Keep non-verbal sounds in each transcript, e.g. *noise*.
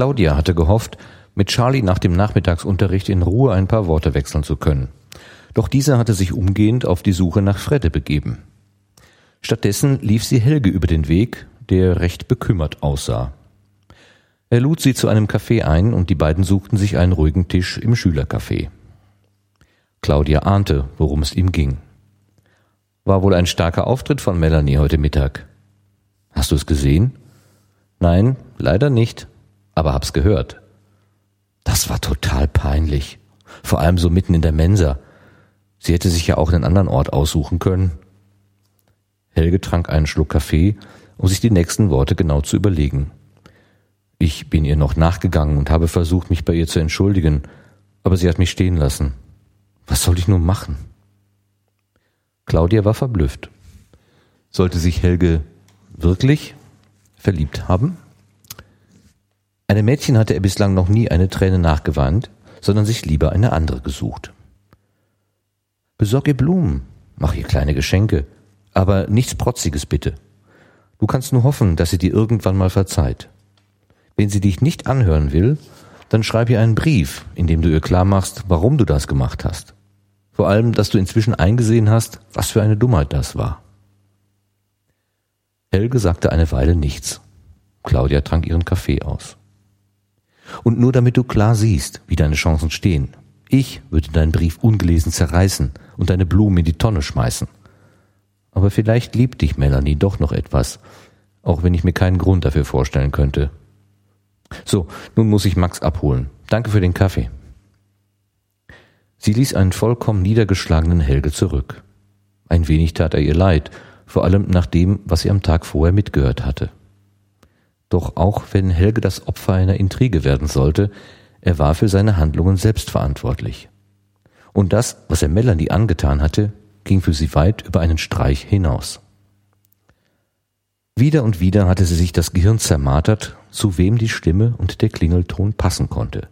Claudia hatte gehofft, mit Charlie nach dem Nachmittagsunterricht in Ruhe ein paar Worte wechseln zu können. Doch dieser hatte sich umgehend auf die Suche nach Fredde begeben. Stattdessen lief sie Helge über den Weg, der recht bekümmert aussah. Er lud sie zu einem Café ein und die beiden suchten sich einen ruhigen Tisch im Schülercafé. Claudia ahnte, worum es ihm ging. War wohl ein starker Auftritt von Melanie heute Mittag. Hast du es gesehen? Nein, leider nicht, aber hab's gehört. Das war total peinlich. Vor allem so mitten in der Mensa. Sie hätte sich ja auch einen anderen Ort aussuchen können. Helge trank einen Schluck Kaffee, um sich die nächsten Worte genau zu überlegen. Ich bin ihr noch nachgegangen und habe versucht, mich bei ihr zu entschuldigen, aber sie hat mich stehen lassen. Was soll ich nur machen? Claudia war verblüfft. Sollte sich Helge wirklich verliebt haben? Einem Mädchen hatte er bislang noch nie eine Träne nachgewandt, sondern sich lieber eine andere gesucht. Besorg ihr Blumen, mach ihr kleine Geschenke, aber nichts Protziges bitte. Du kannst nur hoffen, dass sie dir irgendwann mal verzeiht. Wenn sie dich nicht anhören will, dann schreib ihr einen Brief, in dem du ihr klar machst, warum du das gemacht hast. Vor allem, dass du inzwischen eingesehen hast, was für eine Dummheit das war. Helge sagte eine Weile nichts. Claudia trank ihren Kaffee aus. Und nur damit du klar siehst, wie deine Chancen stehen. Ich würde deinen Brief ungelesen zerreißen und deine Blumen in die Tonne schmeißen. Aber vielleicht liebt dich Melanie doch noch etwas, auch wenn ich mir keinen Grund dafür vorstellen könnte. So, nun muss ich Max abholen. Danke für den Kaffee. Sie ließ einen vollkommen niedergeschlagenen Helge zurück. Ein wenig tat er ihr leid, vor allem nach dem, was sie am Tag vorher mitgehört hatte. Doch auch wenn Helge das Opfer einer Intrige werden sollte, er war für seine Handlungen selbst verantwortlich. Und das, was er Melanie angetan hatte, ging für sie weit über einen Streich hinaus. Wieder und wieder hatte sie sich das Gehirn zermartert, zu wem die Stimme und der Klingelton passen konnte.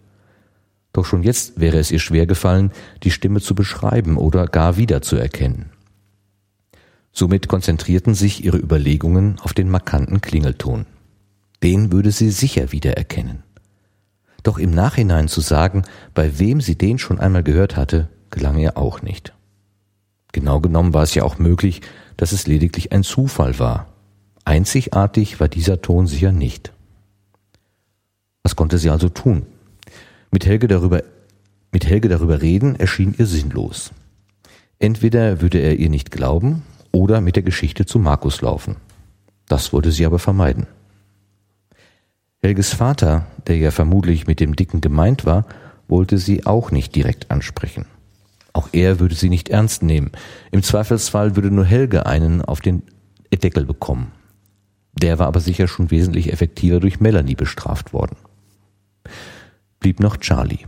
Doch schon jetzt wäre es ihr schwer gefallen, die Stimme zu beschreiben oder gar wiederzuerkennen. Somit konzentrierten sich ihre Überlegungen auf den markanten Klingelton. Den würde sie sicher wiedererkennen. Doch im Nachhinein zu sagen, bei wem sie den schon einmal gehört hatte, gelang ihr auch nicht. Genau genommen war es ja auch möglich, dass es lediglich ein Zufall war. Einzigartig war dieser Ton sicher nicht. Was konnte sie also tun? Mit Helge darüber, mit Helge darüber reden erschien ihr sinnlos. Entweder würde er ihr nicht glauben oder mit der Geschichte zu Markus laufen. Das wollte sie aber vermeiden. Helges Vater, der ja vermutlich mit dem Dicken gemeint war, wollte sie auch nicht direkt ansprechen. Auch er würde sie nicht ernst nehmen. Im Zweifelsfall würde nur Helge einen auf den Deckel bekommen. Der war aber sicher schon wesentlich effektiver durch Melanie bestraft worden. Blieb noch Charlie.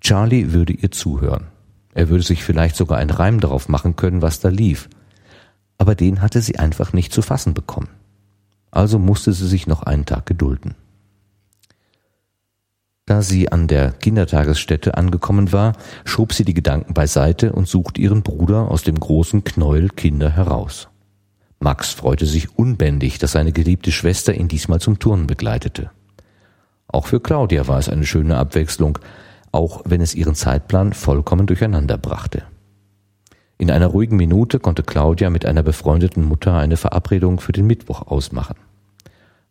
Charlie würde ihr zuhören. Er würde sich vielleicht sogar einen Reim darauf machen können, was da lief. Aber den hatte sie einfach nicht zu fassen bekommen. Also musste sie sich noch einen Tag gedulden. Da sie an der Kindertagesstätte angekommen war, schob sie die Gedanken beiseite und suchte ihren Bruder aus dem großen Knäuel Kinder heraus. Max freute sich unbändig, dass seine geliebte Schwester ihn diesmal zum Turnen begleitete. Auch für Claudia war es eine schöne Abwechslung, auch wenn es ihren Zeitplan vollkommen durcheinander brachte. In einer ruhigen Minute konnte Claudia mit einer befreundeten Mutter eine Verabredung für den Mittwoch ausmachen.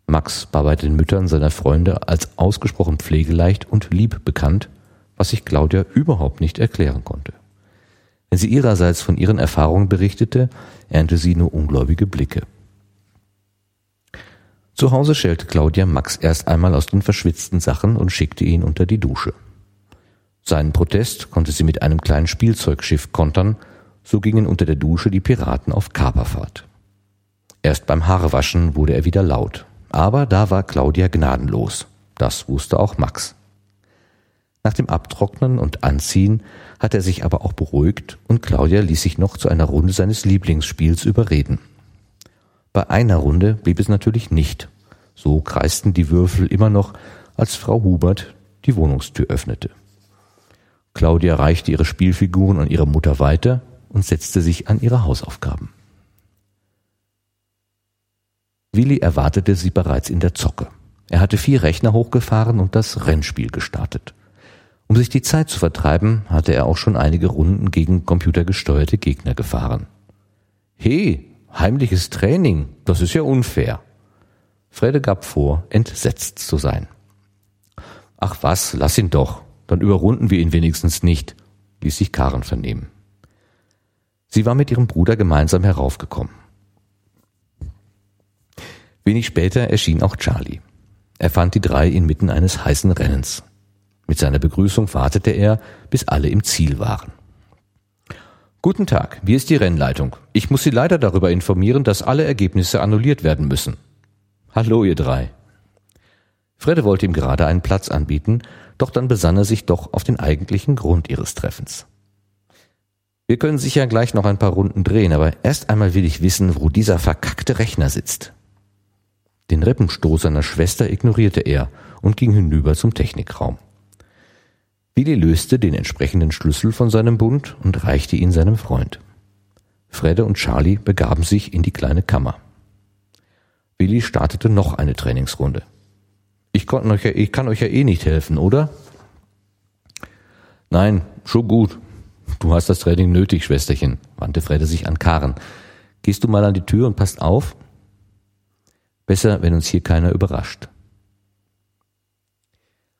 Max war bei den Müttern seiner Freunde als ausgesprochen pflegeleicht und lieb bekannt, was sich Claudia überhaupt nicht erklären konnte. Wenn sie ihrerseits von ihren Erfahrungen berichtete, ernte sie nur ungläubige Blicke. Zu Hause schälte Claudia Max erst einmal aus den verschwitzten Sachen und schickte ihn unter die Dusche. Seinen Protest konnte sie mit einem kleinen Spielzeugschiff kontern, so gingen unter der Dusche die Piraten auf Kaperfahrt. Erst beim Haarewaschen wurde er wieder laut. Aber da war Claudia gnadenlos. Das wusste auch Max. Nach dem Abtrocknen und Anziehen hat er sich aber auch beruhigt und Claudia ließ sich noch zu einer Runde seines Lieblingsspiels überreden. Bei einer Runde blieb es natürlich nicht. So kreisten die Würfel immer noch, als Frau Hubert die Wohnungstür öffnete. Claudia reichte ihre Spielfiguren an ihre Mutter weiter und setzte sich an ihre Hausaufgaben. Willi erwartete sie bereits in der Zocke. Er hatte vier Rechner hochgefahren und das Rennspiel gestartet. Um sich die Zeit zu vertreiben, hatte er auch schon einige Runden gegen computergesteuerte Gegner gefahren. He, heimliches Training, das ist ja unfair. Frede gab vor, entsetzt zu sein. Ach was, lass ihn doch, dann überrunden wir ihn wenigstens nicht, ließ sich Karen vernehmen. Sie war mit ihrem Bruder gemeinsam heraufgekommen. Wenig später erschien auch Charlie. Er fand die drei inmitten eines heißen Rennens. Mit seiner Begrüßung wartete er, bis alle im Ziel waren. Guten Tag, wie ist die Rennleitung? Ich muss Sie leider darüber informieren, dass alle Ergebnisse annulliert werden müssen. Hallo, ihr drei. Fredde wollte ihm gerade einen Platz anbieten, doch dann besann er sich doch auf den eigentlichen Grund ihres Treffens. Wir können sicher gleich noch ein paar Runden drehen, aber erst einmal will ich wissen, wo dieser verkackte Rechner sitzt. Den Rippenstoß seiner Schwester ignorierte er und ging hinüber zum Technikraum. Willi löste den entsprechenden Schlüssel von seinem Bund und reichte ihn seinem Freund. Fredde und Charlie begaben sich in die kleine Kammer. Willi startete noch eine Trainingsrunde. Ich, euch ja, ich kann euch ja eh nicht helfen, oder? Nein, schon gut. Du hast das Training nötig, Schwesterchen, wandte Fredde sich an Karen. Gehst du mal an die Tür und passt auf? Besser, wenn uns hier keiner überrascht.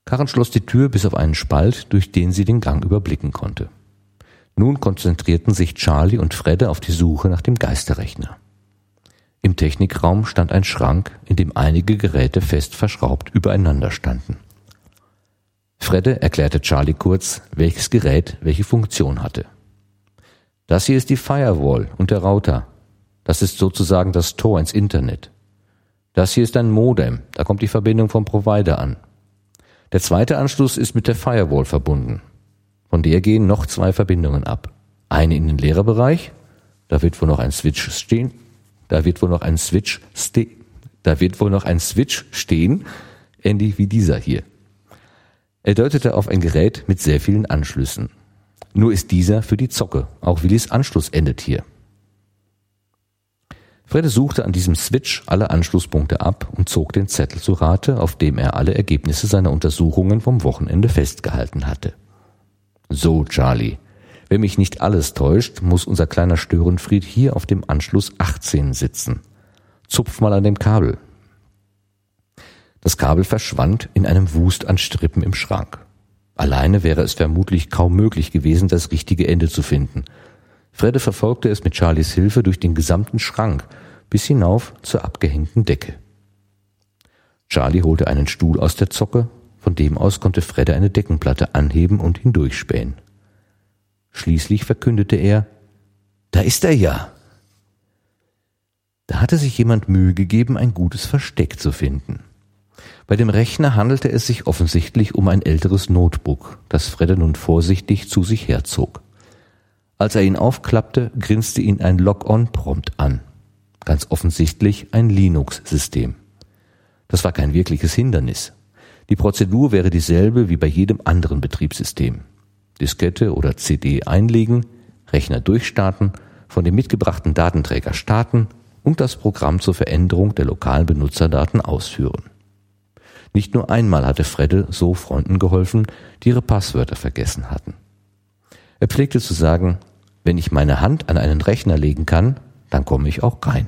Karen schloss die Tür bis auf einen Spalt, durch den sie den Gang überblicken konnte. Nun konzentrierten sich Charlie und Fredde auf die Suche nach dem Geisterrechner. Im Technikraum stand ein Schrank, in dem einige Geräte fest verschraubt übereinander standen. Fredde erklärte Charlie kurz, welches Gerät welche Funktion hatte. Das hier ist die Firewall und der Router. Das ist sozusagen das Tor ins Internet. Das hier ist ein Modem, da kommt die Verbindung vom Provider an. Der zweite Anschluss ist mit der Firewall verbunden. Von der gehen noch zwei Verbindungen ab. Eine in den Lehrerbereich, da wird wohl noch ein Switch stehen, da wird wohl noch ein Switch ste da wird wohl noch ein Switch stehen, ähnlich wie dieser hier. Er deutete auf ein Gerät mit sehr vielen Anschlüssen. Nur ist dieser für die Zocke, auch Willis Anschluss endet hier. Fredde suchte an diesem Switch alle Anschlusspunkte ab und zog den Zettel zu Rate, auf dem er alle Ergebnisse seiner Untersuchungen vom Wochenende festgehalten hatte. So, Charlie. Wenn mich nicht alles täuscht, muss unser kleiner Störenfried hier auf dem Anschluss 18 sitzen. Zupf mal an dem Kabel. Das Kabel verschwand in einem Wust an Strippen im Schrank. Alleine wäre es vermutlich kaum möglich gewesen, das richtige Ende zu finden. Fredde verfolgte es mit Charlies Hilfe durch den gesamten Schrank bis hinauf zur abgehängten Decke. Charlie holte einen Stuhl aus der Zocke, von dem aus konnte Fredde eine Deckenplatte anheben und hindurchspähen. Schließlich verkündete er, da ist er ja. Da hatte sich jemand Mühe gegeben, ein gutes Versteck zu finden. Bei dem Rechner handelte es sich offensichtlich um ein älteres Notebook, das Fredde nun vorsichtig zu sich herzog. Als er ihn aufklappte, grinste ihn ein Log-on-Prompt an. Ganz offensichtlich ein Linux-System. Das war kein wirkliches Hindernis. Die Prozedur wäre dieselbe wie bei jedem anderen Betriebssystem. Diskette oder CD einlegen, Rechner durchstarten, von dem mitgebrachten Datenträger starten und das Programm zur Veränderung der lokalen Benutzerdaten ausführen. Nicht nur einmal hatte Fredde so Freunden geholfen, die ihre Passwörter vergessen hatten. Er pflegte zu sagen, wenn ich meine Hand an einen Rechner legen kann, dann komme ich auch rein.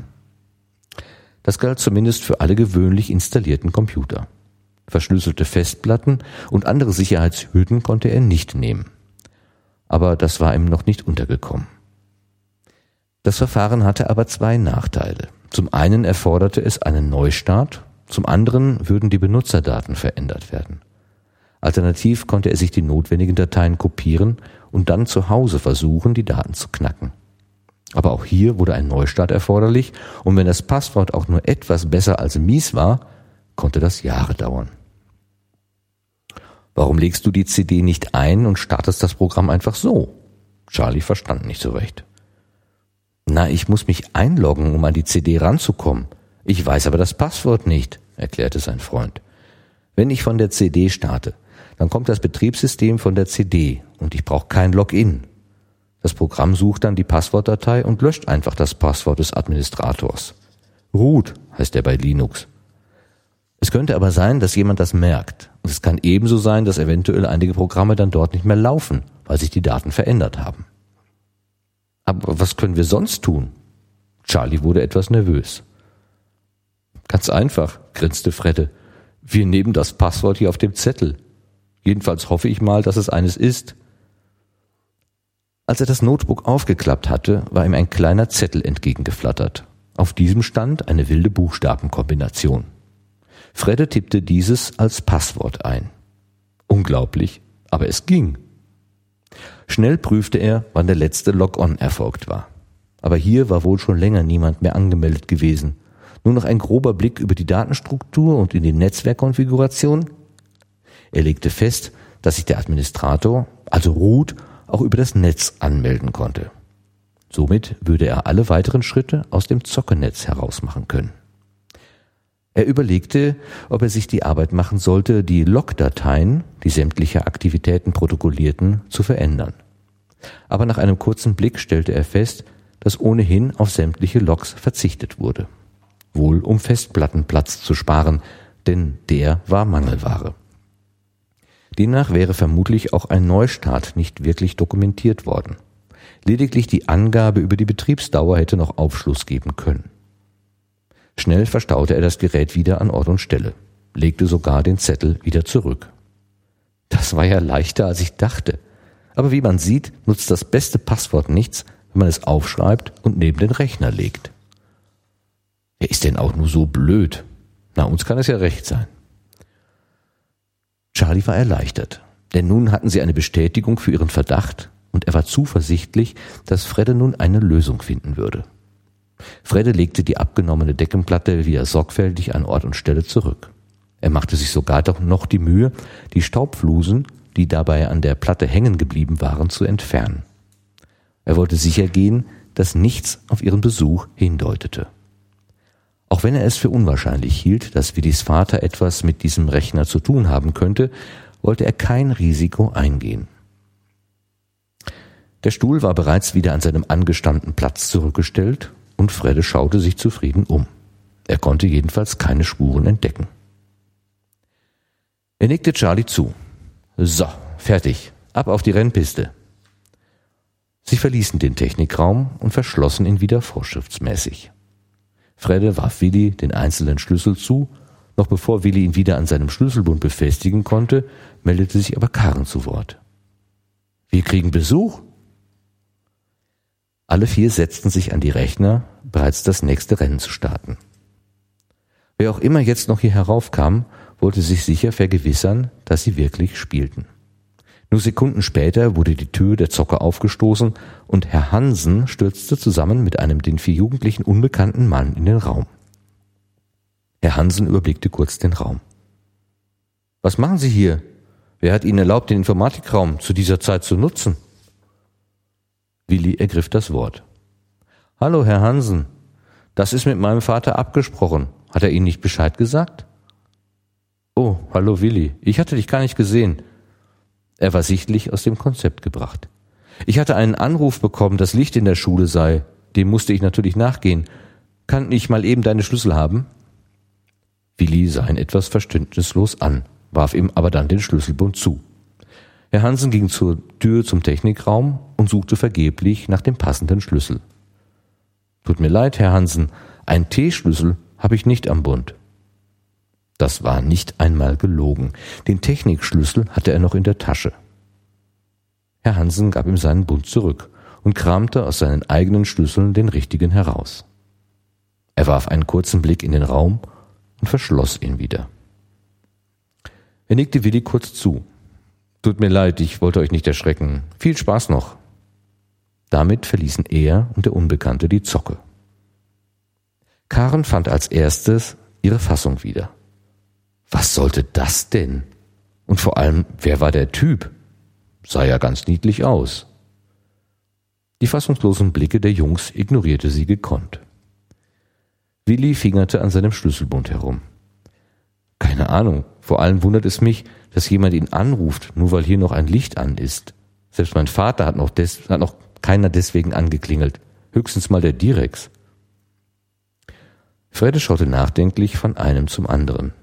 Das galt zumindest für alle gewöhnlich installierten Computer. Verschlüsselte Festplatten und andere Sicherheitshüten konnte er nicht nehmen. Aber das war ihm noch nicht untergekommen. Das Verfahren hatte aber zwei Nachteile. Zum einen erforderte es einen Neustart, zum anderen würden die Benutzerdaten verändert werden. Alternativ konnte er sich die notwendigen Dateien kopieren und dann zu Hause versuchen, die Daten zu knacken. Aber auch hier wurde ein Neustart erforderlich und wenn das Passwort auch nur etwas besser als mies war, konnte das Jahre dauern. Warum legst du die CD nicht ein und startest das Programm einfach so? Charlie verstand nicht so recht. Na, ich muss mich einloggen, um an die CD ranzukommen. Ich weiß aber das Passwort nicht, erklärte sein Freund. Wenn ich von der CD starte, dann kommt das Betriebssystem von der CD und ich brauche kein Login. Das Programm sucht dann die Passwortdatei und löscht einfach das Passwort des Administrators. Root heißt er bei Linux. Es könnte aber sein, dass jemand das merkt. Und es kann ebenso sein, dass eventuell einige Programme dann dort nicht mehr laufen, weil sich die Daten verändert haben. Aber was können wir sonst tun? Charlie wurde etwas nervös. Ganz einfach, grinste Fredde. Wir nehmen das Passwort hier auf dem Zettel. Jedenfalls hoffe ich mal, dass es eines ist. Als er das Notebook aufgeklappt hatte, war ihm ein kleiner Zettel entgegengeflattert. Auf diesem stand eine wilde Buchstabenkombination. Fredde tippte dieses als Passwort ein. Unglaublich, aber es ging. Schnell prüfte er, wann der letzte Log-on erfolgt war. Aber hier war wohl schon länger niemand mehr angemeldet gewesen. Nur noch ein grober Blick über die Datenstruktur und in die Netzwerkkonfiguration. Er legte fest, dass sich der Administrator, also Root, auch über das Netz anmelden konnte. Somit würde er alle weiteren Schritte aus dem Zockernetz herausmachen können. Er überlegte, ob er sich die Arbeit machen sollte, die Logdateien, die sämtliche Aktivitäten protokollierten, zu verändern. Aber nach einem kurzen Blick stellte er fest, dass ohnehin auf sämtliche Logs verzichtet wurde. Wohl um Festplattenplatz zu sparen, denn der war Mangelware. Demnach wäre vermutlich auch ein Neustart nicht wirklich dokumentiert worden. Lediglich die Angabe über die Betriebsdauer hätte noch Aufschluss geben können. Schnell verstaute er das Gerät wieder an Ort und Stelle, legte sogar den Zettel wieder zurück. Das war ja leichter, als ich dachte. Aber wie man sieht, nutzt das beste Passwort nichts, wenn man es aufschreibt und neben den Rechner legt. Wer ist denn auch nur so blöd? Na, uns kann es ja recht sein. Charlie war erleichtert, denn nun hatten sie eine Bestätigung für ihren Verdacht und er war zuversichtlich, dass Fredde nun eine Lösung finden würde. Fredde legte die abgenommene Deckenplatte wieder sorgfältig an Ort und Stelle zurück. Er machte sich sogar doch noch die Mühe, die Staubflusen, die dabei an der Platte hängen geblieben waren, zu entfernen. Er wollte sicher gehen, dass nichts auf ihren Besuch hindeutete. Auch wenn er es für unwahrscheinlich hielt, dass Willis Vater etwas mit diesem Rechner zu tun haben könnte, wollte er kein Risiko eingehen. Der Stuhl war bereits wieder an seinem angestammten Platz zurückgestellt und Fredde schaute sich zufrieden um. Er konnte jedenfalls keine Spuren entdecken. Er nickte Charlie zu. So, fertig. Ab auf die Rennpiste. Sie verließen den Technikraum und verschlossen ihn wieder vorschriftsmäßig. Fredde warf Willi den einzelnen Schlüssel zu, noch bevor Willi ihn wieder an seinem Schlüsselbund befestigen konnte, meldete sich aber Karen zu Wort. Wir kriegen Besuch? Alle vier setzten sich an die Rechner, bereits das nächste Rennen zu starten. Wer auch immer jetzt noch hier heraufkam, wollte sich sicher vergewissern, dass sie wirklich spielten. Nur Sekunden später wurde die Tür der Zocker aufgestoßen und Herr Hansen stürzte zusammen mit einem den vier Jugendlichen unbekannten Mann in den Raum. Herr Hansen überblickte kurz den Raum. Was machen Sie hier? Wer hat Ihnen erlaubt, den Informatikraum zu dieser Zeit zu nutzen? Willi ergriff das Wort. Hallo, Herr Hansen. Das ist mit meinem Vater abgesprochen. Hat er Ihnen nicht Bescheid gesagt? Oh, hallo Willi. Ich hatte dich gar nicht gesehen. Er war sichtlich aus dem Konzept gebracht. Ich hatte einen Anruf bekommen, dass Licht in der Schule sei. Dem musste ich natürlich nachgehen. Kann ich mal eben deine Schlüssel haben? Willi sah ihn etwas verständnislos an, warf ihm aber dann den Schlüsselbund zu. Herr Hansen ging zur Tür zum Technikraum und suchte vergeblich nach dem passenden Schlüssel. Tut mir leid, Herr Hansen, einen T-Schlüssel habe ich nicht am Bund. Das war nicht einmal gelogen. Den Technikschlüssel hatte er noch in der Tasche. Herr Hansen gab ihm seinen Bund zurück und kramte aus seinen eigenen Schlüsseln den richtigen heraus. Er warf einen kurzen Blick in den Raum und verschloss ihn wieder. Er nickte Willi kurz zu. Tut mir leid, ich wollte euch nicht erschrecken. Viel Spaß noch. Damit verließen er und der Unbekannte die Zocke. Karen fand als erstes ihre Fassung wieder. Was sollte das denn? Und vor allem, wer war der Typ? Sah ja ganz niedlich aus. Die fassungslosen Blicke der Jungs ignorierte sie gekonnt. Willi fingerte an seinem Schlüsselbund herum. Keine Ahnung, vor allem wundert es mich, dass jemand ihn anruft, nur weil hier noch ein Licht an ist. Selbst mein Vater hat noch, des, hat noch keiner deswegen angeklingelt. Höchstens mal der Direx. Fredde schaute nachdenklich von einem zum anderen.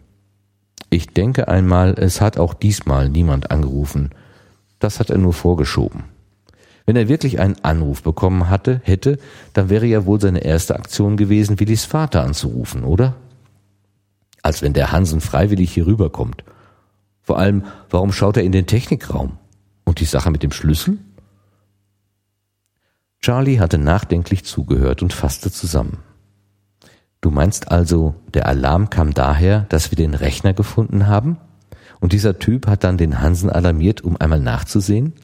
Ich denke einmal, es hat auch diesmal niemand angerufen. Das hat er nur vorgeschoben. Wenn er wirklich einen Anruf bekommen hatte, hätte, dann wäre ja wohl seine erste Aktion gewesen, Willis Vater anzurufen, oder? Als wenn der Hansen freiwillig hier rüberkommt. Vor allem, warum schaut er in den Technikraum? Und die Sache mit dem Schlüssel? Charlie hatte nachdenklich zugehört und fasste zusammen. Du meinst also, der Alarm kam daher, dass wir den Rechner gefunden haben? Und dieser Typ hat dann den Hansen alarmiert, um einmal nachzusehen?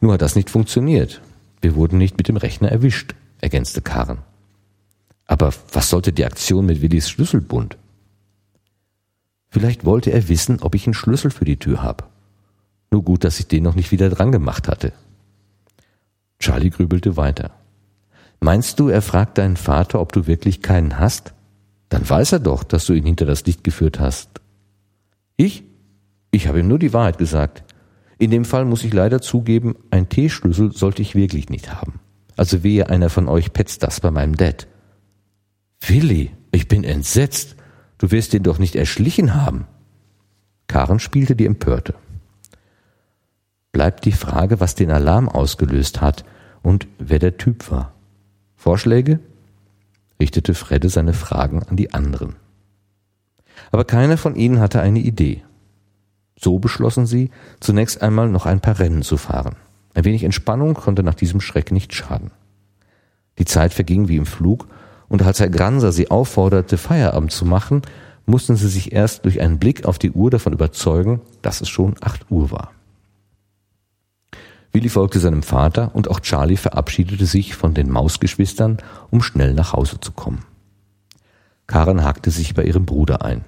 Nur hat das nicht funktioniert. Wir wurden nicht mit dem Rechner erwischt, ergänzte Karen. Aber was sollte die Aktion mit Willis Schlüsselbund? Vielleicht wollte er wissen, ob ich einen Schlüssel für die Tür habe. Nur gut, dass ich den noch nicht wieder dran gemacht hatte. Charlie grübelte weiter. Meinst du, er fragt deinen Vater, ob du wirklich keinen hast? Dann weiß er doch, dass du ihn hinter das Licht geführt hast. Ich? Ich habe ihm nur die Wahrheit gesagt. In dem Fall muss ich leider zugeben, ein T-Schlüssel sollte ich wirklich nicht haben. Also wehe einer von euch petzt das bei meinem Dad. Willi, ich bin entsetzt. Du wirst den doch nicht erschlichen haben. Karen spielte die Empörte. Bleibt die Frage, was den Alarm ausgelöst hat und wer der Typ war. Vorschläge? richtete Fredde seine Fragen an die anderen. Aber keiner von ihnen hatte eine Idee. So beschlossen sie, zunächst einmal noch ein paar Rennen zu fahren. Ein wenig Entspannung konnte nach diesem Schreck nicht schaden. Die Zeit verging wie im Flug, und als Herr Granser sie aufforderte, Feierabend zu machen, mussten sie sich erst durch einen Blick auf die Uhr davon überzeugen, dass es schon acht Uhr war. Willi folgte seinem Vater und auch Charlie verabschiedete sich von den Mausgeschwistern, um schnell nach Hause zu kommen. Karen hakte sich bei ihrem Bruder ein.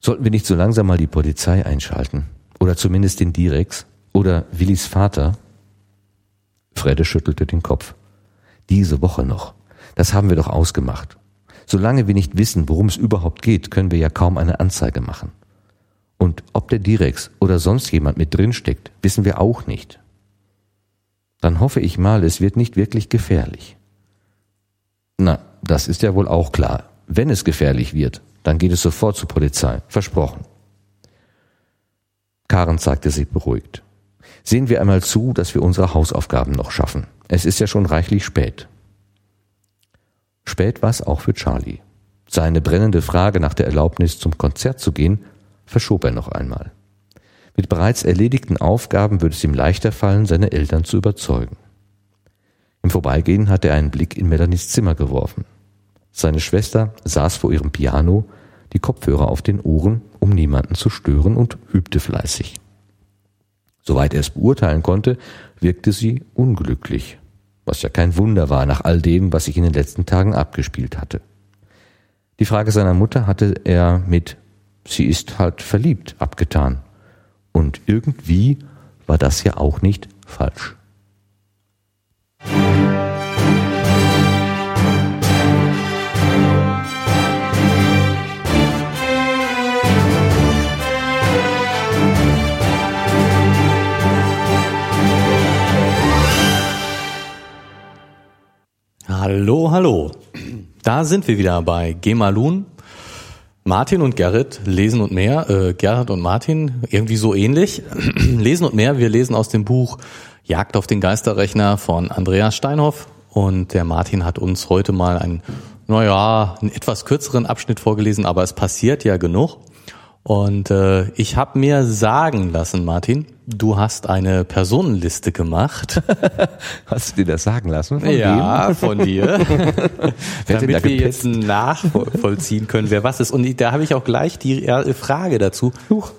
Sollten wir nicht so langsam mal die Polizei einschalten? Oder zumindest den Direx? Oder Willis Vater? Fredde schüttelte den Kopf. Diese Woche noch. Das haben wir doch ausgemacht. Solange wir nicht wissen, worum es überhaupt geht, können wir ja kaum eine Anzeige machen. Und ob der Direx oder sonst jemand mit drin steckt, wissen wir auch nicht. Dann hoffe ich mal, es wird nicht wirklich gefährlich. Na, das ist ja wohl auch klar. Wenn es gefährlich wird, dann geht es sofort zur Polizei. Versprochen. Karen zeigte sich beruhigt. Sehen wir einmal zu, dass wir unsere Hausaufgaben noch schaffen. Es ist ja schon reichlich spät. Spät war es auch für Charlie. Seine brennende Frage nach der Erlaubnis, zum Konzert zu gehen, verschob er noch einmal. Mit bereits erledigten Aufgaben würde es ihm leichter fallen, seine Eltern zu überzeugen. Im Vorbeigehen hatte er einen Blick in Melanies Zimmer geworfen. Seine Schwester saß vor ihrem Piano, die Kopfhörer auf den Ohren, um niemanden zu stören und übte fleißig. Soweit er es beurteilen konnte, wirkte sie unglücklich, was ja kein Wunder war nach all dem, was sich in den letzten Tagen abgespielt hatte. Die Frage seiner Mutter hatte er mit Sie ist halt verliebt abgetan. Und irgendwie war das ja auch nicht falsch. Hallo, hallo. Da sind wir wieder bei Gemalun. Martin und Gerrit lesen und mehr. Äh, Gerrit und Martin irgendwie so ähnlich. *clears throat* lesen und mehr. Wir lesen aus dem Buch Jagd auf den Geisterrechner von Andreas Steinhoff. Und der Martin hat uns heute mal einen, naja, einen etwas kürzeren Abschnitt vorgelesen, aber es passiert ja genug. Und äh, ich habe mir sagen lassen, Martin, du hast eine Personenliste gemacht. *laughs* hast du dir das sagen lassen? Von ja, wem? von dir. *laughs* *laughs* Damit wir jetzt nachvollziehen können, wer was ist. Und da habe ich auch gleich die Frage dazu. Huch.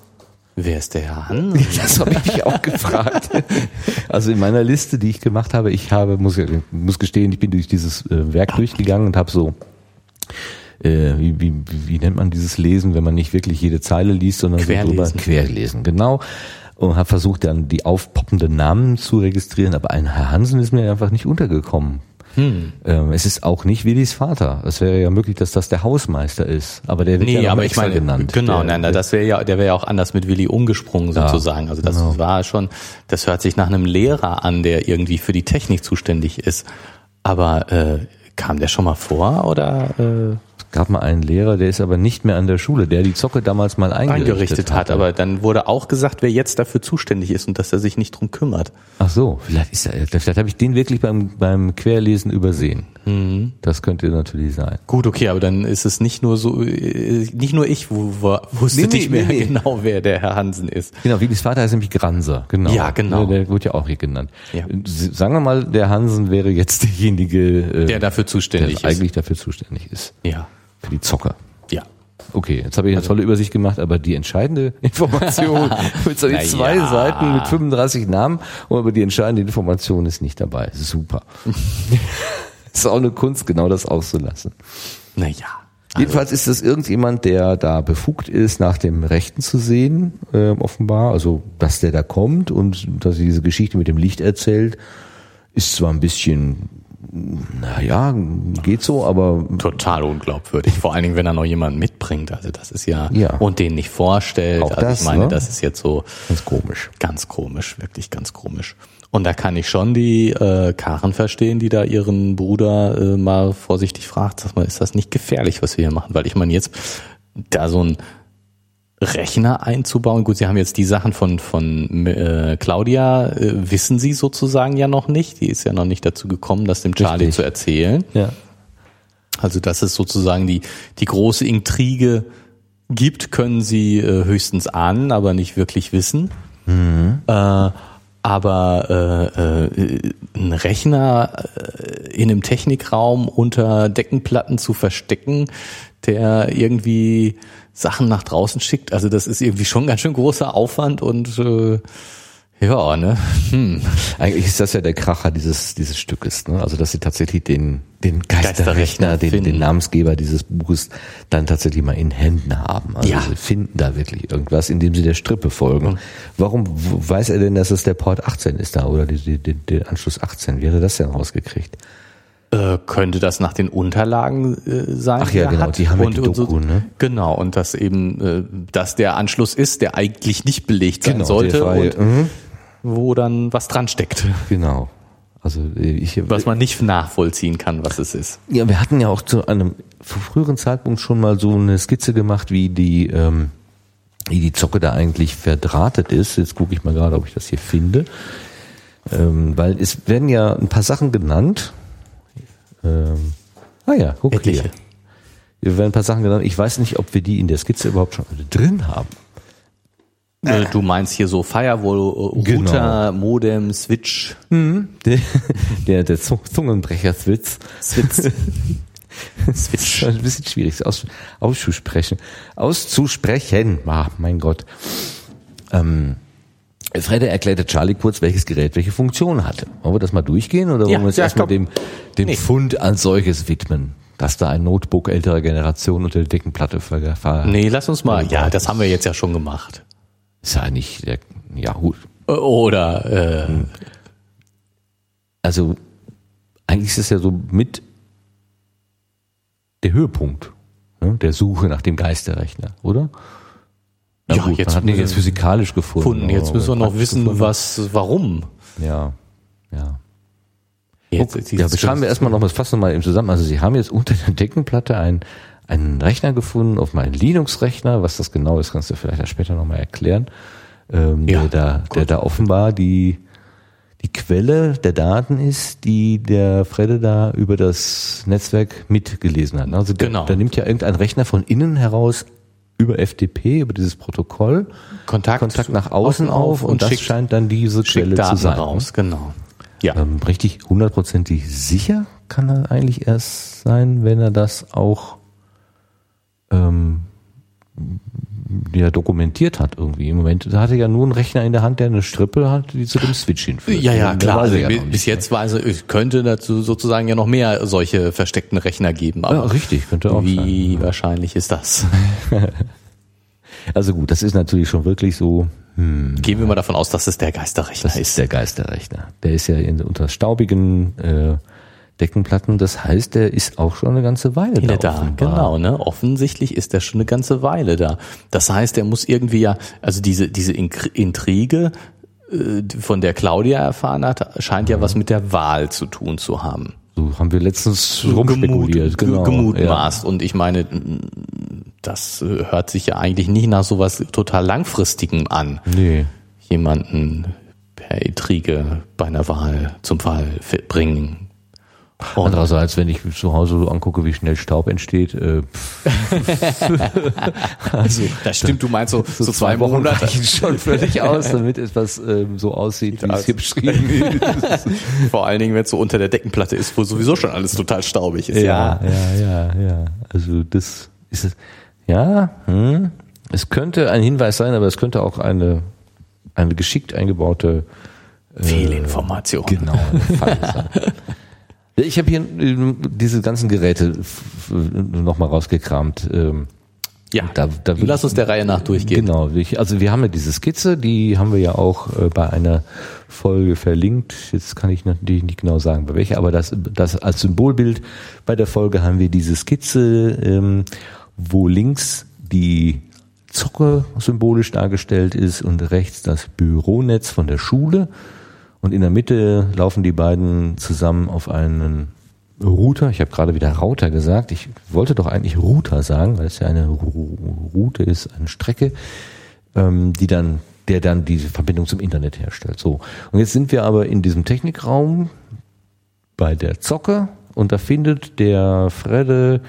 Wer ist der Herr Hansen? Das habe ich mich auch gefragt. Also in meiner Liste, die ich gemacht habe, ich habe, muss, muss gestehen, ich bin durch dieses äh, Werk durchgegangen und habe so äh, wie, wie, wie nennt man dieses Lesen, wenn man nicht wirklich jede Zeile liest, sondern querlesen. so drüber querlesen, genau. Und habe versucht dann die aufpoppenden Namen zu registrieren, aber ein Herr Hansen ist mir einfach nicht untergekommen. Hm. Ähm, es ist auch nicht Willis Vater. Es wäre ja möglich, dass das der Hausmeister ist, aber der wird nee, ja aber ich meine, genannt. Genau, der, nein, das wäre ja, der wäre ja auch anders mit Willi umgesprungen sozusagen. also das genau. war schon, das hört sich nach einem Lehrer an, der irgendwie für die Technik zuständig ist. Aber äh, kam der schon mal vor oder? Äh gab mal einen Lehrer, der ist aber nicht mehr an der Schule, der die Zocke damals mal eingerichtet, eingerichtet hat. hatte. Aber dann wurde auch gesagt, wer jetzt dafür zuständig ist und dass er sich nicht drum kümmert. Ach so, vielleicht ist er, vielleicht habe ich den wirklich beim, beim Querlesen übersehen. Mhm. Das könnte natürlich sein. Gut, okay, aber dann ist es nicht nur so, äh, nicht nur ich wo, wo, wusste Nee, nee, nicht mehr nee, genau, wer der Herr Hansen ist. Genau, Willis Vater heißt nämlich Granser, genau. Ja, genau. Der, der wird ja auch hier genannt. Ja. Sagen wir mal, der Hansen wäre jetzt *laughs* derjenige, äh, Der dafür der zuständig ist. eigentlich dafür zuständig ist. Ja, Für die Zocker. ja. Okay, jetzt habe ich eine tolle Übersicht gemacht, aber die entscheidende *laughs* Information mit so zwei ja. Seiten mit 35 Namen, aber die entscheidende Information ist nicht dabei. Super. *laughs* ist auch eine Kunst, genau das auszulassen. Naja. Jedenfalls ist das irgendjemand, der da befugt ist, nach dem Rechten zu sehen, äh, offenbar. Also, dass der da kommt und dass er diese Geschichte mit dem Licht erzählt, ist zwar ein bisschen, naja, geht so, aber Total unglaubwürdig. Vor allen Dingen, wenn er noch jemanden mitbringt. Also das ist ja, Ja. und den nicht vorstellt. Auch also das, ich meine, ne? das ist jetzt so ganz komisch. ganz komisch, wirklich ganz komisch. Und da kann ich schon die äh, Karen verstehen, die da ihren Bruder äh, mal vorsichtig fragt, sag mal, ist das nicht gefährlich, was wir hier machen? Weil ich meine, jetzt da so ein Rechner einzubauen, gut, Sie haben jetzt die Sachen von, von äh, Claudia, äh, wissen Sie sozusagen ja noch nicht. Die ist ja noch nicht dazu gekommen, das dem Charlie Richtig. zu erzählen. Ja. Also dass es sozusagen die, die große Intrige gibt, können sie äh, höchstens ahnen, aber nicht wirklich wissen. Äh, aber äh, äh, einen Rechner äh, in einem Technikraum unter Deckenplatten zu verstecken, der irgendwie Sachen nach draußen schickt, also das ist irgendwie schon ganz schön großer Aufwand und äh, ja, ne? Hm. Eigentlich ist das ja der Kracher dieses, dieses Stückes, ne? Also, dass sie tatsächlich den, den Geisterrechner Geisterrechner, den, den Namensgeber dieses Buches dann tatsächlich mal in Händen haben. Also, Ja. sie finden da wirklich irgendwas, indem sie der Strippe folgen. Warum w- weiß er denn, dass es der Port 18 ist da oder die, die, den Anschluss 18? Wie hat er das denn rausgekriegt? Äh, könnte das nach den Unterlagen äh, sein? Ach ja, genau, hat? die haben und, die und Doku, ne? Genau, und dass eben, äh, dass der Anschluss ist, der eigentlich nicht belegt sein sollte war ja- und mhm, wo dann was dran steckt, genau. Also äh, ich, was man nicht nachvollziehen kann, was es ist. Ja, wir hatten ja auch zu einem früheren Zeitpunkt schon mal so eine Skizze gemacht, wie die, ähm, wie die Zocke da eigentlich verdrahtet ist. Jetzt gucke ich mal gerade, ob ich das hier finde. Ähm, weil es werden ja ein paar Sachen genannt. Ähm, ah ja, guck Etliche. hier. Hier werden ein paar Sachen genannt. Ich weiß nicht, ob wir die in der Skizze überhaupt schon alle drin haben. Äh, Du meinst hier so Firewall, äh, Genau. Router, Modem, Switch, Der, der, der Zung- Zungenbrecher-Switz. Switch. *laughs* Switch. Ein bisschen schwierig aus, auszusprechen. Auszusprechen. Ah, mein Gott. Ähm, Fredde erklärte Charlie kurz, welches Gerät welche Funktion hatte. Wollen wir das mal durchgehen oder wollen Ja, wir uns ja, erstmal dem, dem Nee. Fund als solches widmen? Dass da ein Notebook älterer Generation unter der Deckenplatte ver, ver Nee, lass uns mal. Ja, das haben wir jetzt ja schon gemacht. ist ja nicht der, ja gut. Oder äh, Also eigentlich ist es ja so mit der Höhepunkt ne, der Suche nach dem Geisterrechner, oder? Na Ja, gut, jetzt man hat jetzt physikalisch gefunden. Jetzt müssen wir noch wissen, gefunden. was, warum. Ja, ja. Jetzt, Okay. Ja, beschreiben wir erstmal noch mal, fassen wir mal eben zusammen. Also Sie haben jetzt unter der Deckenplatte einen, einen Rechner gefunden, auf meinen Linux-Rechner. Was das genau ist, kannst du vielleicht ja später nochmal erklären. Ähm, Ja, der, da, der da offenbar die, die Quelle der Daten ist, die der Fredde da über das Netzwerk mitgelesen hat. Also der, Genau. da nimmt ja irgendein Rechner von innen heraus über FTP, über dieses Protokoll, Kontakt, Kontakt nach außen auf und, das schickt, scheint dann diese Quelle Daten zu sein. raus. Genau. Ja. Ähm, richtig hundertprozentig sicher kann er eigentlich erst sein, wenn er das auch ähm, ja, dokumentiert hat irgendwie. Im Moment da hat er ja nur einen Rechner in der Hand, der eine Strippe hat, die zu dem Switch hinführt. Ja, ja, klar. Also er ja bis nicht. jetzt weiß ich, es könnte dazu sozusagen ja noch mehr solche versteckten Rechner geben. Ja, Aber richtig, könnte auch sein. wie wahrscheinlich ist das? *laughs* Also gut, das ist natürlich schon wirklich so, hm, Gehen wir mal davon aus, dass es der Geisterrechner das ist ist. der Geisterrechner. Der ist ja in, unter staubigen äh, Deckenplatten, das heißt, der ist auch schon eine ganze Weile Ja, da. da, offenbar. genau, ne? Offensichtlich ist der schon eine ganze Weile da. Das heißt, er muss irgendwie ja, also diese, diese Intrige, äh, von der Claudia erfahren hat, scheint ja was mit der Wahl zu tun zu haben. So haben wir letztens rumspekuliert, Gemut, genau. gemutmaßt. Und ich meine, das hört sich ja eigentlich nicht nach sowas total langfristigem an. Ja. Nee. Jemanden per Intrige bei einer Wahl zum Fall bringen. Und Andererseits, wenn ich zu Hause so angucke, wie schnell Staub entsteht, äh, *laughs* also das stimmt, du meinst so, so, zwei Wochen Monate. schon völlig aus, damit etwas ähm, so aussieht, wie es hier beschrieben ist. Vor allen Dingen, wenn es so unter der Deckenplatte ist, wo sowieso schon alles total staubig ist. Ja, ja, ja, ja. Also das ist es. Ja, hm. es könnte ein Hinweis sein, aber es könnte auch eine eine geschickt eingebaute Fehlinformation. genau sein. *laughs* Ich habe hier ähm, diese ganzen Geräte nochmal rausgekramt. Ähm, Ja, Da- da lass uns der Reihe nach durchgehen. Genau, also wir haben ja diese Skizze, die haben wir ja auch äh, bei einer Folge verlinkt. Jetzt kann ich natürlich nicht genau sagen, bei welcher, aber das, das als Symbolbild bei der Folge haben wir diese Skizze, ähm, wo links die Zocke symbolisch dargestellt ist und rechts das Büronetz von der Schule. Und in der Mitte laufen die beiden zusammen auf einen Router. Ich habe gerade wieder Router gesagt. Ich wollte doch eigentlich Router sagen, weil es ja eine Route ist, eine Strecke, ähm, die dann, der dann diese Verbindung zum Internet herstellt. So. Und jetzt sind wir aber in diesem Technikraum bei der Zocke und da findet der Fredde,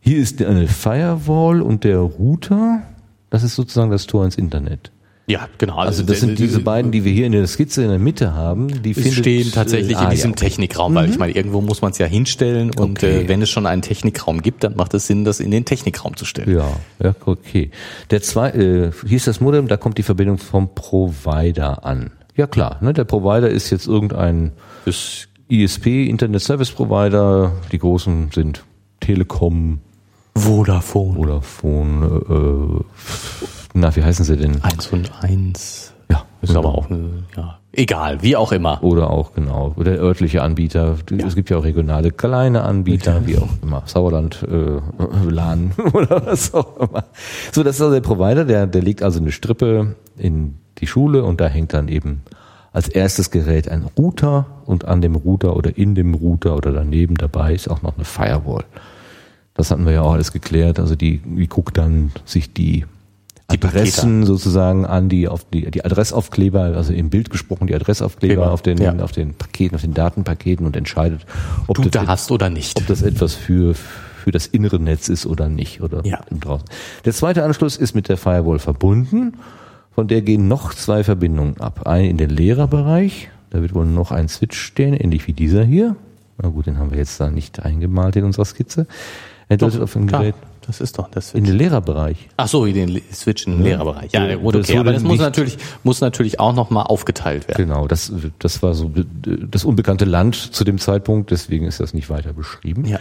hier ist eine Firewall und der Router. Das ist sozusagen das Tor ins Internet. Ja, genau. Also das sind diese beiden, die wir hier in der Skizze in der Mitte haben. Die findet, stehen tatsächlich äh, ah, in diesem ja, okay. Technikraum, weil ich meine, irgendwo muss man es ja hinstellen und Okay. äh, wenn es schon einen Technikraum gibt, dann macht es Sinn, das in den Technikraum zu stellen. Ja, ja, okay. Der zwei, äh, hier ist das Modem, da kommt die Verbindung vom Provider an. Ja klar, ne, der Provider ist jetzt irgendein Das ISP, Internet Service Provider. Die großen sind Telekom, Vodafone. Vodafone, äh, na, wie heißen sie denn? Eins und eins. Ja, Ist aber auch eine, ja, egal, wie auch immer. Oder auch genau, oder örtliche Anbieter. Es gibt ja auch regionale kleine Anbieter, wie auch immer. Sauerland, äh, LAN *laughs* oder was auch immer. So, das ist also der Provider, der, der legt also eine Strippe in die Schule und da hängt dann eben als erstes Gerät ein Router und an dem Router oder in dem Router oder daneben dabei ist auch noch eine Firewall. Das hatten wir ja auch alles geklärt. Also die, die guckt dann sich die Die Pakete Adressen sozusagen an, die auf die, die Adressaufkleber, also im Bild gesprochen, die Adressaufkleber Kleber, auf den, ja. auf den Paketen, auf den Datenpaketen und entscheidet, ob Du das, da hast oder nicht. ob das etwas für, für das innere Netz ist oder nicht, oder Ja. draußen. Der zweite Anschluss ist mit der Firewall verbunden. Von der gehen noch zwei Verbindungen ab. Eine in den Lehrerbereich. Da wird wohl noch ein Switch stehen, ähnlich wie dieser hier. Na gut, den haben wir jetzt da nicht eingemalt in unserer Skizze. Er deutet auf ein Gerät das ist doch das in den Lehrerbereich. Ach so, den Switch in den Lehrerbereich. Ja, Ja, gut, das okay, aber wurde das muss natürlich, muss natürlich auch nochmal aufgeteilt werden. Genau, das, das war so das unbekannte Land zu dem Zeitpunkt, deswegen ist das nicht weiter beschrieben. Ja.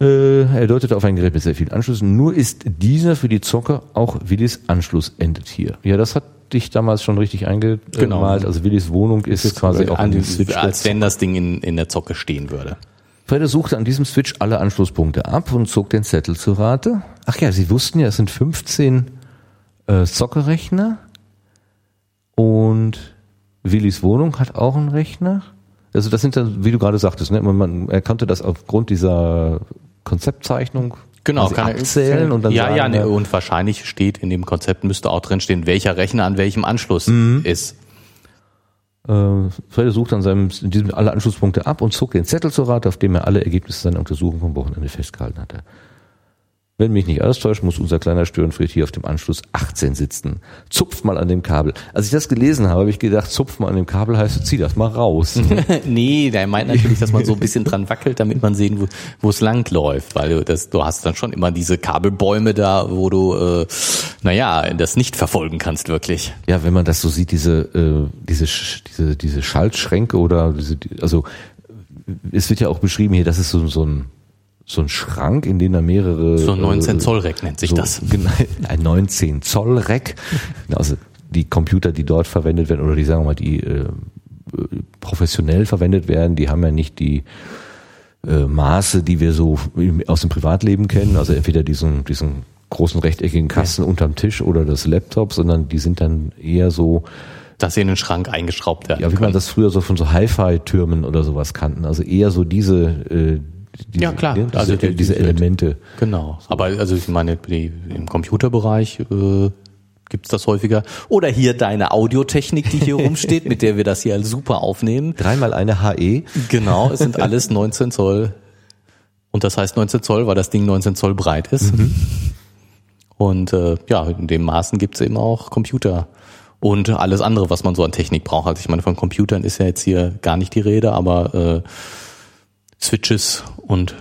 Äh, er deutet auf ein Gerät mit sehr vielen Anschlüssen. Nur ist dieser für die Zocker auch Willis Anschluss endet hier. Ja, das hat dich damals schon richtig eingemalt. Genau. Also Willis Wohnung ist quasi auch an dem Switch. als wenn das Ding in, in der Zocke stehen würde. Fredde suchte an diesem Switch alle Anschlusspunkte ab und zog den Zettel zu Rate. Ach ja, Sie wussten ja, es sind 15 äh, Zockerrechner und Willis Wohnung hat auch einen Rechner. Also das sind dann, wie du gerade sagtest, ne, man, man er konnte das aufgrund dieser Konzeptzeichnung quasi kann abzählen und dann ja, sagen, ja, ne, ja, und wahrscheinlich steht in dem Konzept müsste auch drin stehen, welcher Rechner an welchem Anschluss Mhm. ist. Äh, Fredde sucht an seinem, in diesem alle Anschlusspunkte ab und zog den Zettel zu Rate, auf dem er alle Ergebnisse seiner Untersuchung vom Wochenende festgehalten hatte. Wenn mich nicht alles täuscht, muss unser kleiner Störenfried hier auf dem Anschluss 18 sitzen. Zupf mal an dem Kabel. Als ich das gelesen habe, habe ich gedacht, zupf mal an dem Kabel heißt, zieh das mal raus. *laughs* nee, der meint *laughs* natürlich, dass man so ein bisschen dran wackelt, damit man sehen, wo, wo es lang läuft, weil du das, du hast dann schon immer diese Kabelbäume da, wo du, äh, naja, das nicht verfolgen kannst wirklich. ja, wenn man das so sieht, diese, äh, diese, diese, diese Schaltschränke oder diese, die- also, es wird ja auch beschrieben hier, das ist so, so ein, so ein Schrank, in dem da mehrere. So ein 19 äh, Zoll Rack nennt sich so, das. *laughs* Genau, ein 19 Zoll Rack. Also die Computer, die dort verwendet werden oder die sagen wir mal, die äh, professionell verwendet werden, die haben ja nicht die äh, Maße, die wir so aus dem Privatleben kennen. Also entweder diesen, diesen großen rechteckigen Kasten unterm Tisch oder das Laptop, sondern die sind dann eher so dass sie in den Schrank eingeschraubt werden. Ja, wie man das früher so von so Hi-Fi-Türmen oder sowas kannten. Also eher so diese, äh, diese Ja, klar. Diese, Also die- diese diese- Elemente. Genau. Aber also ich meine, die, im Computerbereich äh, gibt's das häufiger. Oder hier deine Audiotechnik, die hier *laughs* rumsteht, mit der wir das hier super aufnehmen. Dreimal eine HE. Genau, es sind alles 19 Zoll. Und das heißt 19 Zoll, weil das Ding 19 Zoll breit ist. Und äh, ja, in dem Maßen gibt's eben auch Computer und alles andere, was man so an Technik braucht. Also ich meine, von Computern ist ja jetzt hier gar nicht die Rede, aber äh, Switches und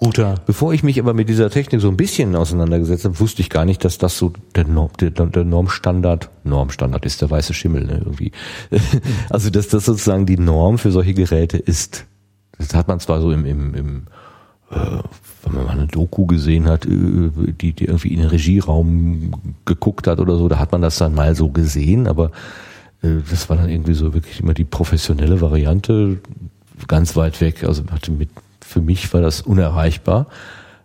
Router. Bevor ich mich aber mit dieser Technik so ein bisschen auseinandergesetzt habe, wusste ich gar nicht, dass das so der, Norm, der, der Normstandard, Normstandard ist der weiße Schimmel ne, irgendwie. *laughs* Also dass das sozusagen die Norm für solche Geräte ist. Das hat man zwar so im, im, im äh, wenn man mal eine Doku gesehen hat, äh, die, die irgendwie in den Regieraum geguckt hat oder so, da hat man das dann mal so gesehen, aber äh, das war dann irgendwie so wirklich immer die professionelle Variante, ganz weit weg. Also mit, für mich war das unerreichbar.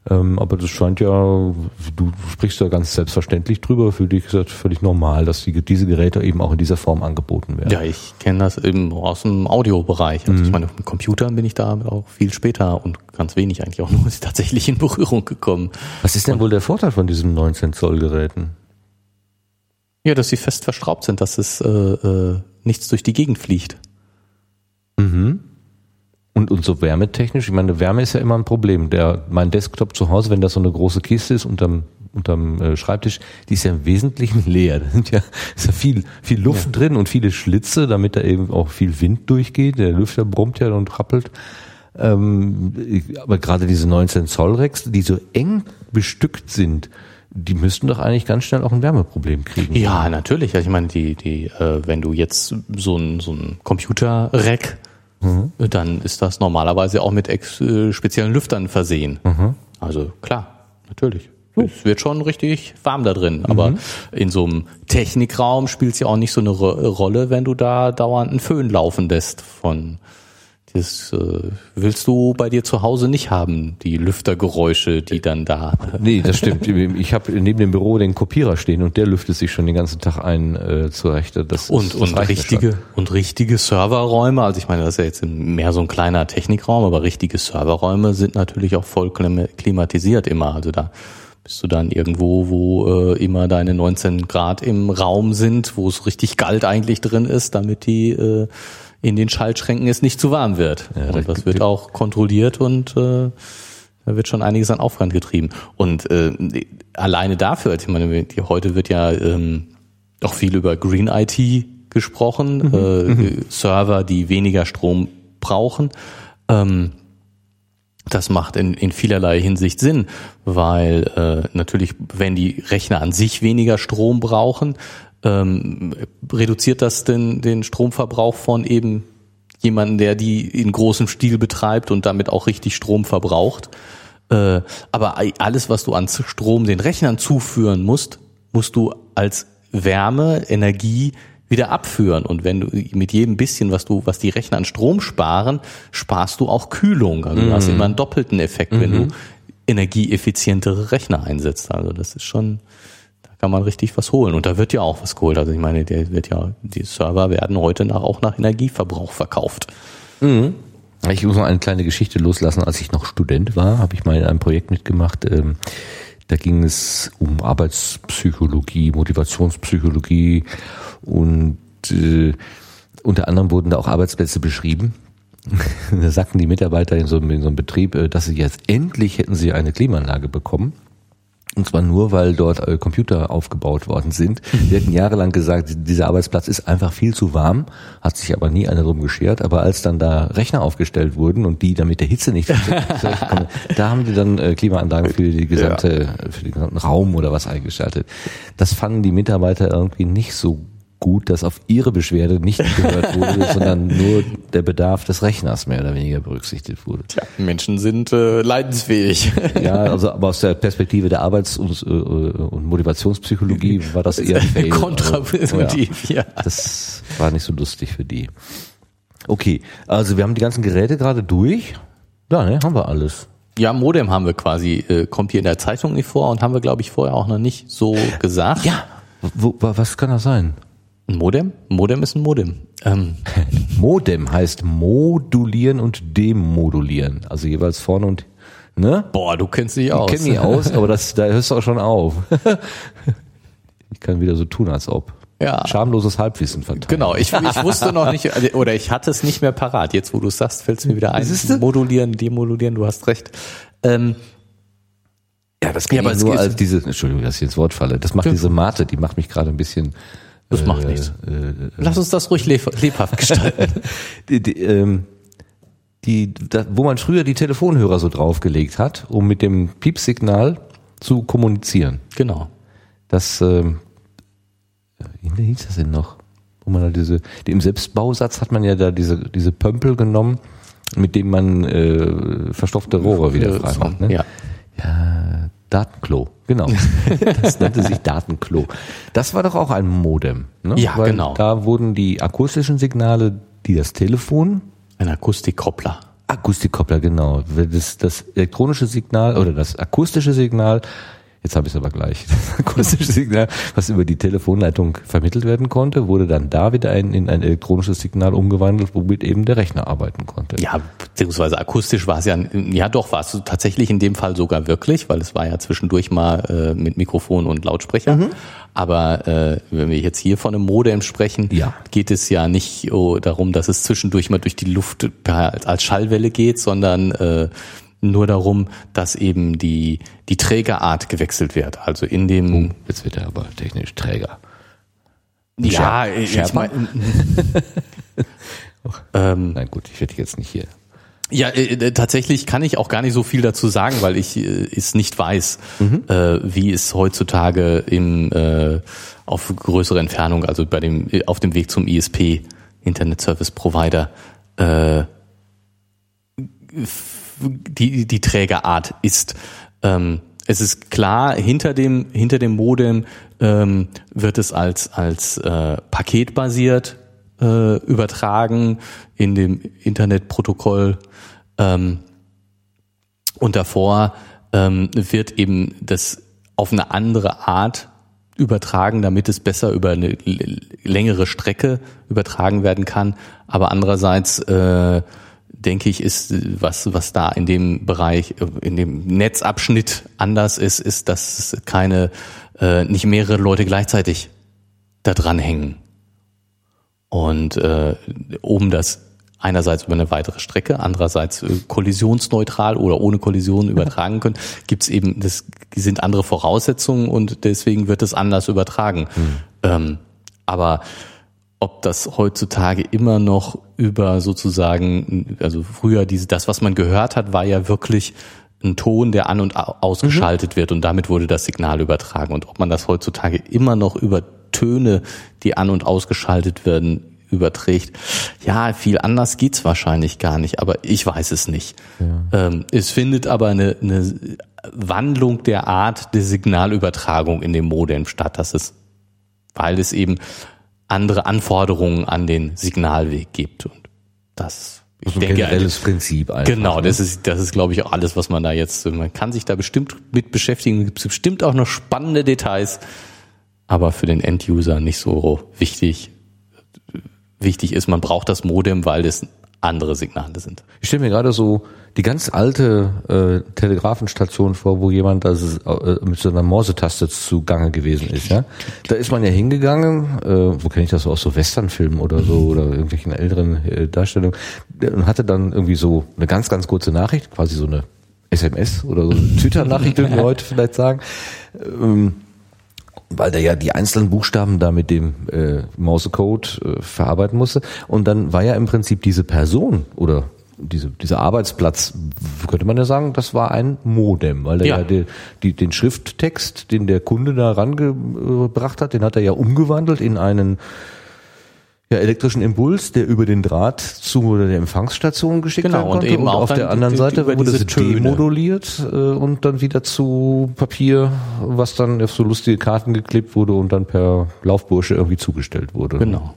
Ähm, aber das scheint ja, du sprichst da ganz selbstverständlich drüber, für dich ist das völlig normal, dass die, diese Geräte eben auch in dieser Form angeboten werden. Ja, ich kenne das eben aus dem Audiobereich. Also ich meine, mit Computern bin ich da auch viel später und ganz wenig eigentlich auch *laughs* nur tatsächlich in Berührung gekommen. Was ist denn wohl der Vorteil von diesen 19 Zoll Geräten? Ja, dass sie fest verschraubt sind, dass es äh, äh, nichts durch die Gegend fliegt. Mhm. Und, und so wärmetechnisch, ich meine, Wärme ist ja immer ein Problem. Der, mein Desktop zu Hause, wenn das so eine große Kiste ist unterm, unterm äh, Schreibtisch, die ist ja im Wesentlichen *laughs* leer. Da sind ja, ist ja viel, viel Luft drin und viele Schlitze, damit da eben auch viel Wind durchgeht. Der Lüfter brummt ja und rappelt. Ähm, aber gerade diese 19 Zoll Racks, die so eng bestückt sind, die müssten doch eigentlich ganz schnell auch ein Wärmeproblem kriegen. Ja, natürlich. Also ich meine, die, die, äh, wenn du jetzt so ein, so ein Computer-Rack, äh, dann ist das normalerweise auch mit ex, äh, speziellen Lüftern versehen. Also klar, natürlich. Es wird schon richtig warm da drin. Aber in so einem Technikraum spielt es ja auch nicht so eine Ro Rolle, wenn du da dauernd einen Föhn laufen lässt von das äh, willst du bei dir zu Hause nicht haben, die Lüftergeräusche, die dann da Nee, das stimmt. *laughs* Ich habe neben dem Büro den Kopierer stehen und der lüftet sich schon den ganzen Tag ein äh, zurecht. Das Und, ist, das und richtige, und richtige Serverräume, also ich meine, das ist ja jetzt mehr so ein kleiner Technikraum, aber richtige Serverräume sind natürlich auch voll klima- klimatisiert immer. Also da bist du dann irgendwo, wo äh, immer deine 19 Grad im Raum sind, wo es richtig kalt eigentlich drin ist, damit die äh, in den Schaltschränken es nicht zu warm wird. Ja, und das wird auch kontrolliert und äh, da wird schon einiges an Aufwand getrieben. Und äh, alleine dafür, also ich meine, heute wird ja ähm, auch viel über Green IT gesprochen, äh, Server, die weniger Strom brauchen. Ähm, das macht in, in vielerlei Hinsicht Sinn, weil äh, natürlich, wenn die Rechner an sich weniger Strom brauchen, ähm, reduziert das den, den Stromverbrauch von eben jemanden, der die in großem Stil betreibt und damit auch richtig Strom verbraucht. Äh, aber alles, was du an Strom den Rechnern zuführen musst, musst du als Wärme, Energie wieder abführen. Und wenn du mit jedem bisschen, was du, was die Rechner an Strom sparen, sparst du auch Kühlung. Also du hast immer einen doppelten Effekt, wenn du energieeffizientere Rechner einsetzt. Also das ist schon, kann man richtig was holen. Und da wird ja auch was geholt. Also ich meine, der wird ja, die Server werden heute nach, auch nach Energieverbrauch verkauft. Ich muss noch eine kleine Geschichte loslassen. Als ich noch Student war, habe ich mal in einem Projekt mitgemacht. Ähm, da ging es um Arbeitspsychologie, Motivationspsychologie und äh, unter anderem wurden da auch Arbeitsplätze beschrieben. *laughs* da sagten die Mitarbeiter in so, einem, in so einem Betrieb, äh, dass sie jetzt endlich hätten sie eine Klimaanlage bekommen. Und zwar nur, weil dort äh, Computer aufgebaut worden sind. Wir hatten jahrelang gesagt, dieser Arbeitsplatz ist einfach viel zu warm, hat sich aber nie einer drum geschert. Aber als dann da Rechner aufgestellt wurden und die dann mit der Hitze nicht zurechtkommen, *laughs* da haben die dann äh, Klimaanlagen für die gesamte, für den gesamten Raum oder was eingeschaltet. Das fanden die Mitarbeiter irgendwie nicht so gut, dass auf ihre Beschwerde nicht gehört wurde, *laughs* sondern nur der Bedarf des Rechners mehr oder weniger berücksichtigt wurde. Tja, Menschen sind äh, leidensfähig. *laughs* Ja, also aber aus der Perspektive der Arbeits- und, äh, und Motivationspsychologie war das eher Fail. Kontraproduktiv, ja. Das war nicht so lustig für die. Okay, also wir haben die ganzen Geräte gerade durch. Ja, ne, haben wir alles. Ja, Modem haben wir quasi, äh, kommt hier in der Zeitung nicht vor und haben wir, glaube ich, vorher auch noch nicht so gesagt. Ja. Wo, wa- was kann das sein? Ein Modem? Modem ist ein Modem. Ähm, *laughs* Modem heißt modulieren und demodulieren. Also jeweils vorne und, ne? boah, du kennst dich aus. Ich kenne mich *laughs* aus, aber das, da hörst du auch schon auf. *laughs* Ich kann wieder so tun, als ob. Ja. Schamloses Halbwissen verteilen. Genau, ich, ich wusste noch nicht, oder ich hatte es nicht mehr parat. Jetzt, wo du es sagst, fällt es mir wieder ein. Siehste? Modulieren, demodulieren, du hast recht. Ähm, Ja, das kann Ja, nur als diese, Entschuldigung, dass ich ins Wort falle. Das macht diese Mate, die macht mich gerade ein bisschen. Das macht nichts. Lass uns das ruhig leb lebhaft gestalten. *laughs* Die, die, ähm, die, da, wo man früher die Telefonhörer so draufgelegt hat, um mit dem Piepsignal zu kommunizieren. genau. Das, ähm, wie hieß das denn noch? Wo man da diese, die, im Selbstbausatz hat man ja da diese, diese Pömpel genommen, mit dem man äh, verstopfte Rohre wieder Äh, frei so, macht. Ne? Ja. Ja, Datenklo, genau. *laughs* Das nannte sich Datenklo. Das war doch auch ein Modem. Ne? Ja, Weil genau. Da wurden die akustischen Signale, die das Telefon, Ein Akustikkoppler. Akustikkoppler, genau, das, das elektronische Signal oder das akustische Signal, jetzt habe ich es aber gleich, *laughs* das akustische Signal, was über die Telefonleitung vermittelt werden konnte, wurde dann da wieder ein, in ein elektronisches Signal umgewandelt, womit eben der Rechner arbeiten konnte. Ja, beziehungsweise akustisch war es ja, ja doch, war es tatsächlich in dem Fall sogar wirklich, weil es war ja zwischendurch mal äh, mit Mikrofon und Lautsprecher. Mhm. Aber äh, wenn wir jetzt hier von einem Modem sprechen, Ja. geht es ja nicht oh, darum, dass es zwischendurch mal durch die Luft per, als Schallwelle geht, sondern äh, nur darum, dass eben die, die Trägerart gewechselt wird. Also in dem Jetzt wird er aber technisch träger. ja, Schär- ich schärfer? mein, *laughs* ähm, Nein, gut, ich werde jetzt nicht hier. Ja, äh, äh, tatsächlich kann ich auch gar nicht so viel dazu sagen, weil ich äh, es nicht weiß, äh, wie es heutzutage im äh, auf größere Entfernung, also bei dem äh, auf dem Weg zum ISP Internet Service Provider äh, die die Trägerart ist. Ähm, es ist klar, hinter dem hinter dem Modem ähm, wird es als als äh, paketbasiert äh, übertragen in dem Internetprotokoll ähm, und davor ähm, wird eben das auf eine andere Art übertragen, damit es besser über eine längere Strecke übertragen werden kann. Aber andererseits äh, denke ich, ist was was da in dem Bereich, in dem Netzabschnitt anders ist, ist, dass keine äh, nicht mehrere Leute gleichzeitig da dran hängen und äh, um das einerseits über eine weitere Strecke, andererseits äh, kollisionsneutral oder ohne Kollision *laughs* übertragen können, gibt's eben, das sind andere Voraussetzungen und deswegen wird es anders übertragen. Ähm, aber ob das heutzutage immer noch über sozusagen, also früher diese, das, was man gehört hat, war ja wirklich ein Ton, der an und au- ausgeschaltet wird und damit wurde das Signal übertragen. Und ob man das heutzutage immer noch über Töne, die an und ausgeschaltet werden, überträgt. Ja, viel anders geht's wahrscheinlich gar nicht, aber ich weiß es nicht. Ähm, es findet aber eine, eine Wandlung der Art der Signalübertragung in dem Modem statt. Das ist, weil es eben andere Anforderungen an den Signalweg gibt. Und das, ich So ein generelles Prinzip einfach. Genau, das ist, das ist, glaube ich, auch alles, was man da jetzt, man kann sich da bestimmt mit beschäftigen, gibt bestimmt auch noch spannende Details, aber für den End-User nicht so wichtig. Wichtig ist, man braucht das Modem, weil es andere Signale sind. Ich stelle mir gerade so die ganz alte äh, Telegrafenstation vor, wo jemand das äh, mit so einer Morsetaste zugange gewesen ist. Ja, da ist man ja hingegangen. Äh, wo kenne ich das so aus so Westernfilmen oder so oder irgendwelchen älteren äh, Darstellungen und hatte dann irgendwie so eine ganz ganz kurze Nachricht, quasi so eine SMS oder so eine Twitter-Nachricht, würden wir *laughs* heute vielleicht sagen. Ähm, weil der ja die einzelnen Buchstaben da mit dem äh, Mausecode äh, verarbeiten musste. Und dann war ja im Prinzip diese Person oder diese, dieser Arbeitsplatz, könnte man ja sagen, das war ein Modem, weil er ja, Ja. die, die, den Schrifttext, den der Kunde da rangebracht hat, den hat er ja umgewandelt in einen ja, elektrischen Impuls, der über den Draht zu der Empfangsstation geschickt Genau, werden und konnte. eben auch auf der anderen die- Seite wurde es demoduliert äh, und dann wieder zu Papier, was dann auf so lustige Karten geklebt wurde und dann per Laufbursche irgendwie zugestellt wurde. Genau.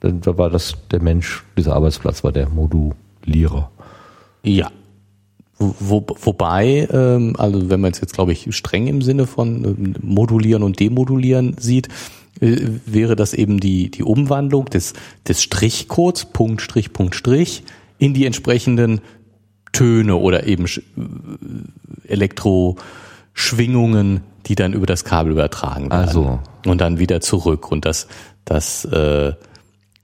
Dann da war das der Mensch, dieser Arbeitsplatz war der Modulierer. Ja. Wo, wobei, ähm, also wenn man es jetzt, glaube ich, streng im Sinne von ähm, modulieren und demodulieren sieht, äh, wäre das eben die, die Umwandlung des, des Strichcodes, Punkt, Strich, Punkt, Strich, in die entsprechenden Töne oder eben Sch- Elektroschwingungen, die dann über das Kabel übertragen werden. Also. Und dann wieder zurück. Und das, das äh,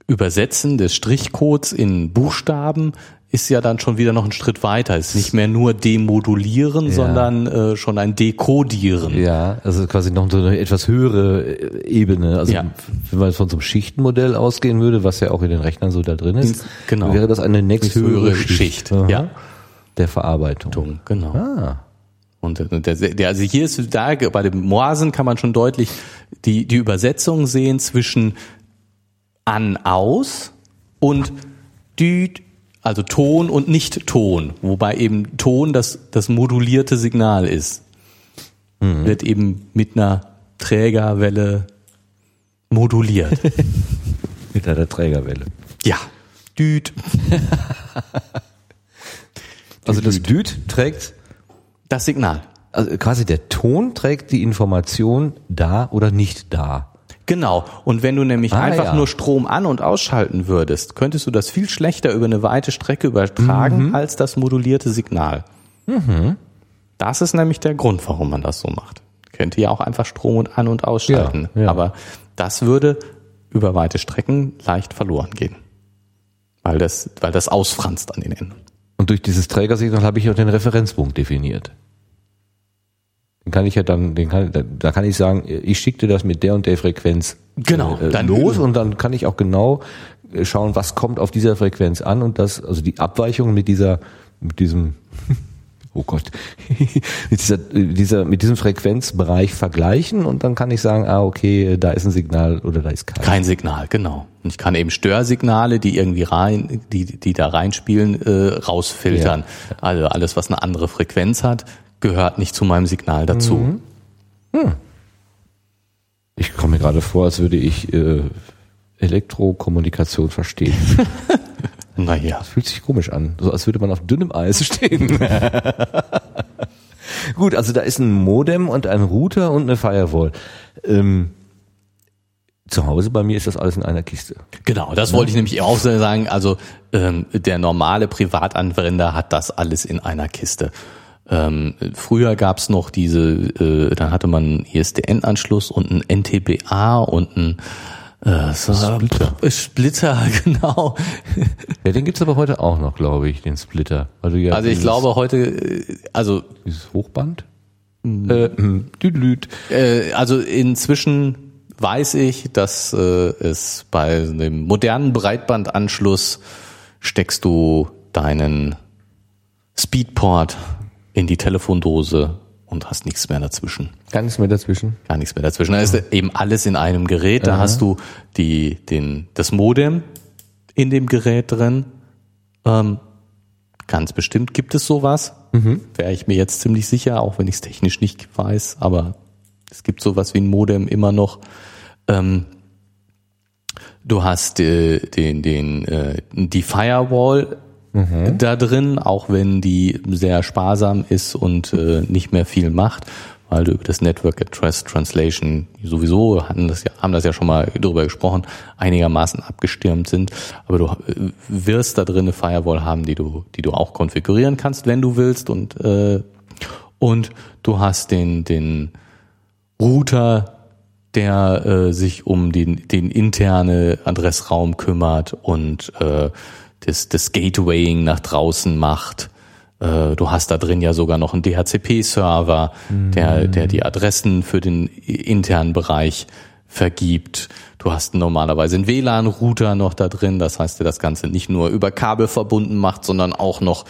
Übersetzen des Strichcodes in Buchstaben ist ja dann schon wieder noch ein Schritt weiter. Es ist nicht mehr nur demodulieren, Ja. sondern äh, schon ein Dekodieren. Ja, also quasi noch so eine etwas höhere äh, Ebene. Also Ja. wenn man von so einem Schichtenmodell ausgehen würde, was ja auch in den Rechnern so da drin ist, Genau. wäre das eine nächsthöhere Schicht, Schicht, Aha. ja. der Verarbeitung. Genau. Ah, Und äh, der, der, also hier ist da bei dem Morsen kann man schon deutlich die die Übersetzung sehen zwischen an aus und düt also Ton und nicht Ton, wobei eben Ton das das modulierte Signal ist. Wird eben mit einer Trägerwelle moduliert. *laughs* mit einer Trägerwelle. ja. Düt. *laughs* Also das Düt trägt, Das Signal. also quasi der Ton trägt die Information da oder nicht da. Genau. Und wenn du nämlich Ah, einfach ja. nur Strom an- und ausschalten würdest, könntest du das viel schlechter über eine weite Strecke übertragen als das modulierte Signal. Das ist nämlich der Grund, warum man das so macht. Könnte ja auch einfach Strom und an- und ausschalten. Ja, ja. Aber das würde über weite Strecken leicht verloren gehen. Weil das, weil das ausfranst an den Enden. Und durch dieses Trägersignal habe ich auch den Referenzpunkt definiert. Den kann ich ja dann, den kann, da, kann ich sagen, ich schicke dir das mit der und der Frequenz Genau, äh, dann los und dann kann ich auch genau äh, schauen, was kommt auf dieser Frequenz an und das, also die Abweichung mit dieser, mit diesem, *laughs* oh Gott, *laughs* mit dieser, äh, dieser, mit diesem Frequenzbereich vergleichen und dann kann ich sagen, ah, okay, da ist ein Signal oder da ist kein. Kein Signal, genau. Und ich kann eben Störsignale, die irgendwie rein, die, die da reinspielen, äh, rausfiltern. Also alles, was eine andere Frequenz hat, gehört nicht zu meinem Signal dazu. Ich komme mir gerade vor, als würde ich äh, Elektrokommunikation verstehen. *laughs* Naja. Fühlt sich komisch an, so als würde man auf dünnem Eis stehen. *laughs* Gut, also da ist ein Modem und ein Router und eine Firewall. Ähm, zu Hause bei mir ist das alles in einer Kiste. Genau, das wollte ich nämlich auch sagen. Also ähm, der normale Privatanwender hat das alles in einer Kiste. Ähm, früher gab's noch diese, äh, dann hatte man einen ISDN-Anschluss und einen NTBA und einen äh, so, Splitter. Splitter, *laughs* genau. Ja, den gibt's aber heute auch noch, glaube ich, den Splitter. Du ja Also ich dieses- glaube heute, äh, also Dieses Hochband? Äh, hm, düdelüt. Äh, also inzwischen weiß ich, dass äh, es bei dem modernen Breitbandanschluss steckst du deinen Speedport in die Telefondose und hast nichts mehr dazwischen. Gar nichts mehr dazwischen. Gar nichts mehr dazwischen. Da ist eben alles in einem Gerät. Da hast du die, den, das Modem in dem Gerät drin. Ähm, ganz bestimmt gibt es sowas. Wäre ich mir jetzt ziemlich sicher, auch wenn ich es technisch nicht weiß. Aber es gibt sowas wie ein Modem immer noch. Ähm, du hast äh, den, den, äh, die Firewall da drin, auch wenn die sehr sparsam ist und äh, nicht mehr viel macht, weil du über das Network Address Translation sowieso hatten das ja, haben das ja schon mal drüber gesprochen, einigermaßen abgestirmt sind. Aber du äh, wirst da drin eine Firewall haben, die du, die du auch konfigurieren kannst, wenn du willst und äh, und du hast den den Router, der äh, sich um den, den interne Adressraum kümmert und äh, das, das Gatewaying nach draußen macht. Äh, du hast da drin ja sogar noch einen DHCP-Server, der, der die Adressen für den internen Bereich vergibt. Du hast normalerweise einen WLAN-Router noch da drin, das heißt, der das Ganze nicht nur über Kabel verbunden macht, sondern auch noch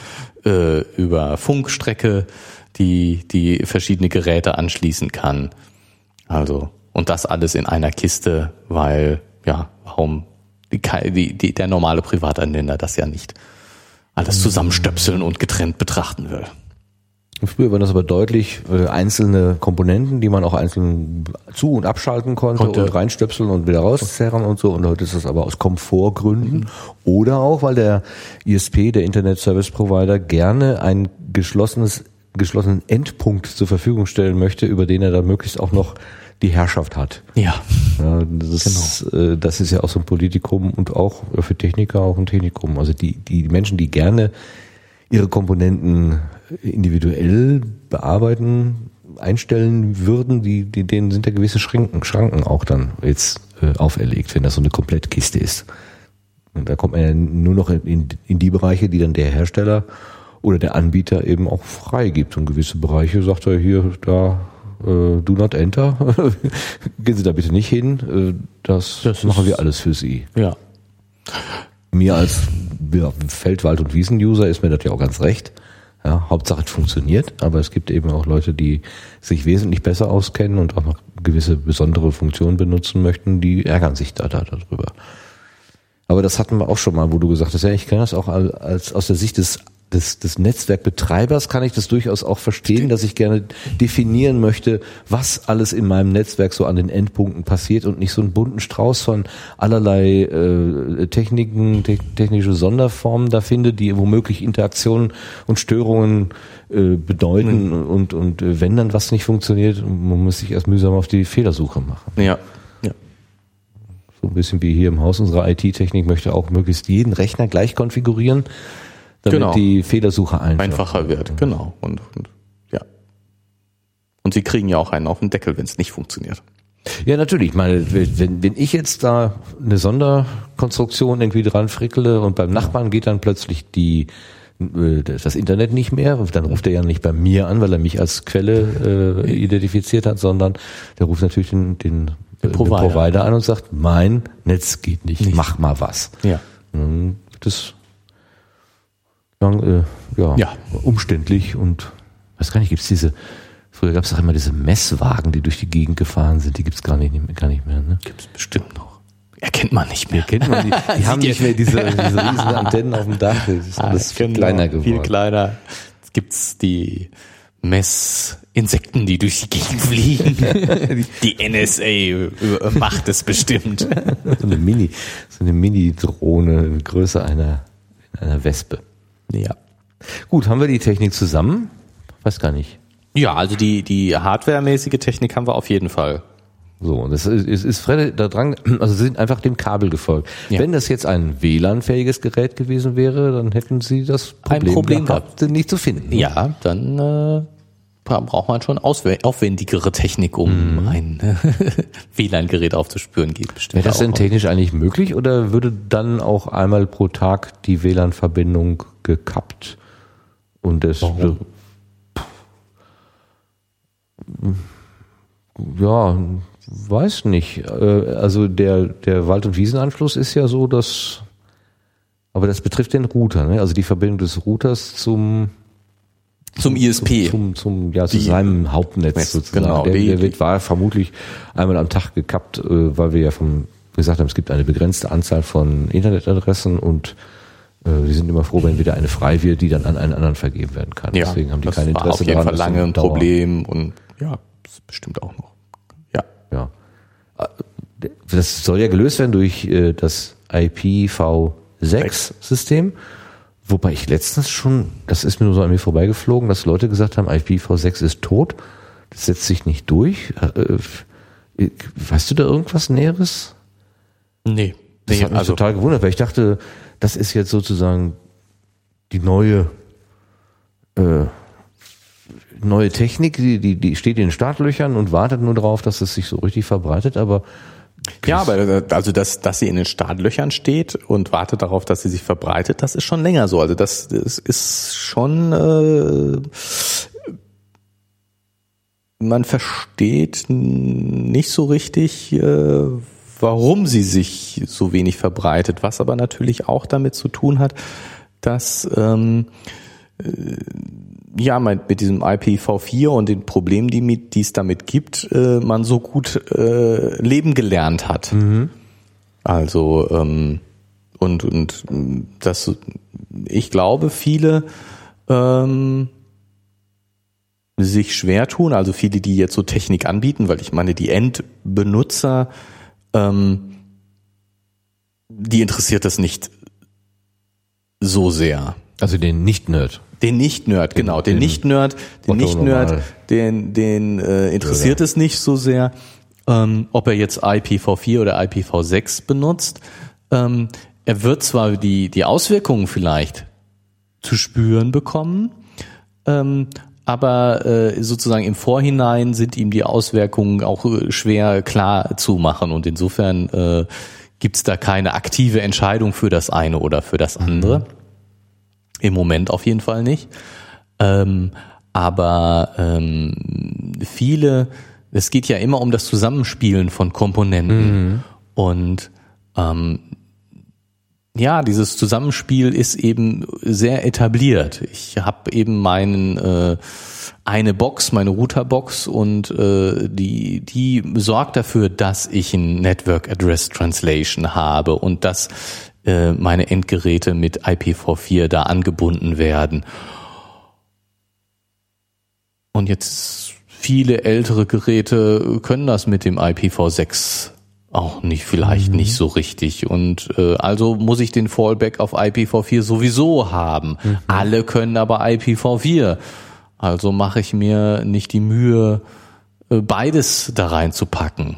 äh, über Funkstrecke, die, die verschiedene Geräte anschließen kann. Also, und das alles in einer Kiste, weil, ja, warum die, die, der normale Privatanwender das ja nicht alles zusammenstöpseln und getrennt betrachten will. Früher waren das aber deutlich äh, einzelne Komponenten, die man auch einzeln zu- und abschalten konnte, Konnte. und reinstöpseln und wieder rauszerren und so. Und heute ist das aber aus Komfortgründen. Oder auch, weil der ISP, der Internet Service Provider, gerne ein geschlossenes geschlossenen Endpunkt zur Verfügung stellen möchte, über den er dann möglichst auch noch die Herrschaft hat. Ja. Ja, das, genau. äh, das ist ja auch so ein Politikum und auch für Techniker auch ein Technikum. Also die, die Menschen, die gerne ihre Komponenten individuell bearbeiten, einstellen würden, die, die, denen sind ja gewisse Schranken, Schranken auch dann jetzt äh, auferlegt, wenn das so eine Komplettkiste ist. Und da kommt man ja nur noch in, in die Bereiche, die dann der Hersteller oder der Anbieter eben auch freigibt. Und gewisse Bereiche sagt er hier, da äh, do not enter. *laughs* Gehen Sie da bitte nicht hin. Äh, das, das machen wir alles für Sie. Ja. Mir als ja, Feldwald- und Wiesen-User ist mir das ja auch ganz recht. Ja, Hauptsache es funktioniert, aber es gibt eben auch Leute, die sich wesentlich besser auskennen und auch noch gewisse besondere Funktionen benutzen möchten, die ärgern sich da, da darüber. Aber das hatten wir auch schon mal, wo du gesagt hast, ja, ich kann das auch als aus der Sicht des des, des Netzwerkbetreibers kann ich das durchaus auch verstehen, dass ich gerne definieren möchte, was alles in meinem Netzwerk so an den Endpunkten passiert und nicht so einen bunten Strauß von allerlei äh, Techniken, te technische Sonderformen da finde, die womöglich Interaktionen und Störungen äh, bedeuten mhm. und, und äh, wenn dann was nicht funktioniert, man muss sich erst mühsam auf die Fehlersuche machen. Ja. ja. So ein bisschen wie hier im Haus unsere IT-Technik möchte auch möglichst jeden Rechner gleich konfigurieren damit genau. die Fehlersuche einfach einfacher wird. Genau. Und, und ja. Und sie kriegen ja auch einen auf den Deckel, wenn es nicht funktioniert. Ja, natürlich. Ich meine, wenn, wenn ich jetzt da eine Sonderkonstruktion irgendwie dran frickele und beim Nachbarn geht dann plötzlich die äh, das Internet nicht mehr, dann ruft er ja nicht bei mir an, weil er mich als Quelle äh, identifiziert hat, sondern der ruft natürlich den, den, den Provider. Provider an und sagt, mein Netz geht nicht, nicht. mach mal was. Ja. Das lang, äh, ja, ja, umständlich und weiß gar nicht, gibt's diese, früher gab's doch immer diese Messwagen, die durch die Gegend gefahren sind, die gibt's gar nicht, gar nicht mehr. Ne? Gibt's bestimmt noch. Erkennt man nicht mehr. Erkennt man die, *laughs* die haben nicht mehr diese, diese riesen *laughs* Antennen auf dem Dach. Das ist alles viel kleiner geworden. Viel kleiner. Jetzt gibt's die Messinsekten, die durch die Gegend fliegen. *laughs* die NSA macht es bestimmt. so eine Mini, so eine Mini-Drohne, Größe einer, einer Wespe. Ja. Gut, haben wir die Technik zusammen? Weiß gar nicht. Ja, also die, die hardwaremäßige Technik haben wir auf jeden Fall. So, und es ist, ist, ist Fred da dran, also sie sind einfach dem Kabel gefolgt. Ja. Wenn das jetzt ein WLAN-fähiges Gerät gewesen wäre, dann hätten sie das Problem, Problem gehabt, gehabt, nicht zu finden. Ja, dann äh, braucht man schon aufwendigere Technik, um mhm. ein *laughs* WLAN-Gerät aufzuspüren. Geht bestimmt Wäre das denn technisch eigentlich möglich oder würde dann auch einmal pro Tag die WLAN-Verbindung gekappt. Und es ja, weiß nicht. Äh, also der, der Wald- und Wiesenanschluss ist ja so, dass, aber das betrifft den Router, ne? also die Verbindung des Routers zum, zum ISP. Zum, zum, zum ja, zu die, seinem Hauptnetz sozusagen. Genau, der, der wird, war vermutlich einmal am Tag gekappt, äh, weil wir ja vom, gesagt haben, es gibt eine begrenzte Anzahl von Internetadressen und äh, wir sind immer froh, wenn wieder eine frei wird, die dann an einen anderen vergeben werden kann. Ja, Deswegen haben die kein Interesse daran. auf jeden daran, Fall lange ein Problem und ja, das bestimmt auch noch. Ja. Ja. Äh, das soll ja gelöst werden durch äh, das IPv6-System. Wobei ich letztens schon, das ist mir nur so an mir vorbeigeflogen, dass Leute gesagt haben, IPv6 ist tot. Das setzt sich nicht durch. Weißt du da irgendwas Näheres? Nee. Das nee, hat mich also, total gewundert, weil ich dachte, das ist jetzt sozusagen die neue äh, neue Technik, die, die, die steht in den Startlöchern und wartet nur darauf, dass es sich so richtig verbreitet, aber ja, aber äh, also dass, dass sie in den Startlöchern steht und wartet darauf, dass sie sich verbreitet, das ist schon länger so. Also das, das ist schon äh, man versteht nicht so richtig, äh, warum sie sich so wenig verbreitet, was aber natürlich auch damit zu tun hat, dass ähm, äh, ja mit diesem IPv4 und den Problemen, die, mit, die es damit gibt, äh, man so gut äh, leben gelernt hat. Mhm. Also ähm, und und das ich glaube viele ähm, sich schwer tun, also viele, die jetzt so Technik anbieten, weil ich meine, die Endbenutzer ähm, die interessiert das nicht so sehr. Also den Nicht-Nerd. Den Nicht-Nerd, genau. Den, den Nicht-Nerd, den Nicht-Nerd, den, den äh, interessiert ja. es nicht so sehr. ähm, ob er jetzt IPv4 oder IPv6 benutzt. Ähm, er wird zwar die, die Auswirkungen vielleicht zu spüren bekommen, ähm, aber äh, sozusagen im Vorhinein sind ihm die Auswirkungen auch äh, schwer klar zu machen und insofern äh, gibt es da keine aktive Entscheidung für das eine oder für das andere. Mhm. Im Moment auf jeden Fall nicht. Ähm, aber ähm, viele, es geht ja immer um das Zusammenspielen von Komponenten mhm. und ähm, ja, dieses Zusammenspiel ist eben sehr etabliert. Ich habe eben meinen äh, eine Box, meine Routerbox und äh, die die sorgt dafür, dass ich ein Network Address Translation habe und dass äh, meine Endgeräte mit IPv4 da angebunden werden. Und jetzt viele ältere Geräte können das mit dem IPv6 auch nicht, vielleicht mhm. nicht so richtig. Und äh, also muss ich den Fallback auf IPv4 sowieso haben. Mhm. Alle können aber IPv4. Also mache ich mir nicht die Mühe, äh, beides da reinzupacken.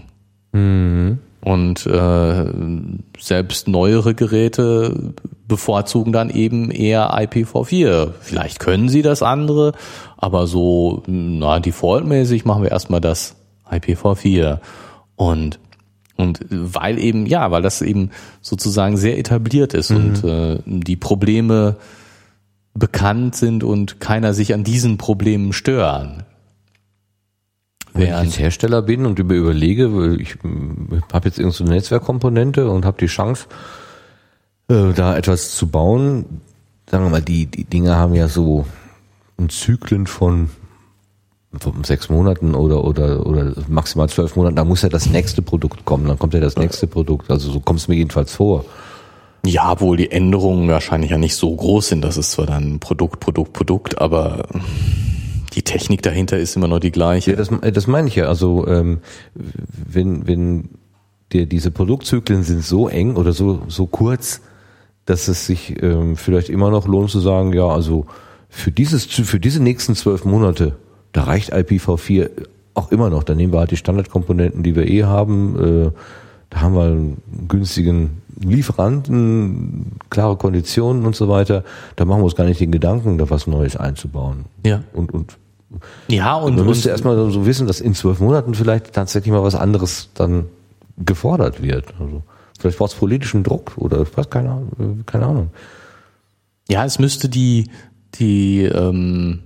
Mhm. Und äh, selbst neuere Geräte bevorzugen dann eben eher IPv4. Vielleicht können sie das andere, aber so na defaultmäßig machen wir erstmal das IPv4. Und und weil eben, ja, weil das eben sozusagen sehr etabliert ist mhm. und äh, die Probleme bekannt sind und keiner sich an diesen Problemen stören. Wenn ich jetzt Hersteller bin und überlege, ich habe jetzt irgendeine so Netzwerkkomponente und habe die Chance, äh, da etwas zu bauen, sagen wir mal, die, die Dinge haben ja so Zyklen von sechs Monaten oder, oder, oder maximal zwölf Monaten, da muss ja das nächste Produkt kommen, dann kommt ja das nächste Produkt. Also so kommt es mir jedenfalls vor. Ja, wohl die Änderungen wahrscheinlich ja nicht so groß sind. Das ist zwar dann Produkt, Produkt, Produkt, aber die Technik dahinter ist immer noch die gleiche. Ja, das, das meine ich ja. Also ähm, wenn, wenn der, diese Produktzyklen sind so eng oder so, so kurz, dass es sich ähm, vielleicht immer noch lohnt zu sagen, ja, also für dieses, für diese nächsten zwölf Monate da reicht IPv4 auch immer noch. Da nehmen wir halt die Standardkomponenten, die wir eh haben. Äh, da haben wir einen günstigen Lieferanten, klare Konditionen und so weiter. Da machen wir uns gar nicht den Gedanken, da was Neues einzubauen. Ja. Und, und ja, und man müsste erstmal so wissen, dass in zwölf Monaten vielleicht tatsächlich mal was anderes dann gefordert wird. Also vielleicht braucht es politischen Druck oder was, keine, keine Ahnung. Ja, es müsste die, die ähm,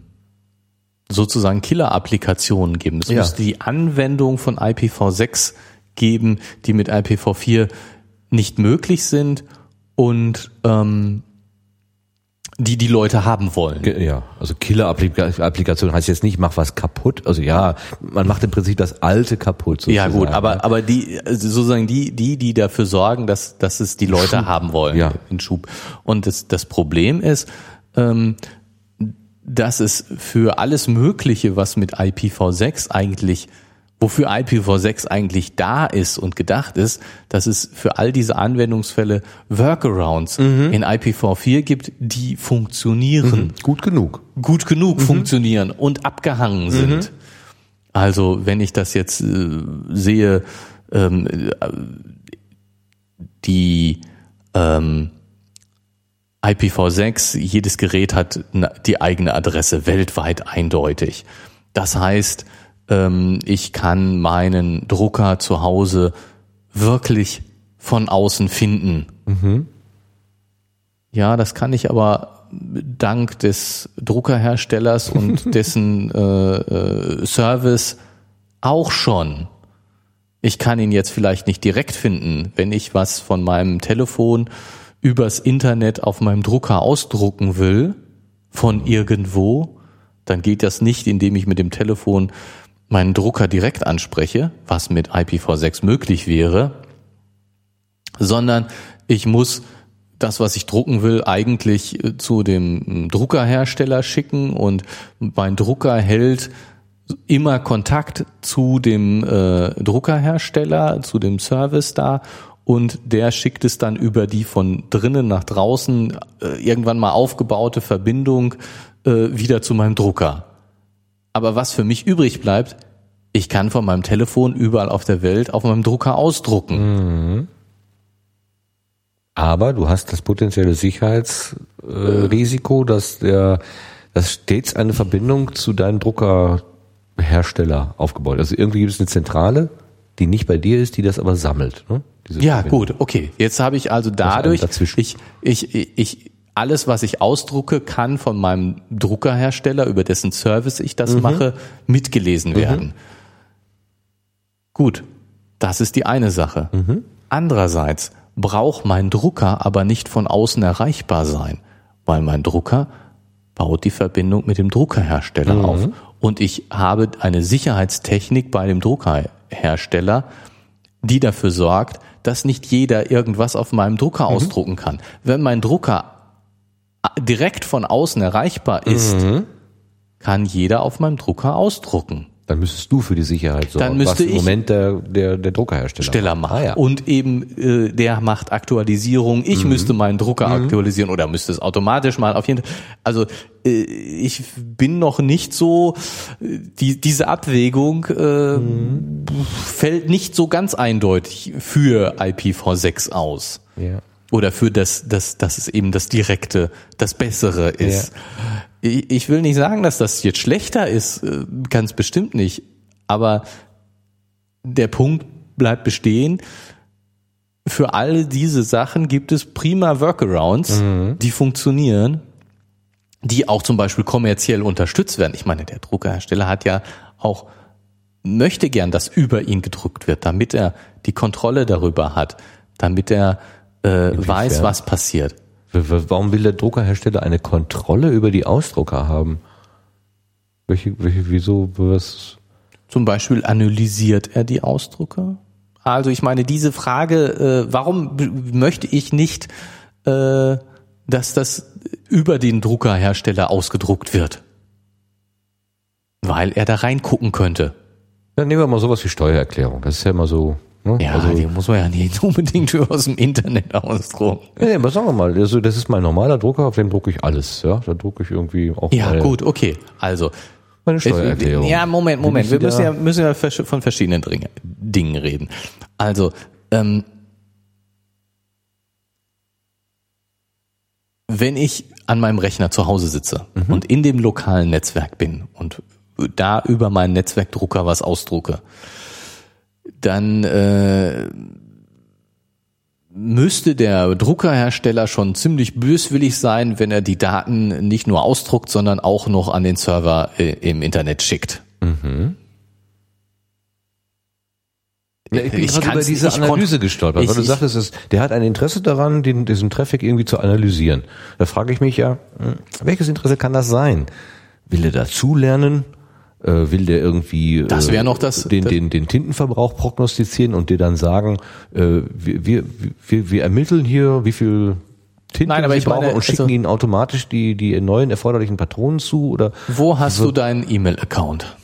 sozusagen Killer-Applikationen geben. Es ja. müsste die Anwendung von IPv6 geben, die mit IPv4 nicht möglich sind und ähm, die die Leute haben wollen. Ja, also Killer-Applikation heißt jetzt nicht, mach was kaputt. Also ja, man macht im Prinzip das Alte kaputt. Sozusagen. Ja gut, aber aber die sozusagen die die die dafür sorgen, dass dass es die Leute Schub. haben wollen ja. in Schub. Und das das Problem ist, ähm, dass es für alles Mögliche, was mit IPv6 eigentlich, wofür IPv6 eigentlich da ist und gedacht ist, dass es für all diese Anwendungsfälle Workarounds mhm. in IPv4 gibt, die funktionieren. Mhm. Gut genug. Gut genug mhm. funktionieren und abgehangen sind. Mhm. Also wenn ich das jetzt äh, sehe, ähm, äh, die ähm, IPv6, jedes Gerät hat die eigene Adresse weltweit eindeutig. Das heißt, ich kann meinen Drucker zu Hause wirklich von außen finden. Mhm. Ja, das kann ich aber dank des Druckerherstellers und *laughs* dessen äh, äh, Service auch schon. Ich kann ihn jetzt vielleicht nicht direkt finden, wenn ich was von meinem Telefon übers Internet auf meinem Drucker ausdrucken will, von irgendwo, dann geht das nicht, indem ich mit dem Telefon meinen Drucker direkt anspreche, was mit IPv6 möglich wäre, sondern ich muss das, was ich drucken will, eigentlich äh, zu dem Druckerhersteller schicken und mein Drucker hält immer Kontakt zu dem äh, Druckerhersteller, zu dem Service da und der schickt es dann über die von drinnen nach draußen äh, irgendwann mal aufgebaute Verbindung äh, wieder zu meinem Drucker. Aber was für mich übrig bleibt, Ich kann von meinem Telefon überall auf der Welt auf meinem Drucker ausdrucken. Aber du hast das potenzielle Sicherheitsrisiko, äh, dass der, dass stets eine Verbindung zu deinem Druckerhersteller aufgebaut. ist. Also irgendwie gibt es eine Zentrale, die nicht bei dir ist, die das aber sammelt. Ne? Ja, Verbindung. gut, okay. Jetzt habe ich also dadurch, ich, ich, ich, ich, alles, was ich ausdrucke, kann von meinem Druckerhersteller, über dessen Service ich Mhm. das mache, mitgelesen werden. Gut, das ist die eine Sache. Mhm. Andererseits braucht mein Drucker aber nicht von außen erreichbar sein, weil mein Drucker baut die Verbindung mit dem Druckerhersteller Mhm. auf. Und ich habe eine Sicherheitstechnik bei dem Druckerhersteller, die dafür sorgt, dass nicht jeder irgendwas auf meinem Drucker Mhm. ausdrucken kann. Wenn mein Drucker direkt von außen erreichbar ist, Mhm. kann jeder auf meinem Drucker ausdrucken. Dann müsstest du für die Sicherheit sorgen, Dann müsste was im Moment der, der, der Druckerhersteller Steller macht. Ah, ja. Und eben äh, der macht Aktualisierung. Ich Mhm. müsste meinen Drucker aktualisieren oder müsste es automatisch mal auf jeden Fall. Also äh, ich bin noch nicht so die, diese Abwägung äh, Mhm. fällt nicht so ganz eindeutig für IPv6 aus. ja. Oder für das, das, dass es eben das Direkte, das Bessere ist. Ich, ich will nicht sagen, dass das jetzt schlechter ist, äh, ganz bestimmt nicht. Aber der Punkt bleibt bestehen. Für all diese Sachen gibt es prima Workarounds, die funktionieren, die auch zum Beispiel kommerziell unterstützt werden. Ich meine, der Druckerhersteller hat ja auch möchte gern, dass über ihn gedruckt wird, damit er die Kontrolle darüber hat, damit er äh, weiß, was passiert. Warum will der Druckerhersteller eine Kontrolle über die Ausdrucker haben? Welche, welche, wieso, was? Zum Beispiel analysiert er die Ausdrucker? Also ich meine, diese Frage, äh, warum möchte ich nicht, äh, dass das über den Druckerhersteller ausgedruckt wird? Weil er da reingucken könnte. Dann nehmen wir mal sowas wie Steuererklärung. Das ist ja immer so. Ne? Ja, also, die muss man ja nicht *laughs* unbedingt aus dem Internet ausdrucken. nee, aber sagen wir mal, also das ist mein normaler Drucker, auf dem drucke ich alles. Ja, da drucke ich irgendwie auch Ja, meine, gut, okay. Also meine Steuererklärung. Ja, Moment, Moment. Wir müssen ja, müssen ja von verschiedenen Dingen reden. Also, ähm, wenn ich an meinem Rechner zu Hause sitze Mhm. und in dem lokalen Netzwerk bin und da über meinen Netzwerkdrucker was ausdrucke, dann äh, müsste der Druckerhersteller schon ziemlich böswillig sein, wenn er die Daten nicht nur ausdruckt, sondern auch noch an den Server äh, im Internet schickt. Ja, ich bin Ich gerade über diese Analyse gestolpert, ich- weil du ich- sagtest, es, der hat ein Interesse daran, den, diesen Traffic irgendwie zu analysieren. Da frage ich mich ja, hm, welches Interesse kann das sein? Will der dazulernen? Äh, will der irgendwie Das wär noch das- den, den, den Tintenverbrauch prognostizieren und dir dann sagen, äh, wir, wir, wir, wir ermitteln hier, wie viel Tinte Nein, aber ich meine, brauchen und schicken also- ihnen automatisch die, die neuen erforderlichen Patronen zu oder Wo hast du deinen E-Mail-Account?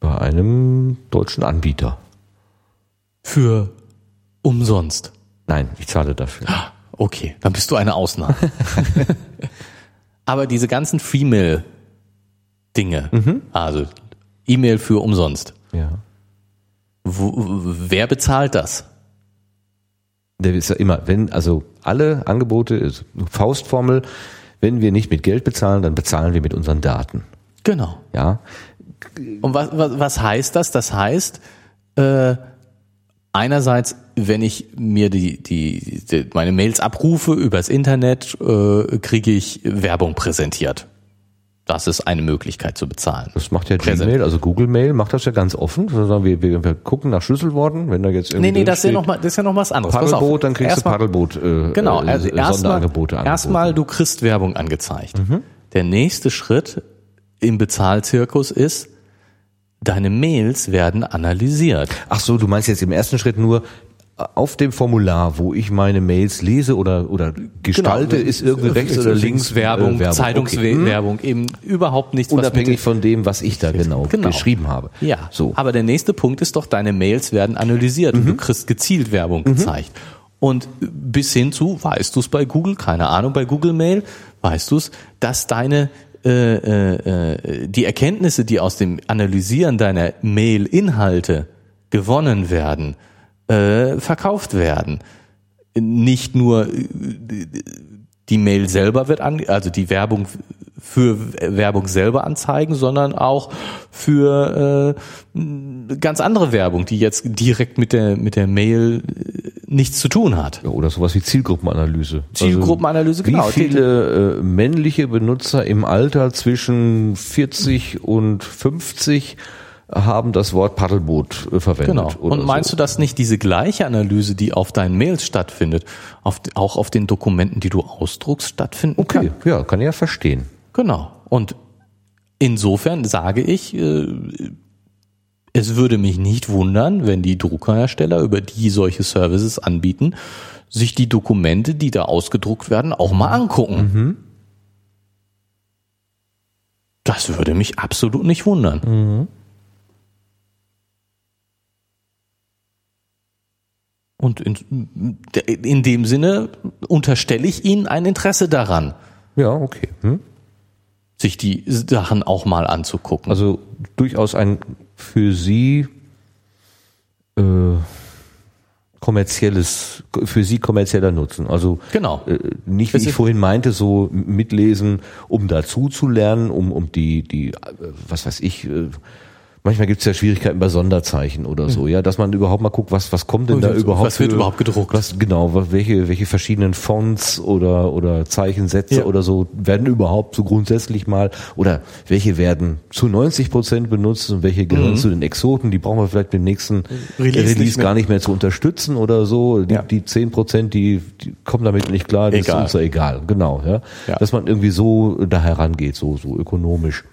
bei einem deutschen Anbieter. Für umsonst. Nein, ich zahle dafür. Okay, dann bist du eine Ausnahme. *laughs* Aber diese ganzen Freemail-Dinge, also E-Mail für umsonst, Ja. wo, wer bezahlt das? Der ist ja immer, wenn, also alle Angebote, ist Faustformel, wenn wir nicht mit Geld bezahlen, dann bezahlen wir mit unseren Daten. Genau. Ja. Und was, was, was heißt das? Das heißt, äh, einerseits, wenn ich mir die, die, die meine Mails abrufe übers Internet, äh, kriege ich Werbung präsentiert. Das ist eine Möglichkeit zu bezahlen. Das macht ja Präsent. Gmail, also Google Mail macht das ja ganz offen. Wir, wir, wir gucken nach Schlüsselworten, wenn da jetzt irgendwie Nee, nee, das ist ja noch mal, das ist ja noch was anderes. Paddelboot, dann kriegst Erstmal- du Paddelboot äh, Genau, äh, also erstmal, Sonderangebote erstmal du kriegst Werbung angezeigt. Mhm. Der nächste Schritt im Bezahlzirkus ist, deine Mails werden analysiert. Ach so, du meinst jetzt im ersten Schritt nur auf dem Formular, wo ich meine Mails lese oder oder gestalte, ist irgendwie rechts oder links Werbung, äh, Werbung. Okay. Hm? Zeitungswerbung, eben überhaupt nichts, Unabhängig von dem, was ich da genau, Genau. geschrieben habe. Ja, So. aber der nächste Punkt ist doch, deine Mails werden analysiert Mhm. und du kriegst gezielt Werbung gezeigt. Und bis hin zu, weißt du es bei Google, keine Ahnung, bei Google Mail, weißt du es, dass deine äh, äh, äh, die Erkenntnisse, die aus dem Analysieren deiner Mail-Inhalte gewonnen werden, äh, verkauft werden. Nicht nur äh, die Mail selber wird an, also die Werbung für Werbung selber anzeigen, sondern auch für äh, ganz andere Werbung, die jetzt direkt mit der mit der Mail äh, nichts zu tun hat. Ja, oder sowas wie Zielgruppenanalyse. Zielgruppenanalyse, also, genau. Wie viele äh, männliche Benutzer im Alter zwischen 40 und 50 haben das Wort Paddelboot äh, verwendet. Genau. Und meinst so. du, dass nicht diese gleiche Analyse, die auf deinen Mails stattfindet, auf, auch auf den Dokumenten, die du ausdruckst, stattfinden okay. kann? Okay, ja, kann ich ja verstehen. Genau. Und insofern sage ich, äh, es würde mich nicht wundern, wenn die Druckerhersteller, über die solche Services anbieten, sich die Dokumente, die da ausgedruckt werden, auch mal angucken. Mhm. Das würde mich absolut nicht wundern. Mhm. Und in, in, dem Sinne unterstelle ich Ihnen ein Interesse daran. Ja, okay. Hm? Sich die Sachen auch mal anzugucken. Also durchaus ein für Sie äh, kommerzielles, für Sie kommerzieller Nutzen. Also genau. Äh, nicht wie ich vorhin meinte, so mitlesen, um dazu zu lernen, um um die die äh, was weiß ich äh, manchmal gibt es ja Schwierigkeiten bei Sonderzeichen oder so, ja, dass man überhaupt mal guckt, was was kommt denn da überhaupt was wird für, überhaupt gedruckt? Was genau, welche welche verschiedenen Fonts oder oder Zeichensätze ja. oder so werden überhaupt so grundsätzlich mal oder welche werden zu 90 Prozent benutzt und welche gehören mhm. zu den Exoten, die brauchen wir vielleicht den nächsten Release, Release nicht gar nicht mehr zu unterstützen oder so. Die, ja. die 10 Prozent, die, die kommen damit nicht klar, das egal. ist uns ja egal, genau, ja? ja. Dass man irgendwie so da herangeht, so so ökonomisch.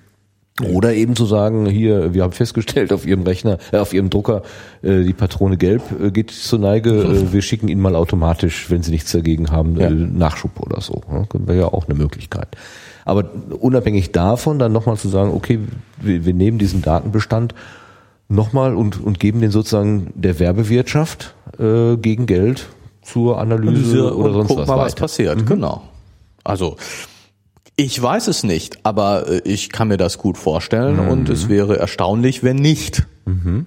Oder eben zu sagen, hier, wir haben festgestellt auf Ihrem Rechner, äh, auf Ihrem Drucker, äh, die Patrone gelb äh, geht zur Neige, äh, *laughs* wir schicken Ihnen mal automatisch, wenn Sie nichts dagegen haben, ja. äh, Nachschub oder so. Ne? Wäre ja auch eine Möglichkeit. Aber unabhängig davon dann nochmal zu sagen, okay, wir, wir nehmen diesen Datenbestand nochmal und, und geben den sozusagen der Werbewirtschaft äh, gegen Geld zur Analyse, Analyse oder sonst was. Mal, was passiert, mhm. genau. Also ich weiß es nicht, aber äh, ich kann mir das gut vorstellen mhm. und es wäre erstaunlich, wenn nicht. Mhm.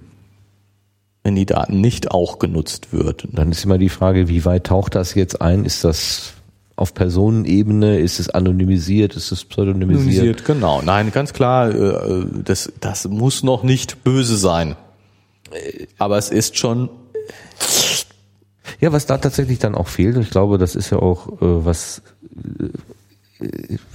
Wenn die Daten nicht auch genutzt wird. Dann ist immer die Frage, wie weit taucht das jetzt ein? Ist das auf Personenebene? Ist es anonymisiert? Ist es pseudonymisiert? Anonymisiert, genau. Nein, ganz klar, äh, das, das muss noch nicht böse sein. Aber es ist schon ja, was da tatsächlich dann auch fehlt, ich glaube, das ist ja auch äh, was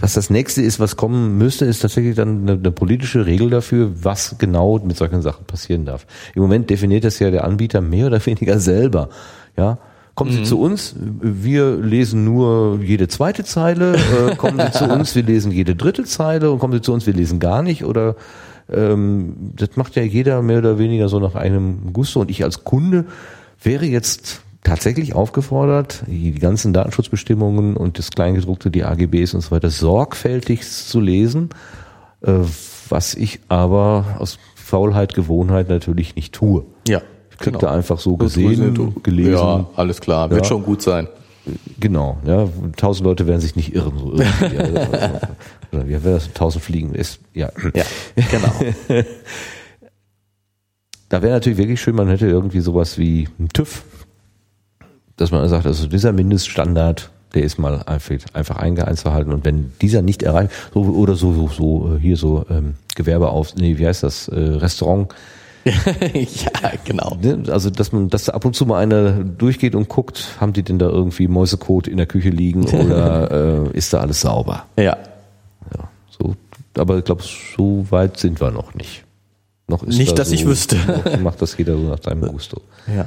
was das nächste ist, was kommen müsste, ist tatsächlich dann eine, eine, politische Regel dafür, was genau mit solchen Sachen passieren darf. Im Moment definiert das ja der Anbieter mehr oder weniger selber. Ja, kommen Sie mhm. zu uns, wir lesen nur jede zweite Zeile, äh, kommen Sie zu *laughs* uns, wir lesen jede dritte Zeile und kommen Sie zu uns, wir lesen gar nicht oder ähm, das macht ja jeder mehr oder weniger so nach einem Gusto und ich als Kunde wäre jetzt tatsächlich aufgefordert, die ganzen Datenschutzbestimmungen und das Kleingedruckte, die AGBs und so weiter sorgfältig zu lesen, äh, was ich aber aus Faulheit, Gewohnheit natürlich nicht tue. Ja. Ich krieg genau. da einfach so gesehen, gelesen. Ja, alles klar, wird ja. schon gut sein. Genau, ja, tausend Leute werden sich nicht irren. So irgendwie. also, *laughs* also, wie wäre das? Tausend Fliegen ist, ja. Ja, genau. *laughs* da wäre natürlich wirklich schön, man hätte irgendwie sowas wie ein TÜV dass man sagt, also dieser Mindeststandard, der ist mal einfach, einfach einzuhalten und wenn dieser nicht erreicht, so, oder so, so, so äh, hier so ähm, Gewerbe auf, nee, wie heißt das, äh, Restaurant, *laughs* ja, genau. Ne, also, dass man, dass da ab und zu mal einer durchgeht und guckt, haben die denn da irgendwie Mäusekot in der Küche liegen *laughs* oder äh, ist da alles sauber? Ja. ja so, aber ich glaube, so weit sind wir noch nicht. Noch ist nicht, da dass so, ich wüsste. macht das jeder so nach seinem Gusto. Ja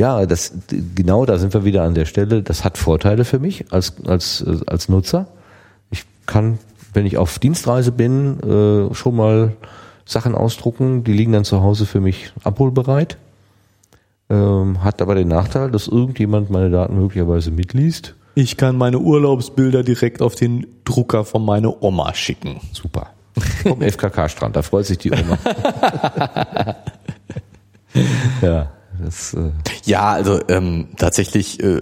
ja, das genau, da sind wir wieder an der Stelle. Das hat Vorteile für mich als als als Nutzer. Ich kann, wenn ich auf Dienstreise bin, äh, schon mal Sachen ausdrucken. Die liegen dann zu Hause für mich abholbereit. Ähm, hat aber den Nachteil, dass irgendjemand meine Daten möglicherweise mitliest. Ich kann meine Urlaubsbilder direkt auf den Drucker von meiner Oma schicken. Super. Vom FKK-Strand, da freut sich die Oma. *laughs* ja. Das, äh Ja, also ähm, tatsächlich äh,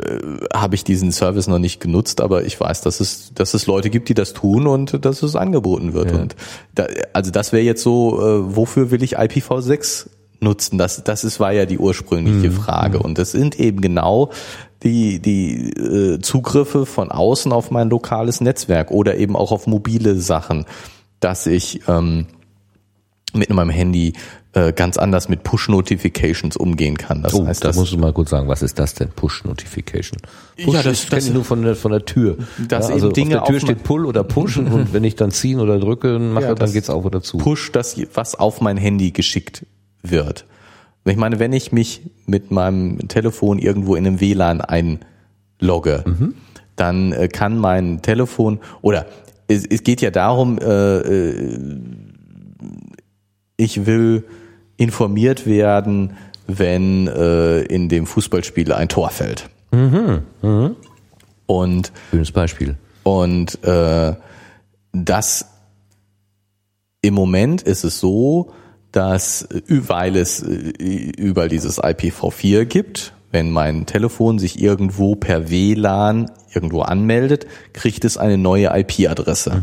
habe ich diesen Service noch nicht genutzt, aber ich weiß, dass es, dass es Leute gibt, die das tun und dass es angeboten wird. Ja. Und da, also das wäre jetzt so, äh, wofür will ich IPv6 nutzen? Das, das ist, war ja die ursprüngliche Frage. Und das sind eben genau die, die äh, Zugriffe von außen auf mein lokales Netzwerk oder eben auch auf mobile Sachen, dass ich ähm, mit meinem Handy äh, ganz anders mit Push-Notifications umgehen kann. Das Oh, heißt, da musst du mal kurz sagen, was ist das denn? Push-Notification. Push Ja, das- das- ich nur von der, von der Tür. Dass ja, eben also Dinge auf der Tür steht Pull oder Push *laughs* und wenn ich dann ziehen oder drücken mache, Ja, dann geht's auf oder zu. Push, das was auf mein Handy geschickt wird. Ich meine, wenn ich mich mit meinem Telefon irgendwo in einem WLAN einlogge, dann äh, kann mein Telefon oder es, es geht ja darum, äh, äh, ich will informiert werden, wenn äh, in dem Fußballspiel ein Tor fällt. Und Schönes Beispiel. und äh, das im Moment ist es so, dass äh, weil es äh, überall dieses IPv4 gibt, wenn mein Telefon sich irgendwo per WLAN irgendwo anmeldet, kriegt es eine neue IP-Adresse.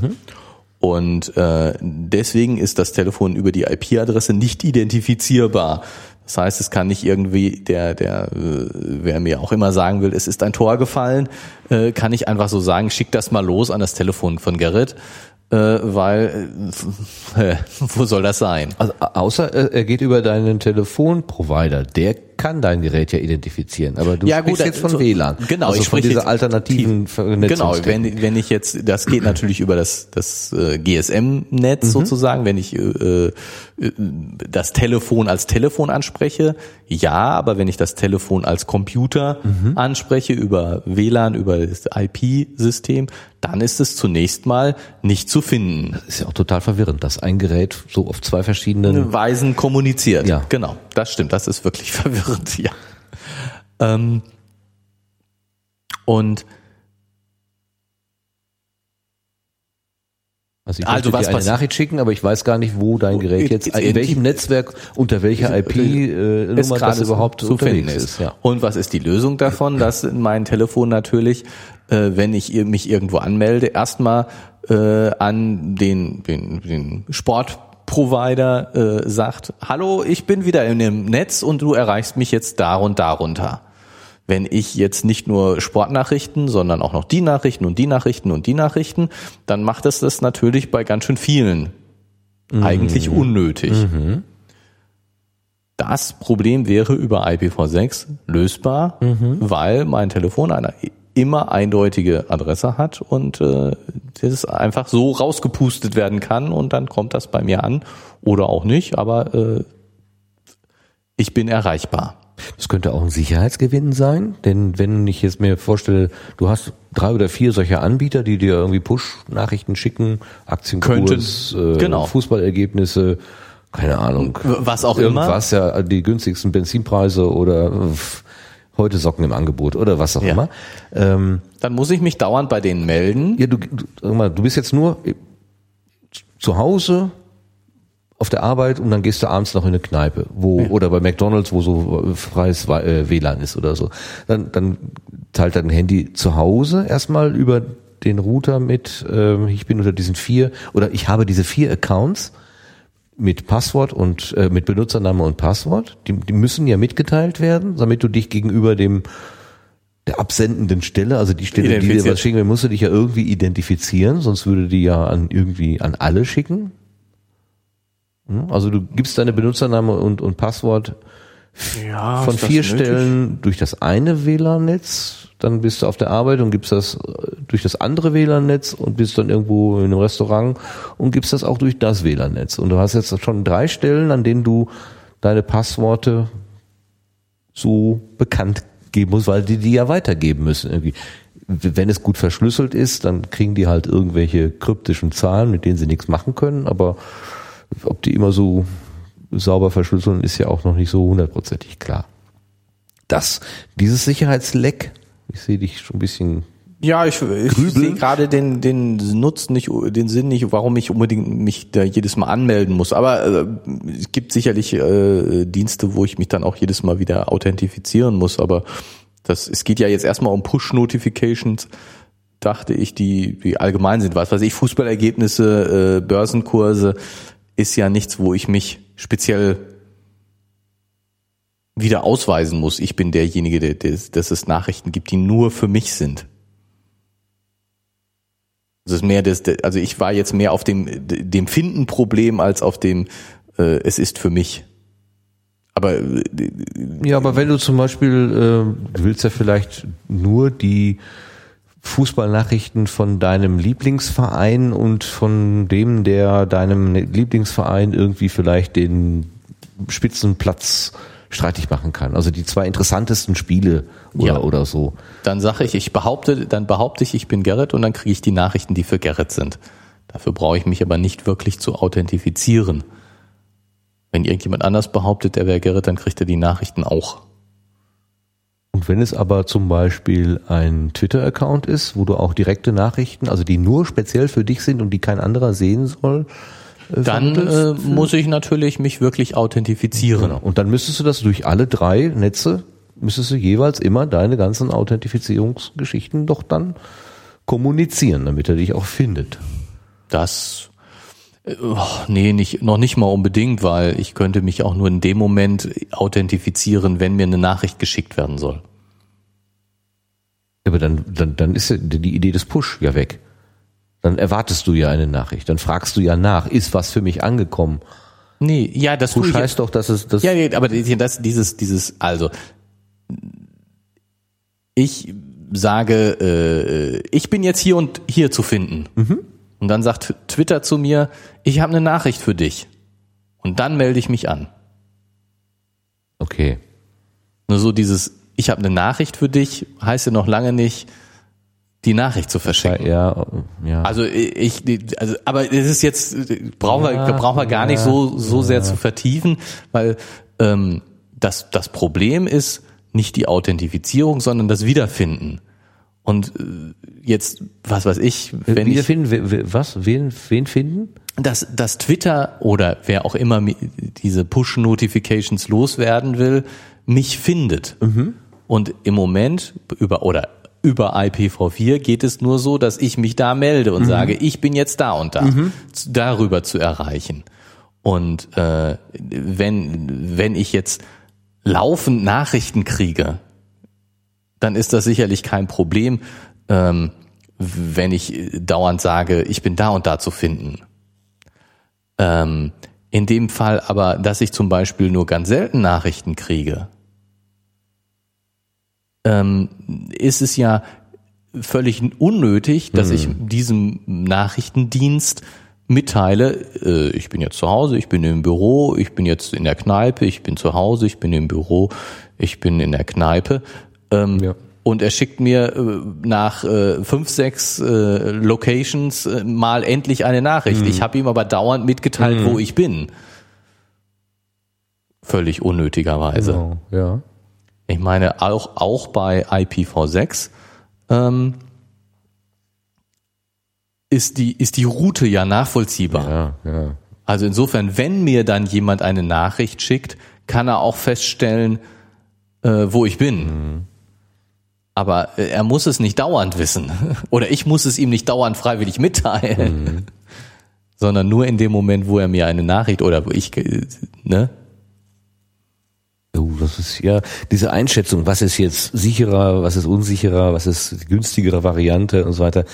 Und äh, deswegen ist das Telefon über die IP-Adresse nicht identifizierbar. Das heißt, es kann nicht irgendwie der, der, äh, wer mir auch immer sagen will, es ist ein Tor gefallen, äh, kann ich einfach so sagen, schick das mal los an das Telefon von Gerrit, äh, weil äh, *laughs* wo soll das sein? Also au- außer äh, er geht über deinen Telefonprovider, der kann dein Gerät ja identifizieren, aber du Ja, sprichst gut, jetzt von so- WLAN. genau, also ich von dieser alternativen Genau, Vernetzungstechnik. wenn, wenn ich jetzt, das geht natürlich über das, das äh, GSM-Netz Mhm. sozusagen, wenn ich äh, äh, das Telefon als Telefon anspreche, ja, aber wenn ich das Telefon als Computer Mhm. anspreche über WLAN, über das IP-System, dann ist es zunächst mal nicht zu finden. Das ist ja auch total verwirrend, dass ein Gerät so auf zwei verschiedenen Weisen kommuniziert. Ja. Genau, das stimmt, das ist wirklich *laughs* verwirrend, ja. Ähm, und Also ich Also was dir eine Nachricht schicken, aber ich weiß gar nicht, wo dein Gerät jetzt, in in- welchem Netzwerk, unter welcher IP-Nummer das gerade überhaupt zu finden ist. ist. Ja. Und was ist die Lösung davon? Dass mein Telefon natürlich, äh, wenn ich mich irgendwo anmelde, erstmal äh, an den, den, den Sportprovider äh, sagt, hallo, ich bin wieder in dem Netz und du erreichst mich jetzt da und darunter. Wenn ich jetzt nicht nur Sportnachrichten, sondern auch noch die Nachrichten und die Nachrichten und die Nachrichten, dann macht es das natürlich bei ganz schön vielen eigentlich unnötig. Das Problem wäre über IPv6 lösbar, weil mein Telefon eine immer eindeutige Adresse hat und äh, das einfach so rausgepustet werden kann und dann kommt das bei mir an oder auch nicht, aber äh, ich bin erreichbar. Das könnte auch ein Sicherheitsgewinn sein, denn wenn ich jetzt mir vorstelle, du hast drei oder vier solcher Anbieter, die dir irgendwie Push-Nachrichten schicken, Aktienkurs, äh, genau. Fußballergebnisse, keine Ahnung, Was auch immer. irgendwas, ja, die günstigsten Benzinpreise oder heute Socken im Angebot oder was auch Ja. immer. Ähm, Dann muss ich mich dauernd bei denen melden. ja, du, du, sag mal, du bist jetzt nur zu Hause auf der Arbeit und dann gehst du abends noch in eine Kneipe, wo oder bei McDonald's, wo so äh, freies Wa- äh, WLAN ist oder so. Dann, dann teilt dein Handy zu Hause erstmal über den Router mit. Ähm, ich bin unter diesen vier oder ich habe diese vier Accounts mit Passwort und äh, mit Benutzername und Passwort. Die, die müssen ja mitgeteilt werden, damit du dich gegenüber dem der absendenden Stelle, also die Stelle, die dir was schicken will, musst du dich ja irgendwie identifizieren, sonst würde die ja an irgendwie an alle schicken. Hm? Also du gibst deine Benutzername und, und Passwort Ja, von vier Stellen durch das eine WLAN-Netz, dann bist du auf der Arbeit und gibst das äh, durch das andere WLAN-Netz und bist dann irgendwo in einem Restaurant und gibst das auch durch das WLAN-Netz. Und du hast jetzt schon drei Stellen, an denen du deine Passworte so bekannt geben musst, weil die die ja weitergeben müssen irgendwie. Wenn es gut verschlüsselt ist, dann kriegen die halt irgendwelche kryptischen Zahlen, mit denen sie nichts machen können, aber ob die immer so sauber verschlüsseln, ist ja auch noch nicht so hundertprozentig klar. Das, dieses Sicherheitsleck, ich sehe dich schon ein bisschen Ja, ich, ich sehe gerade den, den Nutzen nicht, den Sinn nicht, warum ich unbedingt mich da jedes Mal anmelden muss. Aber äh, es gibt sicherlich äh, Dienste, wo ich mich dann auch jedes Mal wieder authentifizieren muss. Aber das, es geht ja jetzt erstmal um Push-Notifications, dachte ich, die, die allgemein sind. Was weiß ich, Fußballergebnisse, äh, Börsenkurse ist ja nichts, wo ich mich speziell wieder ausweisen muss. Ich bin derjenige, der, der, dass es Nachrichten gibt, die nur für mich sind. Das ist mehr das, also ich war jetzt mehr auf dem, dem Finden-Problem als auf dem, äh, es ist für mich. Aber äh, ja, aber wenn du zum Beispiel, äh, du willst ja vielleicht nur die Fußballnachrichten von deinem Lieblingsverein und von dem, der deinem Lieblingsverein irgendwie vielleicht den Spitzenplatz streitig machen kann. Also die zwei interessantesten Spiele oder, ja. oder so. Dann sage ich, ich behaupte, dann behaupte ich, ich bin Gerrit und dann kriege ich die Nachrichten, die für Gerrit sind. Dafür brauche ich mich aber nicht wirklich zu authentifizieren. Wenn irgendjemand anders behauptet, er wäre Gerrit, dann kriegt er die Nachrichten auch. Und wenn es aber zum Beispiel ein Twitter-Account ist, wo du auch direkte Nachrichten, also die nur speziell für dich sind und die kein anderer sehen soll, dann äh, muss ich natürlich mich wirklich authentifizieren. Genau. Und dann müsstest du das durch alle drei Netze, müsstest du jeweils immer deine ganzen Authentifizierungsgeschichten doch dann kommunizieren, damit er dich auch findet. Das oh, nee, nicht, noch nicht mal unbedingt, weil ich könnte mich auch nur in dem Moment authentifizieren, wenn mir eine Nachricht geschickt werden soll. Aber dann, dann, dann ist ja die Idee des Push ja weg. Dann erwartest du ja eine Nachricht. Dann fragst du ja nach, ist was für mich angekommen? Nee, ja, das Push heißt doch, dass es das. Ja, aber das, dieses, dieses, also ich sage, äh, ich bin jetzt hier und hier zu finden. Mhm. Und dann sagt Twitter zu mir, ich habe eine Nachricht für dich. Und dann melde ich mich an. Okay. Nur so dieses, ich habe eine Nachricht für dich, heißt ja noch lange nicht, die Nachricht zu verschicken. Ja, ja. Also ich, also, aber es ist jetzt brauchen wir ja, brauchen wir gar nicht so so sehr zu vertiefen, weil ähm, das das Problem ist nicht die Authentifizierung, sondern das Wiederfinden. Und äh, jetzt, was weiß ich, wenn Wiederfinden, ich, was, wen, wen finden? Dass, dass Twitter oder wer auch immer diese Push-Notifications loswerden will, mich findet. Mhm. Und im Moment über oder über IPv4 geht es nur so, dass ich mich da melde und mhm. sage, ich bin jetzt da und da, mhm. darüber zu erreichen. Und äh, wenn, wenn ich jetzt laufend Nachrichten kriege, dann ist das sicherlich kein Problem, ähm, wenn ich dauernd sage, ich bin da und da zu finden. Ähm, in dem Fall aber, dass ich zum Beispiel nur ganz selten Nachrichten kriege, ähm, ist es ja völlig unnötig, dass mhm. ich diesem Nachrichtendienst mitteile, äh, ich bin jetzt zu Hause, ich bin im Büro, ich bin jetzt in der Kneipe, ich bin zu Hause, ich bin im Büro, ich bin in der Kneipe. Ähm, ja. Und er schickt mir äh, nach äh, fünf, sechs äh, Locations äh, mal endlich eine Nachricht. Mhm. Ich habe ihm aber dauernd mitgeteilt, mhm. wo ich bin. Völlig unnötigerweise. Genau, ja. Ich meine, auch, auch bei IPv6 ähm, ist, die, ist die Route ja nachvollziehbar. Ja, ja. Also insofern, wenn mir dann jemand eine Nachricht schickt, kann er auch feststellen, äh, wo ich bin. Mhm. Aber äh, er muss es nicht dauernd wissen. *laughs* Oder ich muss es ihm nicht dauernd freiwillig mitteilen. Mhm. *laughs* Sondern nur in dem Moment, wo er mir eine Nachricht oder wo ich, äh, ne? Oh, das ist ja diese Einschätzung, was ist jetzt sicherer, was ist unsicherer, was ist günstigere Variante und so weiter,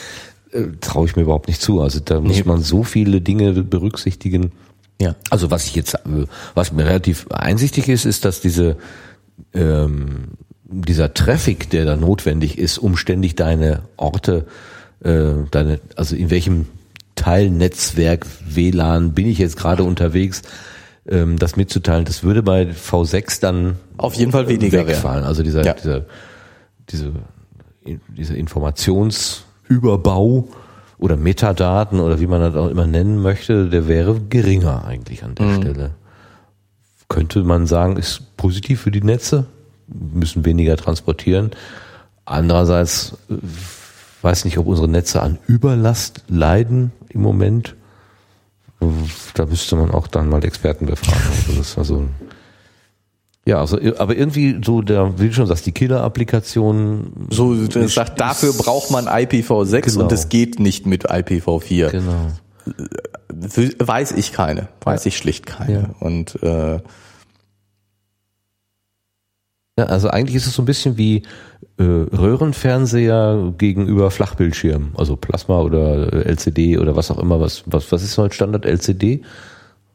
äh, traue ich mir überhaupt nicht zu. Also da muss nee. man so viele Dinge berücksichtigen. Ja. Also was ich jetzt, äh, was mir relativ einsichtig ist, ist, dass diese ähm, dieser Traffic, der da notwendig ist, um ständig deine Orte, äh, deine, also in welchem Teilnetzwerk WLAN bin ich jetzt gerade unterwegs, ähm, das mitzuteilen, das würde bei V6 dann auf jeden Fall weniger wegfallen. Also dieser, ja. dieser, diese, dieser Informationsüberbau oder Metadaten oder wie man das auch immer nennen möchte, der wäre geringer eigentlich an der mhm. Stelle. Könnte man sagen, ist positiv für die Netze, müssen weniger transportieren. Andererseits, weiß nicht, ob unsere Netze an Überlast leiden im Moment. Da müsste man auch dann mal Experten befragen. Also das war so ja, also, aber irgendwie so der, wie du schon sagst, die Killer-Applikation. So, das sagt, dafür braucht man IPv6 genau. und es geht nicht mit IPv4. Genau. Weiß ich keine, weiß ich schlicht keine. Ja. Und äh, ja, also eigentlich ist es so ein bisschen wie äh, Röhrenfernseher gegenüber Flachbildschirm, also Plasma oder LCD oder was auch immer. Was was was ist heute Standard LCD?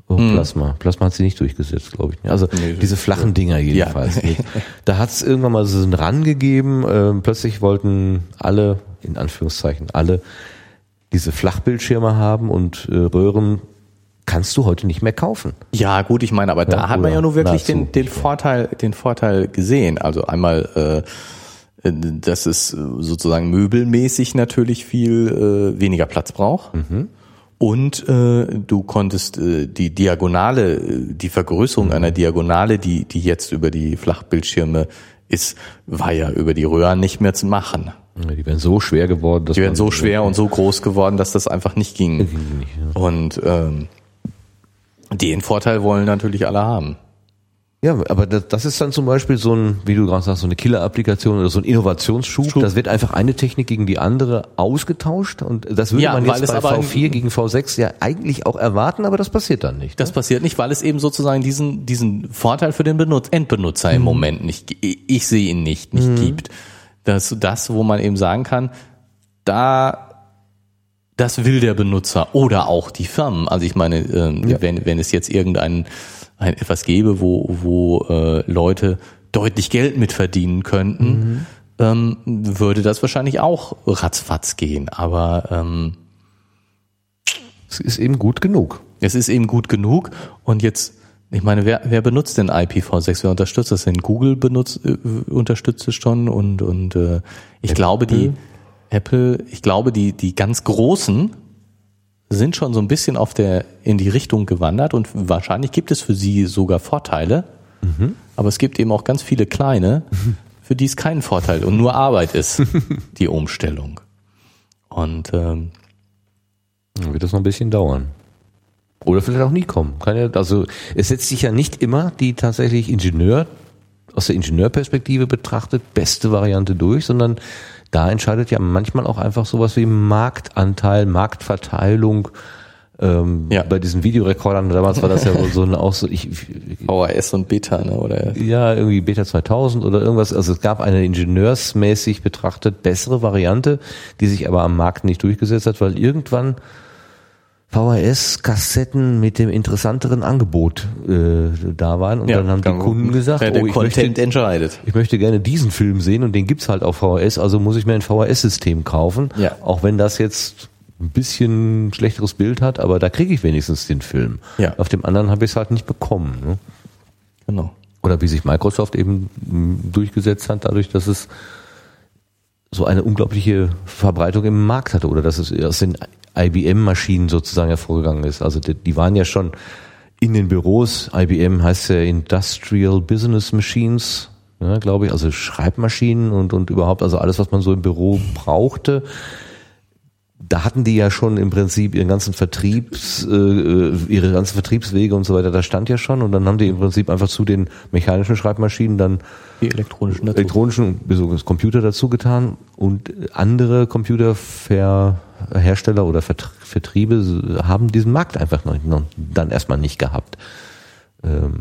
Oh, hm. Plasma. Plasma hat sie nicht durchgesetzt, glaube ich. Also nee, diese flachen Dinger jedenfalls. Ja. *laughs* da hat es irgendwann mal so einen Ran gegeben. Äh, plötzlich wollten alle, in Anführungszeichen alle, diese Flachbildschirme haben und äh, Röhren kannst du heute nicht mehr kaufen. Ja, gut, ich meine, aber ja, da hat man ja nur wirklich den, den Vorteil, den Vorteil gesehen. Also einmal, äh, dass es sozusagen möbelmäßig natürlich viel äh, weniger Platz braucht. Mhm. Und äh, du konntest äh, die Diagonale, die Vergrößerung mhm. einer Diagonale, die, die jetzt über die Flachbildschirme ist, war ja über die Röhren nicht mehr zu machen. Die werden so schwer geworden, dass die werden so schwer und so groß geworden, dass das einfach nicht ging. Und ähm, den Vorteil wollen natürlich alle haben. Ja, aber das, das ist dann zum Beispiel so ein, wie du gerade sagst, so eine Killer-Applikation oder so ein Innovationsschub. Schub. Das wird einfach eine Technik gegen die andere ausgetauscht und das würde ja, man jetzt bei V4 gegen V6 ja eigentlich auch erwarten, aber das passiert dann nicht. Das ne? passiert nicht, weil es eben sozusagen diesen, diesen Vorteil für den Benutz Endbenutzer mhm. im Moment nicht, ich sehe ihn nicht, nicht mhm. gibt. Das, das, wo man eben sagen kann, da das will der Benutzer oder auch die Firmen. Also ich meine, äh, ja. wenn, wenn es jetzt irgendein ein etwas gäbe, wo, wo äh, Leute deutlich Geld mit verdienen könnten, mhm. ähm, würde das wahrscheinlich auch ratzfatz gehen. Aber ähm, es ist eben gut genug. Es ist eben gut genug. Und jetzt, ich meine, wer, wer benutzt denn IPv6? Wer unterstützt das denn? Google benutzt, äh, unterstützt es schon und, und äh, ich Apple. glaube, die Apple, ich glaube, die, die ganz großen sind schon so ein bisschen auf der, in die Richtung gewandert und wahrscheinlich gibt es für sie sogar Vorteile. Mhm. Aber es gibt eben auch ganz viele kleine, für die es keinen Vorteil und nur Arbeit ist, *laughs* die Umstellung. Und ähm, Dann wird das noch ein bisschen dauern. Oder vielleicht auch nie kommen. Keine, also es setzt sich ja nicht immer die tatsächlich Ingenieur, aus der Ingenieurperspektive betrachtet, beste Variante durch, sondern da entscheidet ja manchmal auch einfach sowas wie Marktanteil, Marktverteilung. Ähm, ja. Bei diesen Videorekordern, damals war das ja so ein auch so, ich, VHS und Beta, ne, oder? Ja, irgendwie Beta 2000 oder irgendwas. Also es gab eine ingenieursmäßig betrachtet bessere Variante, die sich aber am Markt nicht durchgesetzt hat, weil irgendwann VHS-Kassetten mit dem interessanteren Angebot äh, da waren und ja, dann haben die Kunden gesagt, oh, ich möchte, entscheidet. ich möchte gerne diesen Film sehen und den gibt's halt auf VHS, also muss ich mir ein VHS-System kaufen, ja. auch wenn das jetzt ein bisschen schlechteres Bild hat, aber da kriege ich wenigstens den Film. Ja. Auf dem anderen habe ich es halt nicht bekommen. Ne? Genau. Oder wie sich Microsoft eben hm, durchgesetzt hat, dadurch, dass es so eine unglaubliche Verbreitung im Markt hatte oder dass es aus den IBM-Maschinen sozusagen hervorgegangen ist. Also die, die, waren ja schon in den Büros. IBM heißt ja Industrial Business Machines, ja, glaube ich, also Schreibmaschinen und, und überhaupt, also alles, was man so im Büro brauchte. Da hatten die ja schon im Prinzip ihren ganzen Vertriebs, äh, ihre ganzen Vertriebswege und so weiter, das stand ja schon und dann haben die im Prinzip einfach zu den mechanischen Schreibmaschinen dann die elektronischen dazu. elektronischen Computer dazu getan und andere Computerhersteller oder Vertriebe haben diesen Markt einfach noch, noch dann erstmal nicht gehabt. Ähm,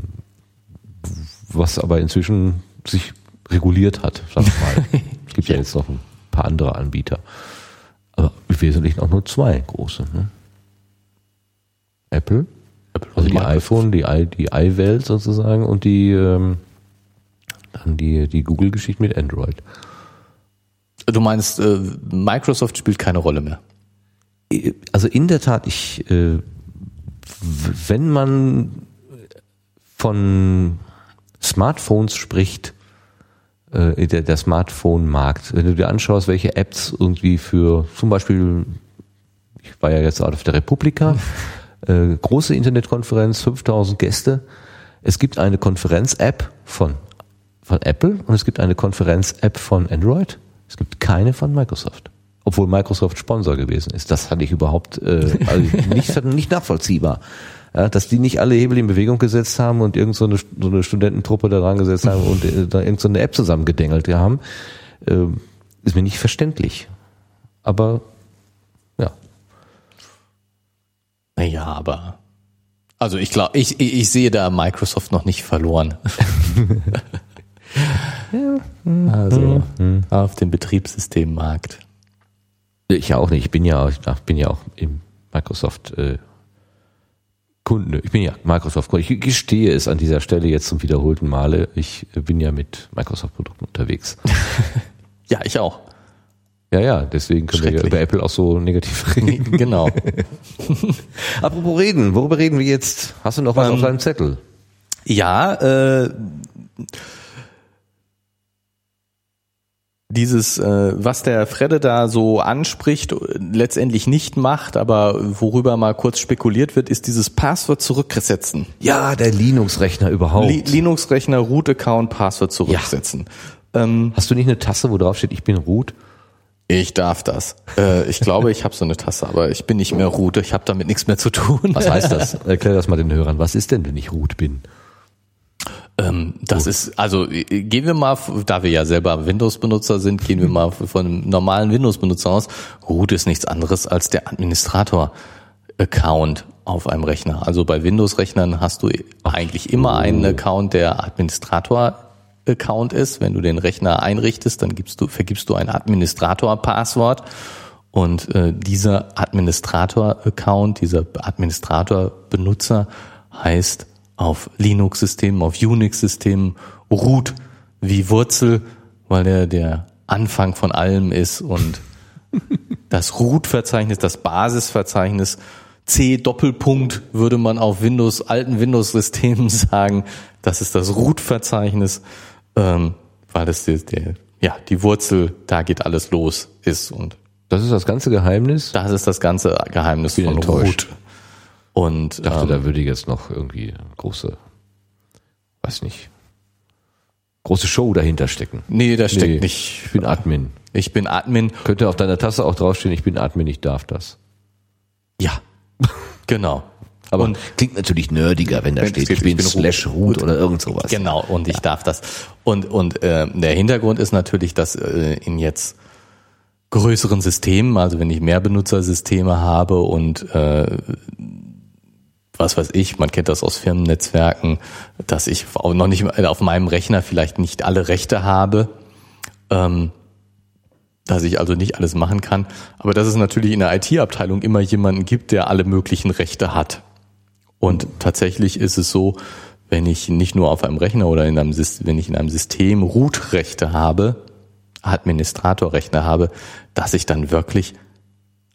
was aber inzwischen sich reguliert hat, sag ich mal. *laughs* es gibt ja. ja jetzt noch ein paar andere Anbieter. Aber im Wesentlichen auch nur zwei große. Ne? Apple, Apple also die iPhone, die, i, die iWelt sozusagen und die ähm, dann die, die Google-Geschichte mit Android. Du meinst, äh, Microsoft spielt keine Rolle mehr? Also in der Tat, ich, äh, wenn man von Smartphones spricht, äh, der, der Smartphone-Markt, wenn du dir anschaust, welche Apps irgendwie für zum Beispiel, ich war ja jetzt auf der Republika, äh, große Internetkonferenz, 5000 Gäste, es gibt eine Konferenz-App von von Apple und es gibt eine Konferenz-App von Android. Es gibt keine von Microsoft. obwohl Microsoft Sponsor gewesen ist. Das fand ich überhaupt äh, also *laughs* nicht, nicht nachvollziehbar. Ja, dass die nicht alle Hebel in Bewegung gesetzt haben und irgend so eine, so eine Studententruppe da dran gesetzt haben und äh, da irgend so eine App zusammengedengelt haben, äh, ist mir nicht verständlich. Aber ja. Naja, aber also ich glaube, ich, ich, ich sehe da Microsoft noch nicht verloren. *laughs* also auf dem Betriebssystemmarkt. Ich auch nicht. Ich bin ja, ich bin ja auch im Microsoft äh, Kunde. Ich bin ja Microsoft Kunde. Ich gestehe es an dieser Stelle jetzt zum wiederholten Male. Ich bin ja mit Microsoft Produkten unterwegs. *laughs* ja, ich auch. Ja, ja, deswegen können wir ja über Apple auch so negativ *laughs* reden. Genau. *laughs* Apropos reden, worüber reden wir jetzt? Hast du noch was um, auf deinem Zettel? Ja, äh, dieses, äh, was der Fredde da so anspricht, letztendlich nicht macht, aber worüber mal kurz spekuliert wird, ist dieses Passwort zurücksetzen. Ja, der Linux-Rechner überhaupt. Li Linux-Rechner, Root-Account, Passwort zurücksetzen. Ja. Ähm, Hast du nicht eine Tasse, wo drauf steht, ich bin Root? Ich darf das. Äh, ich glaube, ich habe so eine Tasse, aber ich bin nicht mehr Root. Ich habe damit nichts mehr zu tun. Was heißt das? *laughs* Erklär das mal den Hörern. Was ist denn, wenn ich Root bin? Ähm, das Gut. ist, also gehen wir mal, da wir ja selber Windows-Benutzer sind, gehen wir mal von einem normalen Windows-Benutzer aus. Root ist nichts anderes als der Administrator-Account auf einem Rechner. Also bei Windows-Rechnern hast du eigentlich immer einen Account, der Administrator-Account ist. Wenn du den Rechner einrichtest, dann gibst du, vergibst du ein Administrator-Passwort. Und äh, dieser Administrator-Account, dieser Administrator-Benutzer heißt auf Linux-Systemen, auf Unix-Systemen, Root wie Wurzel, weil der der Anfang von allem ist und *laughs* das Root-Verzeichnis, das Basisverzeichnis, C Doppelpunkt würde man auf Windows, alten Windows-Systemen *laughs* sagen, das ist das Root-Verzeichnis, ähm, weil das der, der, ja, die Wurzel, da geht alles los ist und das ist das ganze Geheimnis? Das ist das ganze Geheimnis von enttäuscht. Root. Und ich dachte, ähm, da würde jetzt noch irgendwie große, weiß nicht, große Show dahinter stecken. Nee, da steckt nee, nicht. Ich bin Admin. Ich bin Admin. Könnte auf deiner Tasse auch draufstehen, ich bin Admin, ich darf das. Ja, *laughs* genau. Aber und klingt natürlich nerdiger, wenn da wenn steht, ich bin, ich bin slash root oder irgend sowas. Genau, und ich darf das. Und, und äh, der Hintergrund ist natürlich, dass äh, in jetzt größeren Systemen, also wenn ich mehr Benutzersysteme habe und äh, was weiß ich, man kennt das aus Firmennetzwerken, dass ich auch noch nicht auf meinem Rechner vielleicht nicht alle Rechte habe, ähm, dass ich also nicht alles machen kann, aber dass es natürlich in der IT-Abteilung immer jemanden gibt, der alle möglichen Rechte hat. Und tatsächlich ist es so, wenn ich nicht nur auf einem Rechner oder in einem System, wenn ich in einem System Root-Rechte habe, Administratorrechte habe, dass ich dann wirklich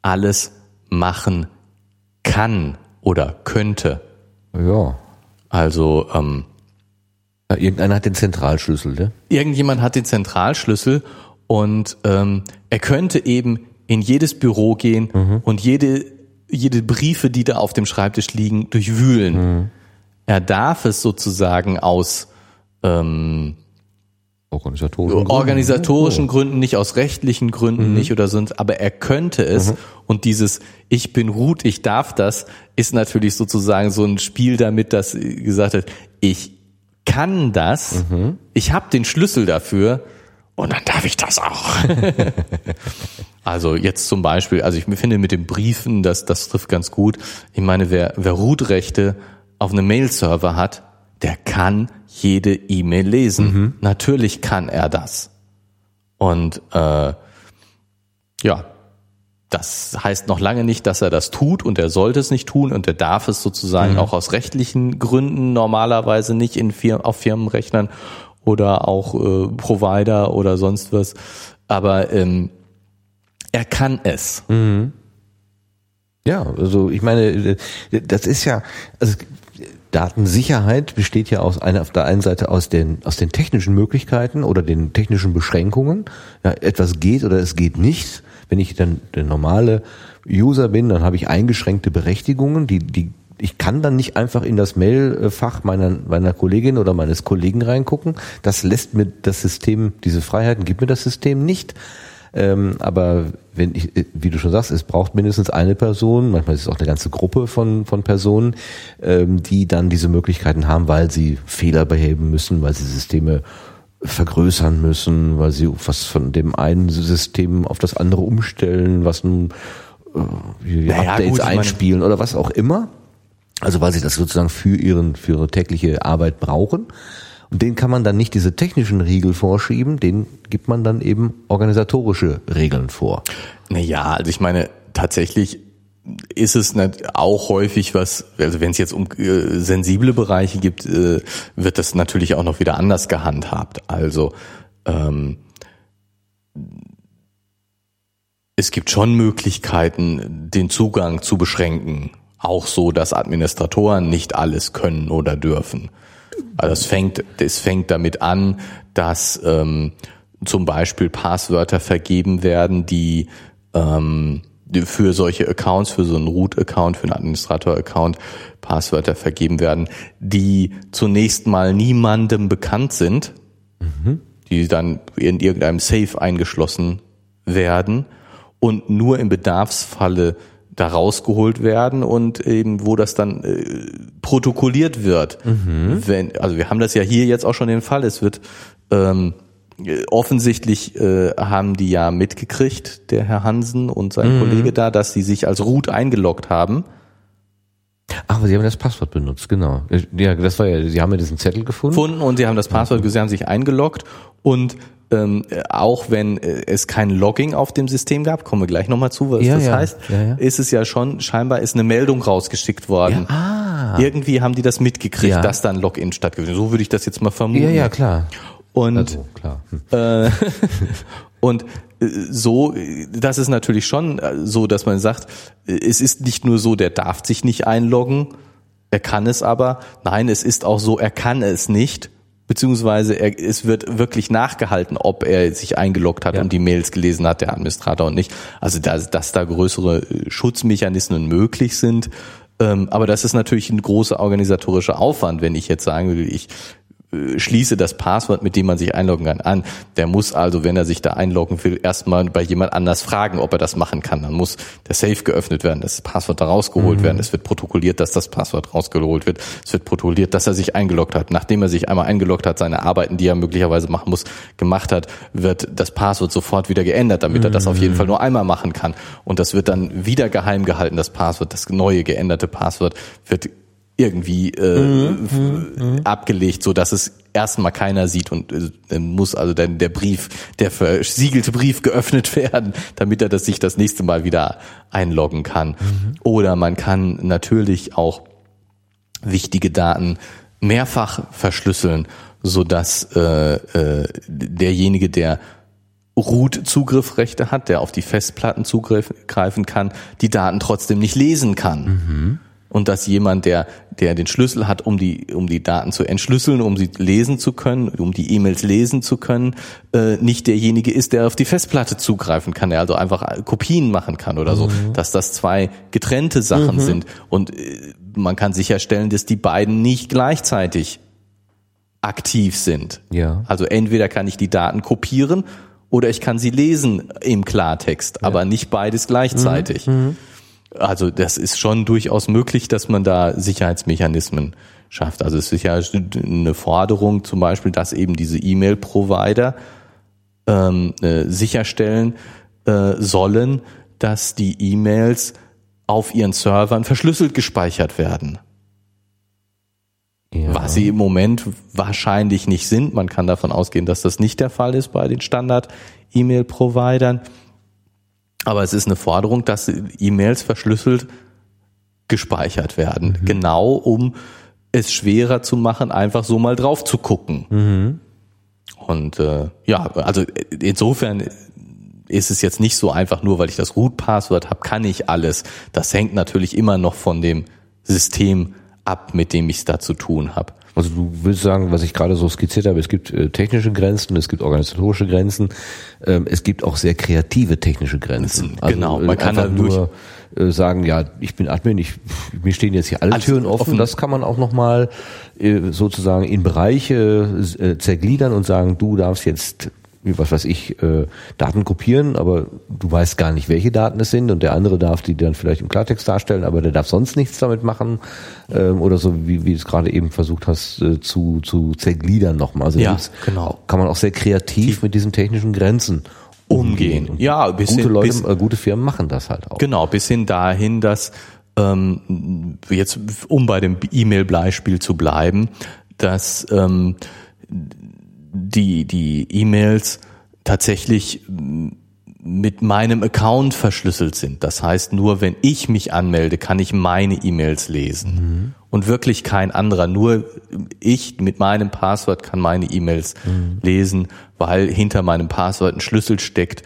alles machen kann oder könnte. Ja. Also ähm, ja, irgendeiner hat den Zentralschlüssel, ne? Irgendjemand hat den Zentralschlüssel und ähm, er könnte eben in jedes Büro gehen mhm. und jede jede Briefe, die da auf dem Schreibtisch liegen, durchwühlen. Mhm. Er darf es sozusagen aus ähm, Organisatorischen, Gründen. organisatorischen Gründen, nicht aus rechtlichen Gründen mhm. nicht oder sonst, aber er könnte es mhm. und dieses Ich bin Ruth, ich darf das, ist natürlich sozusagen so ein Spiel damit, dass gesagt hat, ich kann das, mhm. ich habe den Schlüssel dafür und dann darf ich das auch. *laughs* also jetzt zum Beispiel, also ich finde mit den Briefen, das, das trifft ganz gut. Ich meine, wer, wer Root-Rechte auf einem Mail-Server hat, der kann jede E-Mail lesen. Mhm. Natürlich kann er das. Und äh, ja, das heißt noch lange nicht, dass er das tut und er sollte es nicht tun und er darf es sozusagen mhm. auch aus rechtlichen Gründen normalerweise nicht in Firmen, auf Firmenrechnern oder auch äh, Provider oder sonst was. Aber ähm, er kann es. Mhm. Ja, also ich meine, äh, das ist ja, also Datensicherheit besteht ja aus einer auf der einen Seite aus den aus den technischen Möglichkeiten oder den technischen Beschränkungen. Ja, etwas geht oder es geht nicht. Wenn ich dann der normale User bin, dann habe ich eingeschränkte Berechtigungen, die die ich kann dann nicht einfach in das Mailfach meiner, meiner Kollegin oder meines Kollegen reingucken. Das lässt mir das System, diese Freiheiten gibt mir das System nicht. Ähm, aber wenn ich, äh, wie du schon sagst, es braucht mindestens eine Person, manchmal ist es auch eine ganze Gruppe von, von Personen, ähm, die dann diese Möglichkeiten haben, weil sie Fehler beheben müssen, weil sie Systeme vergrößern müssen, weil sie was von dem einen System auf das andere umstellen, was ein äh, naja, Updates gut, einspielen oder was auch immer. Also weil sie das sozusagen für ihren für ihre tägliche Arbeit brauchen. Und den kann man dann nicht diese technischen Riegel vorschieben, den gibt man dann eben organisatorische Regeln vor. Naja, also ich meine, tatsächlich ist es auch häufig was, also wenn es jetzt um äh, sensible Bereiche gibt, äh, wird das natürlich auch noch wieder anders gehandhabt. Also ähm, es gibt schon Möglichkeiten, den Zugang zu beschränken. Auch so, dass Administratoren nicht alles können oder dürfen. Also es fängt, es fängt damit an, dass ähm, zum Beispiel Passwörter vergeben werden, die ähm, für solche Accounts, für so einen Root-Account, für einen Administrator-Account Passwörter vergeben werden, die zunächst mal niemandem bekannt sind, mhm. die dann in irgendeinem Safe eingeschlossen werden und nur im Bedarfsfalle da rausgeholt werden und eben wo das dann äh, protokolliert wird. Mhm. Wenn, also wir haben das ja hier jetzt auch schon den Fall, es wird ähm, offensichtlich äh, haben die ja mitgekriegt, der Herr Hansen und sein mhm. Kollege da, dass sie sich als Root eingeloggt haben. Ach, aber sie haben das Passwort benutzt, genau. Ja, das war ja, sie haben ja diesen Zettel gefunden. Gefunden und sie haben das Passwort, mhm. sie haben sich eingeloggt und ähm, auch wenn äh, es kein Logging auf dem System gab, kommen wir gleich nochmal zu, was ja, das ja. heißt, ja, ist es ja schon, scheinbar ist eine Meldung rausgeschickt worden. Ah. Irgendwie haben die das mitgekriegt, dass da ein Login stattgefunden So würde ich das jetzt mal vermuten. Ja, ja, klar. Und, also, klar. Hm. Äh, *laughs* und äh, so, das ist natürlich schon äh, so, dass man sagt, es ist nicht nur so, der darf sich nicht einloggen, er kann es aber. Nein, es ist auch so, er kann es nicht beziehungsweise er, es wird wirklich nachgehalten, ob er sich eingeloggt hat ja. und die Mails gelesen hat, der Administrator und nicht. Also dass, dass da größere äh, Schutzmechanismen möglich sind. Ähm, aber das ist natürlich ein großer organisatorischer Aufwand, wenn ich jetzt sagen will, ich schließe das Passwort, mit dem man sich einloggen kann, an. Der muss also, wenn er sich da einloggen will, erstmal bei jemand anders fragen, ob er das machen kann. Dann muss der Safe geöffnet werden, das Passwort da rausgeholt mhm. werden. Es wird protokolliert, dass das Passwort rausgeholt wird. Es wird protokolliert, dass er sich eingeloggt hat. Nachdem er sich einmal eingeloggt hat, seine Arbeiten, die er möglicherweise machen muss, gemacht hat, wird das Passwort sofort wieder geändert, damit mhm. er das auf jeden mhm. Fall nur einmal machen kann. Und das wird dann wieder geheim gehalten, das Passwort, das neue geänderte Passwort wird irgendwie äh, mhm, mhm, mhm, abgelegt, so dass es erstmal keiner sieht und äh, muss also dann der Brief, der versiegelte Brief geöffnet *laughs* werden, damit er das sich das nächste Mal wieder einloggen kann. Mhm. Oder man kann natürlich auch wichtige Daten mehrfach verschlüsseln, so dass äh, äh, derjenige, der Root-Zugriffrechte hat, der auf die Festplatten zugreifen kann, die Daten trotzdem nicht lesen kann. Mhm und dass jemand, der, der den Schlüssel hat, um die, um die Daten zu entschlüsseln, um sie lesen zu können, um die E-Mails lesen zu können, äh, nicht derjenige ist, der auf die Festplatte zugreifen kann, der also einfach Kopien machen kann oder so, mhm. dass das zwei getrennte Sachen mhm. sind und äh, man kann sicherstellen, dass die beiden nicht gleichzeitig aktiv sind. Ja. Also entweder kann ich die Daten kopieren oder ich kann sie lesen im Klartext, ja. aber nicht beides gleichzeitig. Mhm. Also das ist schon durchaus möglich, dass man da Sicherheitsmechanismen schafft. Also es ist ja eine Forderung zum Beispiel, dass eben diese E-Mail-Provider ähm, äh, sicherstellen äh, sollen, dass die E-Mails auf ihren Servern verschlüsselt gespeichert werden. Ja. Was sie im Moment wahrscheinlich nicht sind. Man kann davon ausgehen, dass das nicht der Fall ist bei den Standard-E-Mail-Providern. Aber es ist eine Forderung, dass E-Mails verschlüsselt gespeichert werden. Mhm. Genau um es schwerer zu machen, einfach so mal drauf zu gucken. Mhm. Und äh, ja, also insofern ist es jetzt nicht so einfach, nur weil ich das Root-Passwort habe, kann ich alles. Das hängt natürlich immer noch von dem System ab, mit dem ich es da zu tun habe. Also du willst sagen, was ich gerade so skizziert habe, es gibt äh, technische Grenzen, es gibt organisatorische Grenzen, ähm, es gibt auch sehr kreative technische Grenzen. Also, genau, man kann halt nur äh, sagen, ja, ich bin Admin, ich, mir stehen jetzt hier alle Alles Türen offen. offen. Das kann man auch nochmal äh, sozusagen in Bereiche äh, zergliedern und sagen, du darfst jetzt was weiß ich, äh, Daten kopieren, aber du weißt gar nicht, welche Daten es sind und der andere darf die dann vielleicht im Klartext darstellen, aber der darf sonst nichts damit machen ähm, oder so, wie, wie du es gerade eben versucht hast äh, zu, zu zergliedern nochmal. Also Ja, genau. kann man auch sehr kreativ mit diesen technischen Grenzen Umgehen. Und Ja, bis gute hin- Leute, bis- äh, gute Firmen machen das halt auch. Genau, bis hin dahin, dass ähm, jetzt, um bei dem E-Mail-Beispiel zu bleiben, dass ähm, die die E-Mails tatsächlich mit meinem Account verschlüsselt sind. Das heißt, nur wenn ich mich anmelde, kann ich meine E-Mails lesen. Und wirklich kein anderer. Nur ich mit meinem Passwort kann meine E-Mails lesen, weil hinter meinem Passwort ein Schlüssel steckt,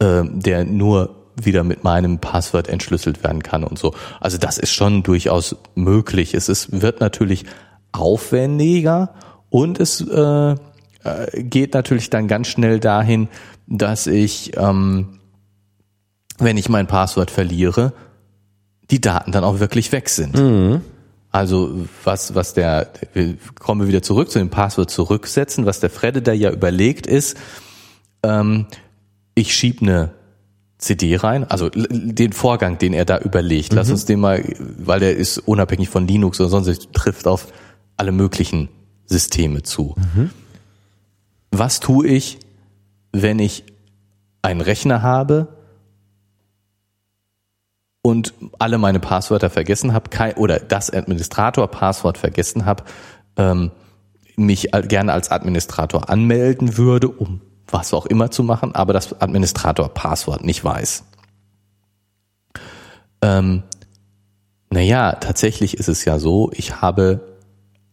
äh, der nur wieder mit meinem Passwort entschlüsselt werden kann und so. Also das ist schon durchaus möglich. Es ist, wird natürlich aufwendiger und es äh, äh, geht natürlich dann ganz schnell dahin, dass ich, ähm, wenn ich mein Passwort verliere, die Daten dann auch wirklich weg sind. Also was, was der, wir kommen wieder zurück zu dem Passwort zurücksetzen, was der Fredde da ja überlegt ist, ähm, ich schieb eine CD rein, also den Vorgang, den er da überlegt. Lass uns den mal, weil der ist unabhängig von Linux oder sonst trifft auf alle möglichen Systeme zu. Was tue ich, wenn ich einen Rechner habe und alle meine Passwörter vergessen habe, oder das Administrator-Passwort vergessen habe, ähm, mich gerne als Administrator anmelden würde, um was auch immer zu machen, aber das Administrator-Passwort nicht weiß. Ähm, naja, tatsächlich ist es ja so, ich habe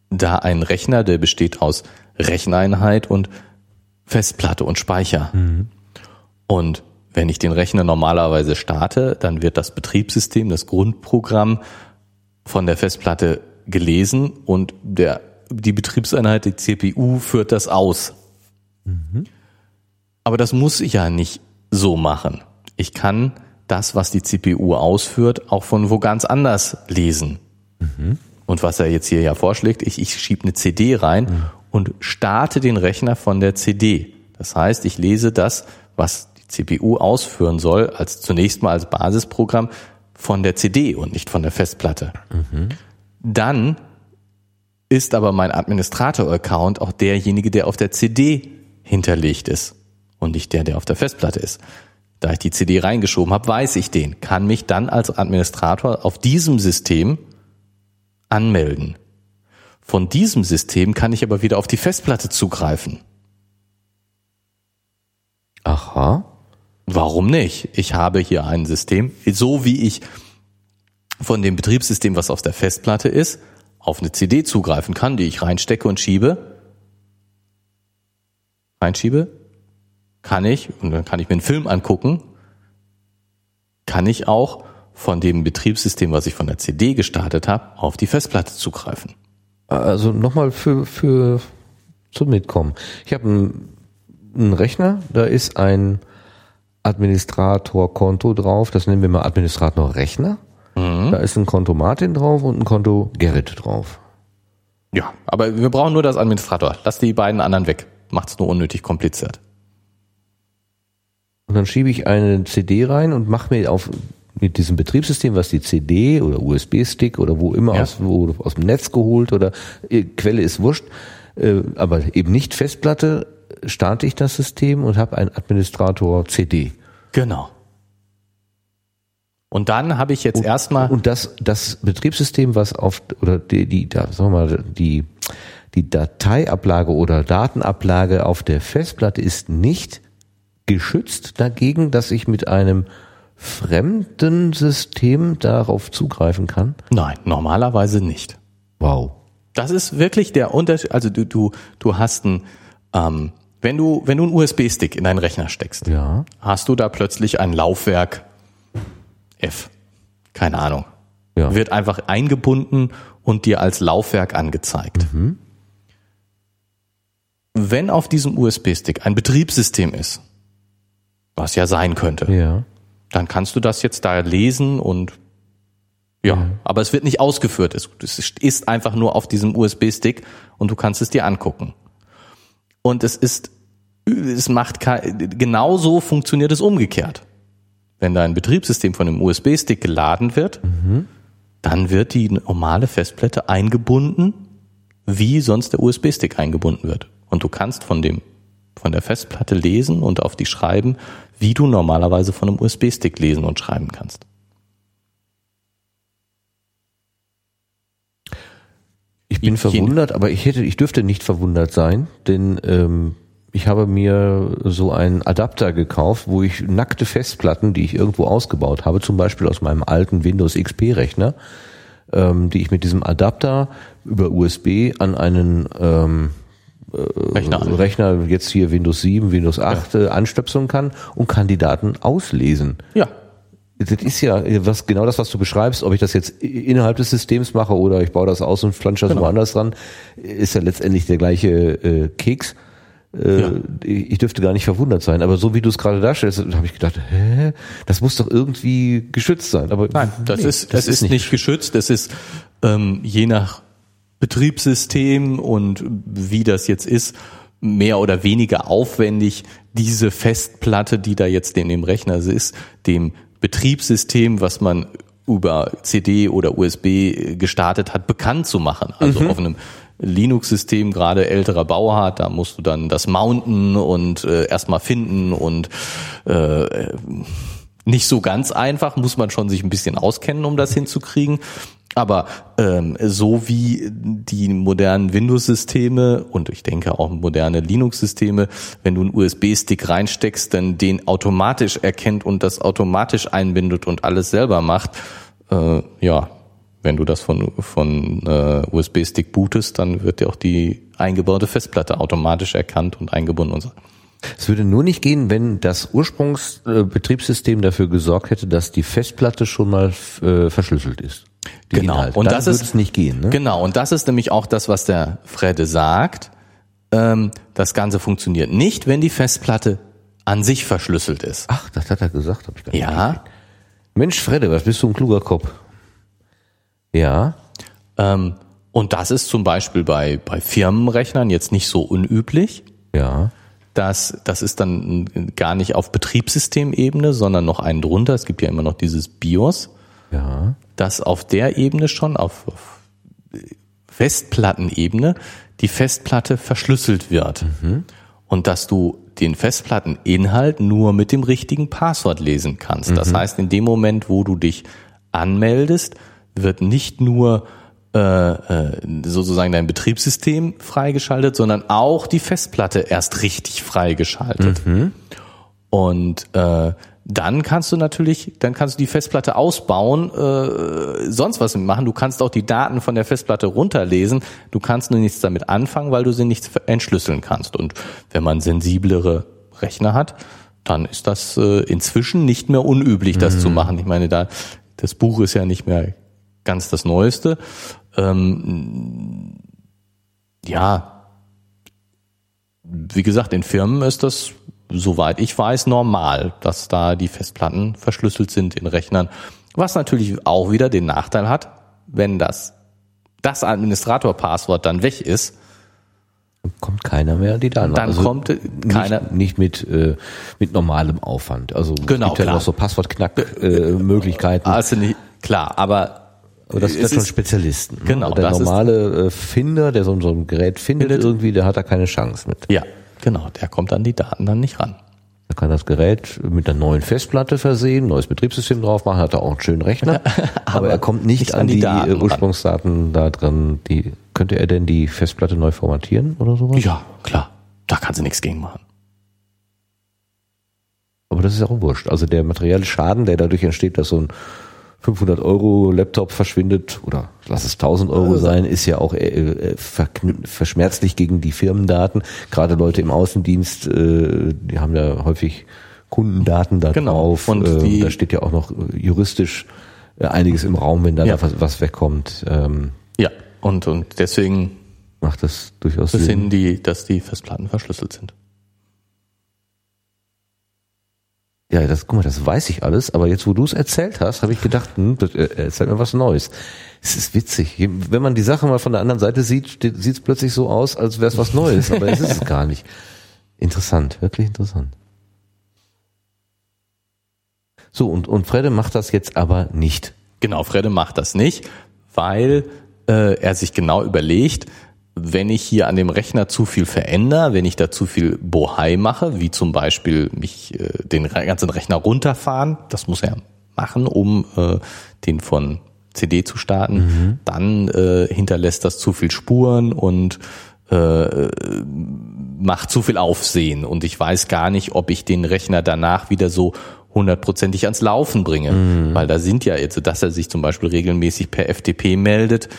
da einen Rechner, der besteht aus Recheneinheit und Festplatte und Speicher. Und wenn ich den Rechner normalerweise starte, dann wird das Betriebssystem, das Grundprogramm von der Festplatte gelesen und der, die Betriebseinheit, die CPU, führt das aus. Aber das muss ich ja nicht so machen. Ich kann das, was die CPU ausführt, auch von wo ganz anders lesen. Und was er jetzt hier ja vorschlägt, ich, ich schiebe eine CD rein und starte den Rechner von der CD. Das heißt, ich lese das, was die CPU ausführen soll, als zunächst mal als Basisprogramm von der CD und nicht von der Festplatte. Dann ist aber mein Administrator-Account auch derjenige, der auf der CD hinterlegt ist und nicht der, der auf der Festplatte ist. Da ich die CD reingeschoben habe, weiß ich den, kann mich dann als Administrator auf diesem System anmelden. Von diesem System kann ich aber wieder auf die Festplatte zugreifen. Aha. Warum nicht? Ich habe hier ein System, so wie ich von dem Betriebssystem, was auf der Festplatte ist, auf eine CD zugreifen kann, die ich reinstecke und schiebe. Reinschiebe, kann ich, und dann kann ich mir einen Film angucken, kann ich auch von dem Betriebssystem, was ich von der CD gestartet habe, auf die Festplatte zugreifen. Also nochmal für, für zum Mitkommen. Ich habe einen, einen Rechner, da ist ein Administrator-Konto drauf, das nennen wir mal Administrator-Rechner. Da ist ein Konto Martin drauf und ein Konto Gerrit drauf. Ja, aber wir brauchen nur das Administrator. Lass die beiden anderen weg. Macht's nur unnötig kompliziert. Und dann schiebe ich eine CD rein und mache mir auf mit diesem Betriebssystem, was die CD oder USB-Stick oder wo immer Ja. aus, wo, aus dem Netz geholt oder äh, Quelle ist wurscht, äh, aber eben nicht Festplatte, starte ich das System und habe einen Administrator CD. Genau. Und dann habe ich jetzt erstmal Und das, das Betriebssystem, was auf, oder die, die, da, sagen wir mal, die, die Dateiablage oder Datenablage auf der Festplatte ist nicht geschützt dagegen, dass ich mit einem fremden System darauf zugreifen kann. Nein, normalerweise nicht. Wow. Das ist wirklich der Unterschied. Also du, du, du hast ein, ähm, wenn du, wenn du einen USB-Stick in deinen Rechner steckst, Ja. hast du da plötzlich ein Laufwerk F. Keine Ahnung. Ja. Wird einfach eingebunden und dir als Laufwerk angezeigt. Wenn auf diesem USB-Stick ein Betriebssystem ist, was ja sein könnte, Ja. Dann kannst du das jetzt da lesen und ja, aber es wird nicht ausgeführt. Es, es ist einfach nur auf diesem USB-Stick und du kannst es dir angucken. Und es ist es macht genauso funktioniert es umgekehrt. Wenn dein Betriebssystem von einem USB-Stick geladen wird, mhm. dann wird die normale Festplatte eingebunden, wie sonst der USB-Stick eingebunden wird. Und du kannst von dem von der Festplatte lesen und auf die schreiben, wie du normalerweise von einem USB-Stick lesen und schreiben kannst. Ich bin verwundert, aber ich hätte, ich dürfte nicht verwundert sein, denn ähm, ich habe mir so einen Adapter gekauft, wo ich nackte Festplatten, die ich irgendwo ausgebaut habe, zum Beispiel aus meinem alten Windows XP-Rechner, ähm, die ich mit diesem Adapter über USB an einen ähm, äh, Rechner, Rechner, jetzt hier Windows 7, Windows 8 ja. äh, anstöpseln kann und kann die Daten auslesen. Ja. Das ist ja was, genau das, was du beschreibst, ob ich das jetzt innerhalb des Systems mache oder ich baue das aus und flansche das genau. woanders ran, ist ja letztendlich der gleiche äh, Keks. Äh, ja. Ich dürfte gar nicht verwundert sein, aber so wie du es gerade darstellst, habe ich gedacht, hä, das muss doch irgendwie geschützt sein. Aber nein, das nee, ist das, das ist, nicht, nicht geschützt. Das ist ähm, je nach Betriebssystem und wie das jetzt ist, mehr oder weniger aufwendig, diese Festplatte, die da jetzt in dem Rechner ist, dem Betriebssystem, was man über CD oder USB gestartet hat, bekannt zu machen. Also mhm. auf einem Linux-System, gerade älterer Bauart, da musst du dann das mounten und äh, erstmal finden und äh, nicht so ganz einfach, muss man schon sich ein bisschen auskennen, um das hinzukriegen. Aber ähm, so wie die modernen Windows-Systeme und ich denke auch moderne Linux-Systeme, wenn du einen USB-Stick reinsteckst, dann den automatisch erkennt und das automatisch einbindet und alles selber macht, äh, ja, wenn du das von, von äh, USB-Stick bootest, dann wird ja auch die eingebaute Festplatte automatisch erkannt und eingebunden und so. Es würde nur nicht gehen, wenn das Ursprungsbetriebssystem dafür gesorgt hätte, dass die Festplatte schon mal äh, verschlüsselt ist. Genau. Inhalt. Und Dann das ist es nicht gehen. Ne? Genau. Und das ist nämlich auch das, was der Fredde sagt. Ähm, das Ganze funktioniert nicht, wenn die Festplatte an sich verschlüsselt ist. Ach, das hat er gesagt, habe ich gar nicht Ja. Gesehen. Mensch, Fredde, was bist du ein kluger Kopf? Ja. Ähm, und das ist zum Beispiel bei, bei Firmenrechnern jetzt nicht so unüblich. Ja. Das, das ist dann gar nicht auf Betriebssystemebene, sondern noch einen drunter. Es gibt ja immer noch dieses BIOS. Ja. Dass auf der Ebene schon, auf, auf Festplattenebene, die Festplatte verschlüsselt wird. Mhm. Und dass du den Festplatteninhalt nur mit dem richtigen Passwort lesen kannst. Mhm. Das heißt, in dem Moment, wo du dich anmeldest, wird nicht nur sozusagen dein Betriebssystem freigeschaltet, sondern auch die Festplatte erst richtig freigeschaltet. Mhm. Und äh, dann kannst du natürlich, dann kannst du die Festplatte ausbauen, äh, sonst was machen. Du kannst auch die Daten von der Festplatte runterlesen. Du kannst nur nichts damit anfangen, weil du sie nicht entschlüsseln kannst. Und wenn man sensiblere Rechner hat, dann ist das äh, inzwischen nicht mehr unüblich, das mhm. zu machen. Ich meine, da das Buch ist ja nicht mehr ganz das Neueste. Ähm, ja, wie gesagt, in Firmen ist das, soweit ich weiß, normal, dass da die Festplatten verschlüsselt sind in Rechnern. Was natürlich auch wieder den Nachteil hat, wenn das, das Administrator-Passwort dann weg ist, kommt keiner mehr an die Daten. Dann also kommt keiner. Nicht, nicht mit, äh, mit normalem Aufwand. Also genau, es gibt ja noch so Passwortknack-Möglichkeiten. Äh, also nicht, klar, aber aber das sind schon Spezialisten. Ne? Genau. Der normale äh, Finder, der so, so ein Gerät findet, findet, irgendwie, der hat da keine Chance mit. Ja, genau. Der kommt an die Daten dann nicht ran. Er kann das Gerät mit einer neuen Festplatte versehen, neues Betriebssystem drauf machen, hat er auch einen schönen Rechner. aber, *laughs* aber, er kommt nicht, nicht an, die, an die Ursprungsdaten ran. da dran. Die, könnte er denn die Festplatte neu formatieren oder sowas? Ja, klar. Da kann sie nichts gegen machen. Aber das ist ja auch wurscht. Also der materielle Schaden, der dadurch entsteht, dass so ein 500 Euro Laptop verschwindet oder lass es 1000 Euro sein, ist ja auch äh, äh verschmerzlich gegen die Firmendaten. Gerade Leute im Außendienst, äh, die haben ja häufig Kundendaten da genau. drauf. Und äh, da steht ja auch noch juristisch äh, einiges im Raum, wenn da, ja. was, was wegkommt. Ähm, ja, und, und deswegen macht das durchaus Sinn, die, dass die Festplatten verschlüsselt sind. Ja, das, guck mal, das weiß ich alles, aber jetzt, wo du es erzählt hast, habe ich gedacht, hm, das, äh, erzähl mir was Neues. Es ist witzig. Wenn man die Sache mal von der anderen Seite sieht, sieht es plötzlich so aus, als wäre es was Neues, aber es ist es gar nicht. Interessant, wirklich interessant. So, und, und Fredde macht das jetzt aber nicht. Genau, Fredde macht das nicht, weil äh, er sich genau überlegt, wenn ich hier an dem Rechner zu viel verändere, wenn ich da zu viel Bohai mache, wie zum Beispiel mich äh, den ganzen Rechner runterfahren, das muss er machen, um äh, den von CD zu starten, mhm. dann äh, hinterlässt das zu viel Spuren und äh, macht zu viel Aufsehen und ich weiß gar nicht, ob ich den Rechner danach wieder so hundertprozentig ans Laufen bringe, mhm. weil da sind ja jetzt, dass er sich zum Beispiel regelmäßig per FTP meldet,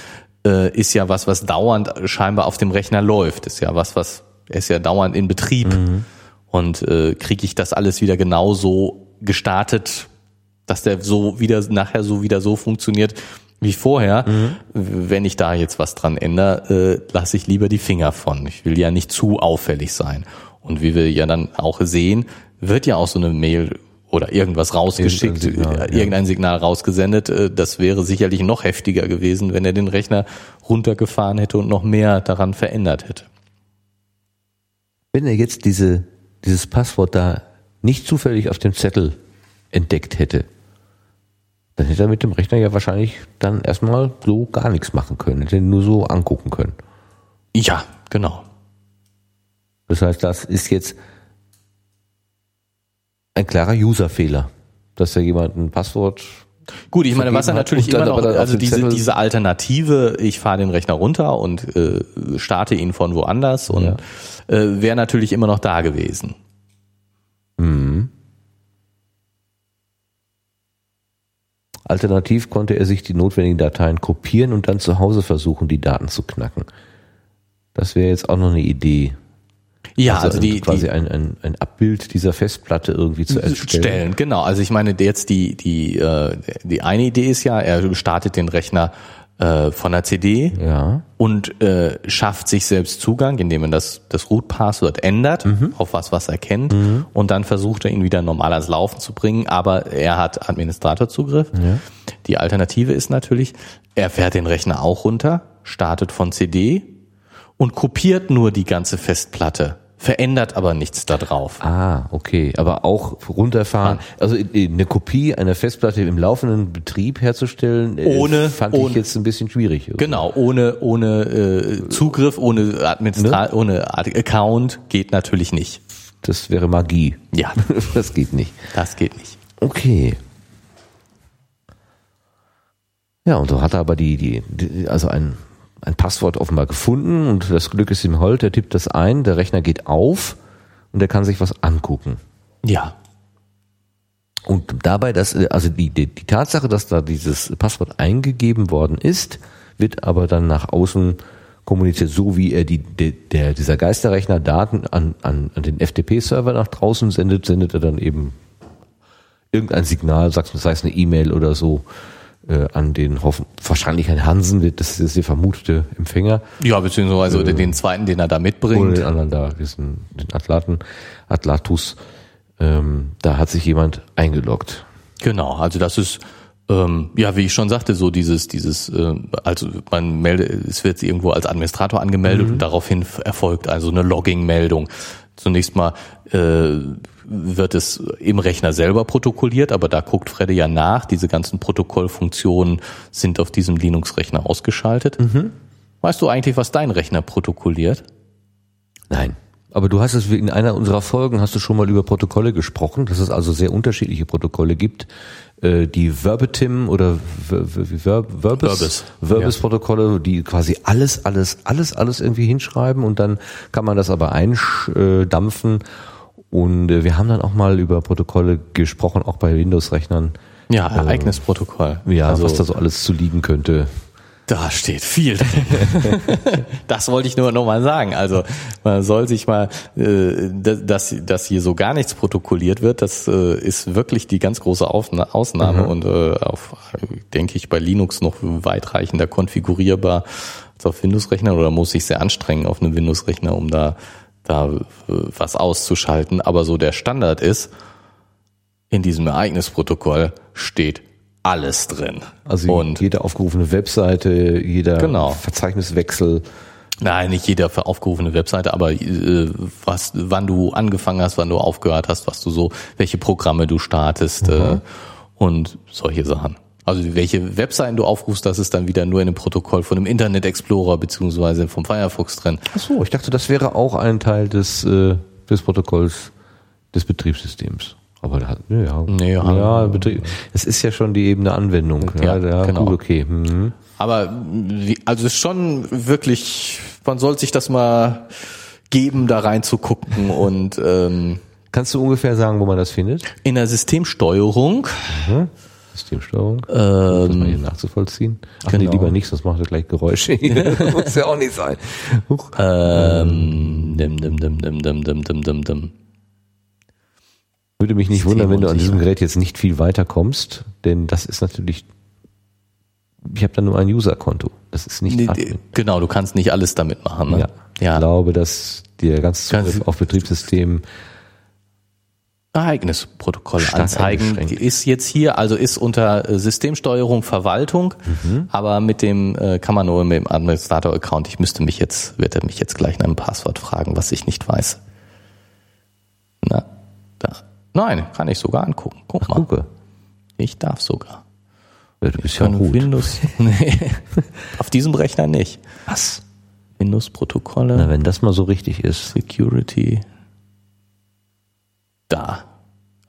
äh, ist ja was, was dauernd scheinbar auf dem Rechner läuft, ist ja was, was ist ja dauernd in Betrieb mhm. und äh, kriege ich das alles wieder genauso gestartet, dass der so wieder nachher so wieder so funktioniert wie vorher. Mhm. Wenn ich da jetzt was dran ändere, äh, lasse ich lieber die Finger von. Ich will ja nicht zu auffällig sein. Und wie wir ja dann auch sehen, wird ja auch so eine Mail oder irgendwas rausgeschickt, irgendein Signal, äh, irgendein Signal rausgesendet. Äh, das wäre sicherlich noch heftiger gewesen, wenn er den Rechner runtergefahren hätte und noch mehr daran verändert hätte. Wenn er jetzt diese, dieses Passwort da nicht zufällig auf dem Zettel entdeckt hätte, dann hätte er mit dem Rechner ja wahrscheinlich dann erstmal so gar nichts machen können, hätte ihn nur so angucken können. Ja, genau. Das heißt, das ist jetzt ein klarer Userfehler, dass ja jemand ein Passwort Gut, ich meine, was er natürlich immer noch, also diese, diese Alternative, ich fahre den Rechner runter und äh, starte ihn von woanders und ja. äh, wäre natürlich immer noch da gewesen. Mhm. Alternativ konnte er sich die notwendigen Dateien kopieren und dann zu Hause versuchen, die Daten zu knacken. Das wäre jetzt auch noch eine Idee. Ja, also, also die quasi die, ein, ein, ein Abbild dieser Festplatte irgendwie zu erstellen. Stellen, genau. Also ich meine, jetzt die die äh, die eine Idee ist ja, er startet den Rechner äh, von der CD ja. und äh, schafft sich selbst Zugang, indem er das das Root-Passwort ändert mhm. auf was was er kennt mhm. und dann versucht er ihn wieder normal ans Laufen zu bringen, aber er hat Administratorzugriff. Ja. Die Alternative ist natürlich, er fährt den Rechner auch runter, startet von CD und kopiert nur die ganze Festplatte verändert aber nichts da drauf. Ah, okay. Aber auch runterfahren. Also eine Kopie einer Festplatte im laufenden Betrieb herzustellen, äh, ohne, fand ohne, ich jetzt ein bisschen schwierig. Irgendwie. Genau, ohne ohne äh, Zugriff, ohne Administra ne? ohne Account geht natürlich nicht. Das wäre Magie. Ja, *laughs* das geht nicht. Das geht nicht. Okay. Ja, und so hat er aber die, die, die also ein ein Passwort offenbar gefunden und das Glück ist ihm hold, er tippt das ein, der Rechner geht auf und er kann sich was angucken. Ja. Und dabei, dass, also die, die, die Tatsache, dass da dieses Passwort eingegeben worden ist, wird aber dann nach außen kommuniziert, so wie er die, der, der dieser Geisterrechner Daten an, an, an den FTP-Server nach draußen sendet, sendet er dann eben irgendein Signal, sagst du, sei es eine E-Mail oder so, äh, an den hoffen, wahrscheinlich ein Hansen, das ist der vermutete Empfänger. Ja, beziehungsweise äh, den zweiten, den er da mitbringt. Oder den anderen da, diesen, den Atlaten, Atlatus. Ähm, da hat sich jemand eingeloggt. Genau, also das ist ähm, ja, wie ich schon sagte, so dieses, dieses, äh, also man meldet, es wird irgendwo als Administrator angemeldet mhm. und daraufhin erfolgt also eine Logging-Meldung. Zunächst mal äh, wird es im Rechner selber protokolliert, aber da guckt Fredde ja nach. Diese ganzen Protokollfunktionen sind auf diesem Linux-Rechner ausgeschaltet. Mhm. Weißt du eigentlich, was dein Rechner protokolliert? Nein. Aber du hast es in einer unserer Folgen hast du schon mal über Protokolle gesprochen, dass es also sehr unterschiedliche Protokolle gibt, äh, die Verbatim oder Verbis Verbis Protokolle, die quasi alles alles alles alles irgendwie hinschreiben und dann kann man das aber eindampfen und äh, wir haben dann auch mal über Protokolle gesprochen, auch bei Windows-Rechnern. Ja, ähm, Ereignisprotokoll. Ja, also, was da so alles zu liegen könnte. Da steht viel drin. *laughs* das wollte ich nur noch mal sagen. Also man soll sich mal, äh, dass, dass hier so gar nichts protokolliert wird, das äh, ist wirklich die ganz große Ausnahme mhm. und äh, auf, denke ich, bei Linux noch weitreichender konfigurierbar als auf Windows-Rechner oder muss ich sehr anstrengen auf einem Windows-Rechner, um da da äh, was auszuschalten. Aber so der Standard ist, in diesem Ereignisprotokoll steht alles drin. Also und jede aufgerufene Webseite, jeder genau. Verzeichniswechsel. Nein, nicht jede aufgerufene Webseite, aber äh, was, wann du angefangen hast, wann du aufgehört hast, was du so, welche Programme du startest äh, und solche Sachen. Also welche Webseiten du aufrufst, das ist dann wieder nur in einem Protokoll von einem Internet Explorer beziehungsweise vom Firefox drin. Ach so, ich dachte, das wäre auch ein Teil des, äh, des Protokolls des Betriebssystems. Aber da ja, Nee, ja, haben- Betrieb, es ist ja schon die Ebene Anwendung. Ja, ja genau. gut, okay. Mhm. Aber also es ist schon wirklich, man soll sich das mal geben, da reinzugucken *laughs* und ähm, Kannst du ungefähr sagen, wo man das findet? in der Systemsteuerung Systemsteuerung. Ähm, das mal hier nachzuvollziehen. Ach nee, genau. lieber nicht, sonst macht er gleich Geräusche. *laughs* Muss ja auch nicht sein. Huch. ähm, dim, dim, dim, dim, dim, dim, dim, dim, dim. Würde mich nicht wundern, wenn du an diesem. Gerät jetzt nicht viel weiter kommst, denn das ist natürlich, ich habe da nur ein User-Konto. Das ist nicht Nee, Admin. Genau, du kannst nicht alles damit machen. Ne? Ja. Ich ja. glaube, dass der ganze Ganz- Zugriff auf Betriebssystem Ereignisprotokolle Stark anzeigen eingeschränkt. ist jetzt hier, also ist unter äh, Systemsteuerung Verwaltung, Mhm. aber mit dem äh, kann man nur mit dem Administrator-Account. Ich müsste mich jetzt, wird er mich jetzt gleich nach einem Passwort fragen, was ich nicht weiß. Na, da. Nein, kann ich sogar angucken. Guck mal, gucke. ich darf sogar. Ja, du bist ja Von gut. Windows, *laughs* nee, auf diesem Rechner nicht. Was? Windows-Protokolle. Na, wenn das mal so richtig ist. Security. Da.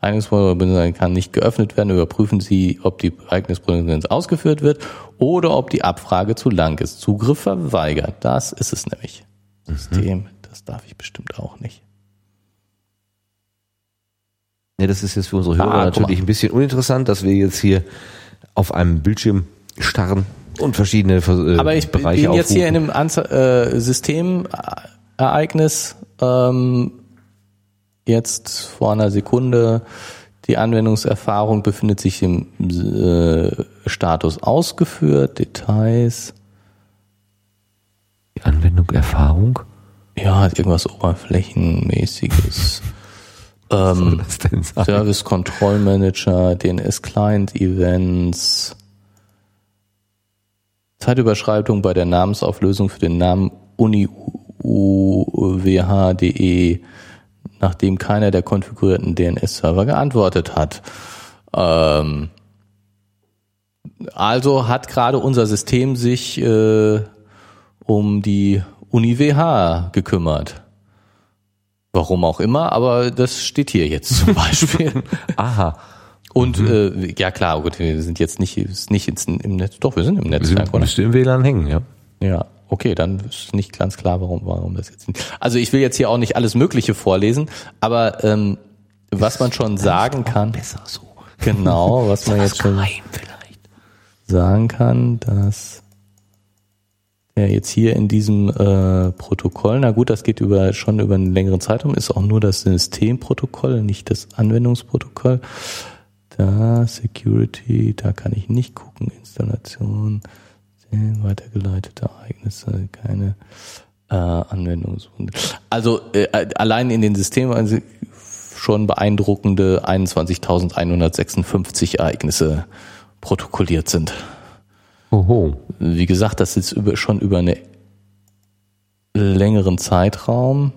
Ereignisprotokoll kann nicht geöffnet werden. Überprüfen Sie, ob die Ereignisprotokoll ausgeführt wird oder ob die Abfrage zu lang ist. Zugriff verweigert. Das ist es nämlich. System. Das darf ich bestimmt auch nicht. Ja, das ist jetzt für unsere Hörer Ah, natürlich ein bisschen uninteressant, dass wir jetzt hier auf einem Bildschirm starren und verschiedene äh, Aber ich Bereiche bin jetzt hier in aufrufen. einem Anze äh, Systemereignis ähm, jetzt vor einer Sekunde. Die Anwendungserfahrung befindet sich im äh, Status ausgeführt, Details. Die Anwendung Erfahrung. Ja, irgendwas Oberflächenmäßiges. *laughs* ähm? Service Control Manager, DNS Client Events, Zeitüberschreitung bei der Namensauflösung für den Namen uniuwh.de, nachdem keiner der konfigurierten DNS-Server geantwortet hat. Ähm, also hat gerade unser System sich äh, um die UniWH gekümmert. Warum auch immer, aber das steht hier jetzt zum *laughs* Beispiel. Aha. Und äh, ja klar, gut, wir sind jetzt nicht, nicht ins, im Netz. Doch, wir sind im Wir Netzwerk, sind, oder? müsste im WLAN hängen, ja. Ja, okay, dann ist nicht ganz klar, warum, warum das jetzt nicht. Also ich will jetzt hier auch nicht alles Mögliche vorlesen, aber ähm, was man schon sagen kann, Besser so. genau, *laughs* was man jetzt schon vielleicht. sagen kann, dass er jetzt hier in diesem äh, Protokoll, na gut, das geht über schon über einen längeren Zeitraum, ist auch nur das Systemprotokoll, nicht das Anwendungsprotokoll. Da Security, da kann ich nicht gucken, Installation, weitergeleitete Ereignisse, keine äh, Anwendungs. Also äh, allein in den Systemen schon beeindruckende 21.156 Ereignisse protokolliert sind. Oho. Wie gesagt, das ist über, schon über einen längeren Zeitraum.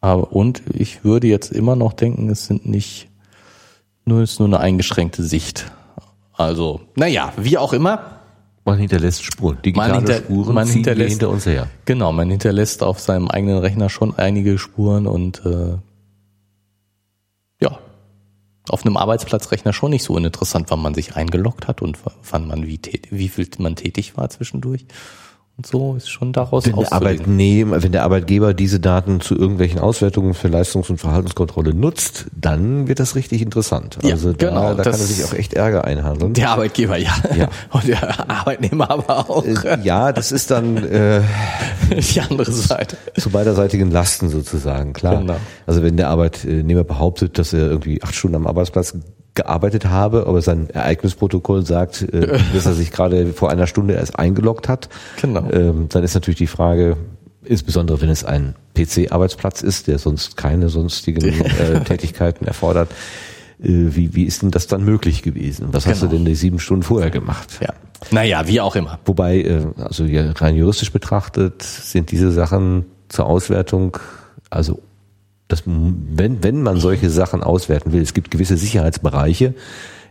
Aber, und ich würde jetzt immer noch denken, es sind nicht nur, es ist nur eine eingeschränkte Sicht. Also, naja, wie auch immer. Man hinterlässt Spuren. Digitale Man hinter- Spuren man hinterlässt- hinter uns her. Genau, man hinterlässt auf seinem eigenen Rechner schon einige Spuren und äh, ja, auf einem Arbeitsplatzrechner schon nicht so uninteressant, wann man sich eingeloggt hat und wann man wie, wie viel man tätig war zwischendurch. Und so ist schon daraus Wenn der. Arbeitnehmer, wenn der Arbeitgeber diese Daten zu irgendwelchen Auswertungen für Leistungs- und Verhaltenskontrolle nutzt, dann wird das richtig interessant. Ja, Also da, genau, da kann er sich auch echt Ärger einhandeln. Der Arbeitgeber, ja. Ja. *laughs* Und der Arbeitnehmer aber auch. Äh, ja, das ist dann äh, *laughs* Die andere Seite. zu beiderseitigen Lasten sozusagen, klar. Genau. Also wenn der Arbeitnehmer behauptet, dass er irgendwie acht Stunden am Arbeitsplatz gearbeitet habe, aber sein Ereignisprotokoll sagt, äh, *laughs* dass er sich gerade vor einer Stunde erst eingeloggt hat, Genau. ähm, dann ist natürlich die Frage, insbesondere wenn es ein PC-Arbeitsplatz ist, der sonst keine sonstigen *laughs* äh, Tätigkeiten erfordert, äh, wie, wie ist denn das dann möglich gewesen? Was hast du Genau. denn die sieben Stunden vorher gemacht? Ja. Naja, wie auch immer. Wobei, äh, also rein juristisch betrachtet, sind diese Sachen zur Auswertung, also das, wenn, wenn man solche Sachen auswerten will, es gibt gewisse Sicherheitsbereiche,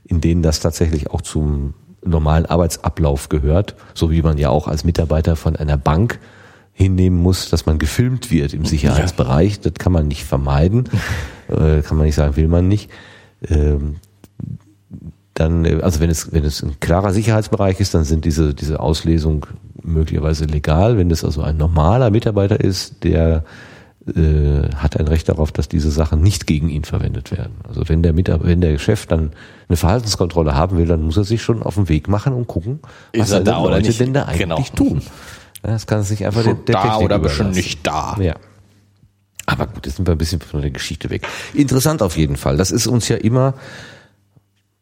in denen das tatsächlich auch zum normalen Arbeitsablauf gehört, so wie man ja auch als Mitarbeiter von einer Bank hinnehmen muss, dass man gefilmt wird im Sicherheitsbereich. Das kann man nicht vermeiden, *laughs* äh, kann man nicht sagen, will man nicht. Ähm, dann, äh, also wenn es, wenn es ein klarer Sicherheitsbereich ist, dann sind diese, diese Auslesung möglicherweise legal. Wenn es also ein normaler Mitarbeiter ist, der äh, hat ein Recht darauf, dass diese Sachen nicht gegen ihn verwendet werden. Also wenn der Mitarbeiter, wenn der Chef dann eine Verhaltenskontrolle haben will, dann muss er sich schon auf den Weg machen und gucken, was er da oder Leute nicht? denn da eigentlich Genau. tun. Das kann sich einfach der, der da Technik oder bestimmt nicht da. Ja. Aber gut, jetzt sind wir ein bisschen von der Geschichte weg. Interessant auf jeden Fall. Das ist uns ja immer,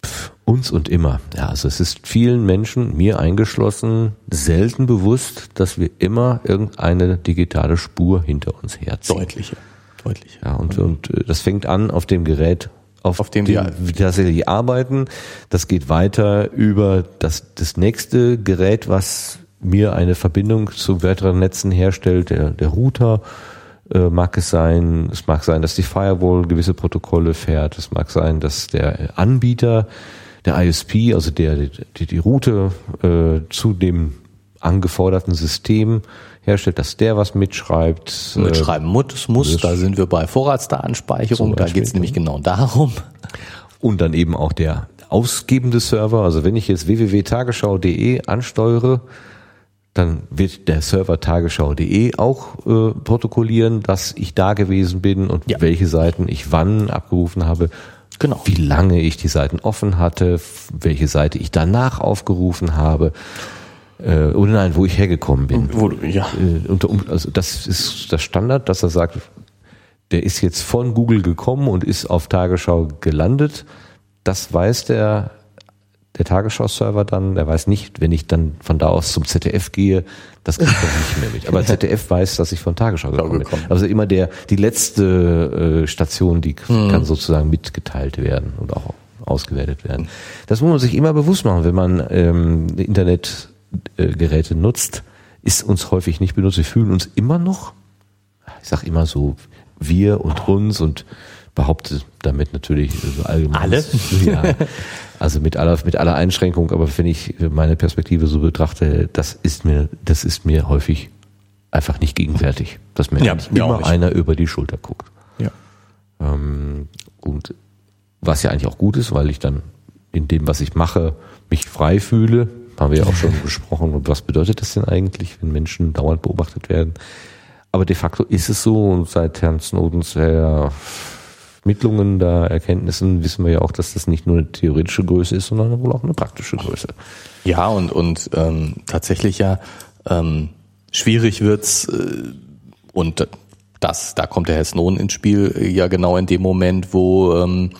pff, uns und immer. Ja, also es ist vielen Menschen, mir eingeschlossen, selten bewusst, dass wir immer irgendeine digitale Spur hinter uns herziehen. Deutliche. Deutliche. Ja, und, und äh, das fängt an auf dem Gerät, auf, Auf dem dem wir- tatsächlich arbeiten. Das geht weiter über das, das nächste Gerät, was mir eine Verbindung zu weiteren Netzen herstellt, der, der Router. Äh, mag es sein, es mag sein, dass die Firewall gewisse Protokolle fährt, es mag sein, dass der Anbieter, der ISP, also der die, die Route äh, zu dem angeforderten System herstellt, dass der was mitschreibt. äh, Mitschreiben muss, muss, da sind wir bei Vorratsdatenspeicherung, da Beispiel, geht's nämlich genau darum. und dann eben auch der ausgebende Server. Also wenn ich jetzt www.tagesschau.de ansteuere, dann wird der Server tagesschau.de auch äh, protokollieren, dass ich da gewesen bin und Ja. welche Seiten ich wann abgerufen habe. Genau. Wie lange ich die Seiten offen hatte, welche Seite ich danach aufgerufen habe. Äh, oder nein, wo ich hergekommen bin. Wo ja. Äh, also das ist das Standard, dass er sagt, der ist jetzt von Google gekommen und ist auf Tagesschau gelandet. Das weiß der, der Tagesschau-Server dann. Der weiß nicht, wenn ich dann von da aus zum ZDF gehe, das kriegt er nicht mehr mit. Aber *laughs* ZDF weiß, dass ich von Tagesschau gekommen bin. Also immer der, die letzte äh, Station, die kann sozusagen mitgeteilt werden und auch ausgewertet werden. Das muss man sich immer bewusst machen, wenn man ähm, Internetgeräte nutzt, ist uns häufig nicht benutzt. Wir fühlen uns immer noch, ich sag immer so, wir und uns und behaupte damit natürlich so allgemein. Alle? Ja. *laughs* Also mit aller, mit aller Einschränkung, aber wenn ich meine Perspektive so betrachte, das ist mir, das ist mir häufig einfach nicht gegenwärtig, dass mir Ja, mir immer nicht. einer über die Schulter guckt. ja. Ähm, und was ja eigentlich auch gut ist, weil ich dann in dem, was ich mache, mich frei fühle. Haben wir ja auch schon *laughs* besprochen. Und was bedeutet das denn eigentlich, wenn Menschen dauernd beobachtet werden? Aber de facto ist es so und seit Herrn Snowdens Ermittlungen da Erkenntnissen wissen wir ja auch, dass das nicht nur eine theoretische Größe ist, sondern wohl auch eine praktische Größe. Ja, und, und ähm, tatsächlich ja ähm, schwierig wird's äh, und das, da kommt der Herr Snowden ins Spiel, äh, ja genau in dem Moment, wo ähm,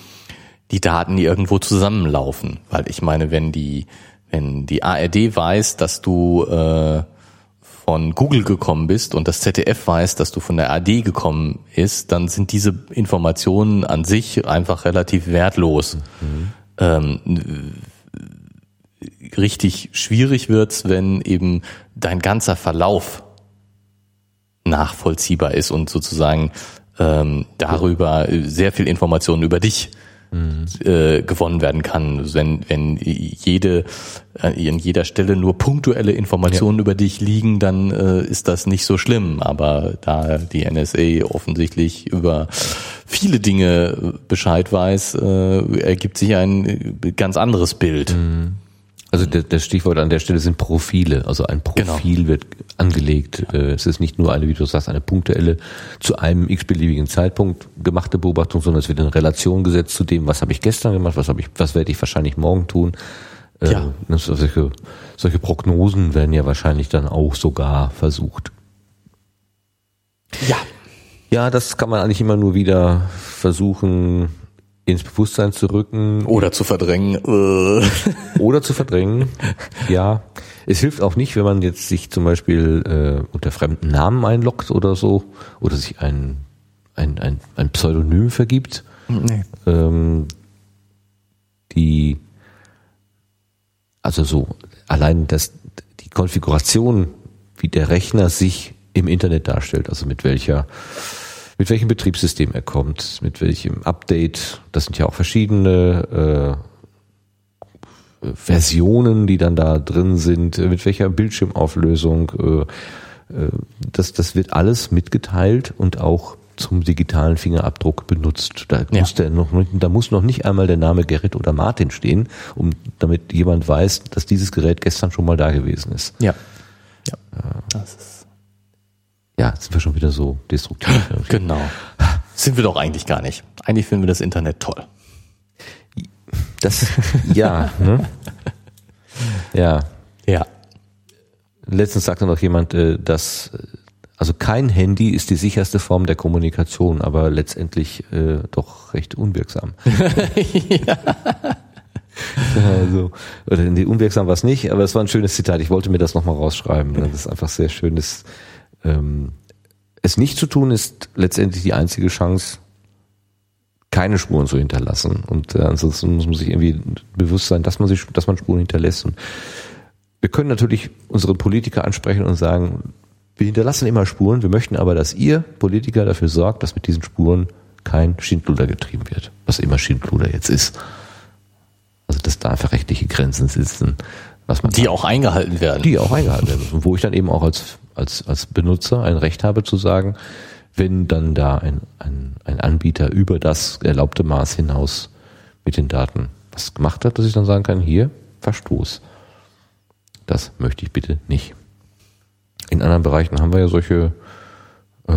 die Daten irgendwo zusammenlaufen. Weil ich meine, wenn die, wenn die ARD weiß, dass du äh, von Google gekommen bist und das ZDF weiß, dass du von der AD gekommen ist, dann sind diese Informationen an sich einfach relativ wertlos. Ähm, richtig schwierig wird's, wenn eben dein ganzer Verlauf nachvollziehbar ist und sozusagen ähm, darüber sehr viel Informationen über dich äh, gewonnen werden kann. Wenn, wenn jede, äh, an jeder Stelle nur punktuelle Informationen über dich liegen, dann äh, ist das nicht so schlimm. Aber da die NSA offensichtlich über viele Dinge Bescheid weiß, äh, ergibt sich ein ganz anderes Bild. Also der, das Stichwort an der Stelle sind Profile. Also ein Profil Genau. wird angelegt. Äh, Es ist nicht nur eine, wie du sagst, eine punktuelle zu einem x-beliebigen Zeitpunkt gemachte Beobachtung, sondern es wird in Relation gesetzt zu dem, was habe ich gestern gemacht, was habe ich, was werde ich wahrscheinlich morgen tun. Äh, Ja. das- Solche, solche Prognosen werden ja wahrscheinlich dann auch sogar versucht. Ja. Ja, das kann man eigentlich immer nur wieder versuchen ins Bewusstsein zu rücken Oder zu verdrängen. Äh. oder zu verdrängen. Ja, es hilft auch nicht, wenn man jetzt sich zum Beispiel äh, unter fremden Namen einloggt oder so oder sich ein, ein, ein, ein Pseudonym vergibt. Nee. Ähm, die, also so allein das, die Konfiguration, wie der Rechner sich im Internet darstellt, also mit welcher, mit welchem Betriebssystem er kommt, mit welchem Update, das sind ja auch verschiedene äh, Versionen, die dann da drin sind, mit welcher Bildschirmauflösung, äh, äh, das, das wird alles mitgeteilt und auch zum digitalen Fingerabdruck benutzt. Da, Ja. muss der noch, da muss noch nicht einmal der Name Gerrit oder Martin stehen, um damit jemand weiß, dass dieses Gerät gestern schon mal da gewesen ist. Ja. Ja. Das ist, Ja, jetzt sind wir schon wieder so destruktiv. *laughs* genau. Sind wir doch eigentlich gar nicht. Eigentlich finden wir das Internet toll. Das, ja, ne? Ja. Ja. Letztens sagte noch jemand, äh, dass äh, also kein Handy ist die sicherste Form der Kommunikation, aber letztendlich äh, doch recht unwirksam. *laughs* ja. Also, oder unwirksam war es nicht, aber es war ein schönes Zitat. Ich wollte mir das nochmal rausschreiben. Das ist einfach sehr schön. Das, ähm, es nicht zu tun ist letztendlich die einzige Chance, keine Spuren zu hinterlassen. Und äh, ansonsten muss man sich irgendwie bewusst sein, dass man sich, dass man Spuren hinterlässt. Und wir können natürlich unsere Politiker ansprechen und sagen, wir hinterlassen immer Spuren, wir möchten aber, dass ihr Politiker dafür sorgt, dass mit diesen Spuren kein Schindluder getrieben wird. Was immer Schindluder jetzt ist. Also dass da einfach rechtliche Grenzen sitzen, was man Die auch eingehalten werden. die auch eingehalten werden müssen. Wo ich dann eben auch als, als, als Benutzer ein Recht habe zu sagen, wenn dann da ein, ein, ein Anbieter über das erlaubte Maß hinaus mit den Daten was gemacht hat, dass ich dann sagen kann, hier, Verstoß. Das möchte ich bitte nicht. In anderen Bereichen haben wir ja solche, äh,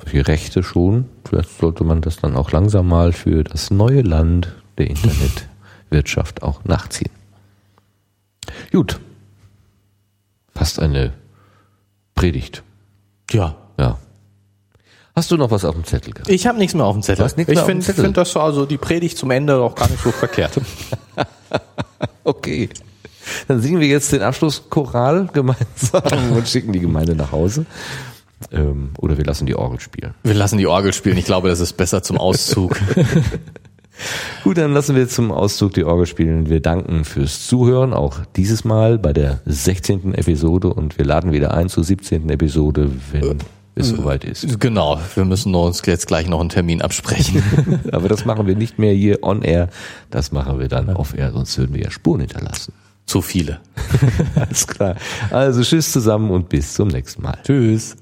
solche Rechte schon. Vielleicht sollte man das dann auch langsam mal für das neue Land der Internetwirtschaft auch nachziehen. Gut. Fast eine Predigt. ja. Ja. Hast du noch was auf dem Zettel gehabt? Ich habe nichts mehr auf dem Zettel. Ich finde find das also die Predigt zum Ende auch gar nicht so verkehrt. *laughs* Okay. Dann singen wir jetzt den Abschlusschoral gemeinsam und schicken die Gemeinde nach Hause. Ähm, oder wir lassen die Orgel spielen. Wir lassen die Orgel spielen. Ich glaube, das ist besser zum Auszug. *laughs* Gut, dann lassen wir zum Auszug die Orgel spielen. Wir danken fürs Zuhören, auch dieses Mal bei der 16. Episode und wir laden wieder ein zur 17. Episode, wenn es soweit ist. genau. Wir müssen uns jetzt gleich noch einen Termin absprechen. *laughs* Aber das machen wir nicht mehr hier on air, das machen wir dann off air, sonst würden wir ja Spuren hinterlassen. Zu viele. *laughs* Alles klar. Also tschüss zusammen und bis zum nächsten Mal. Tschüss.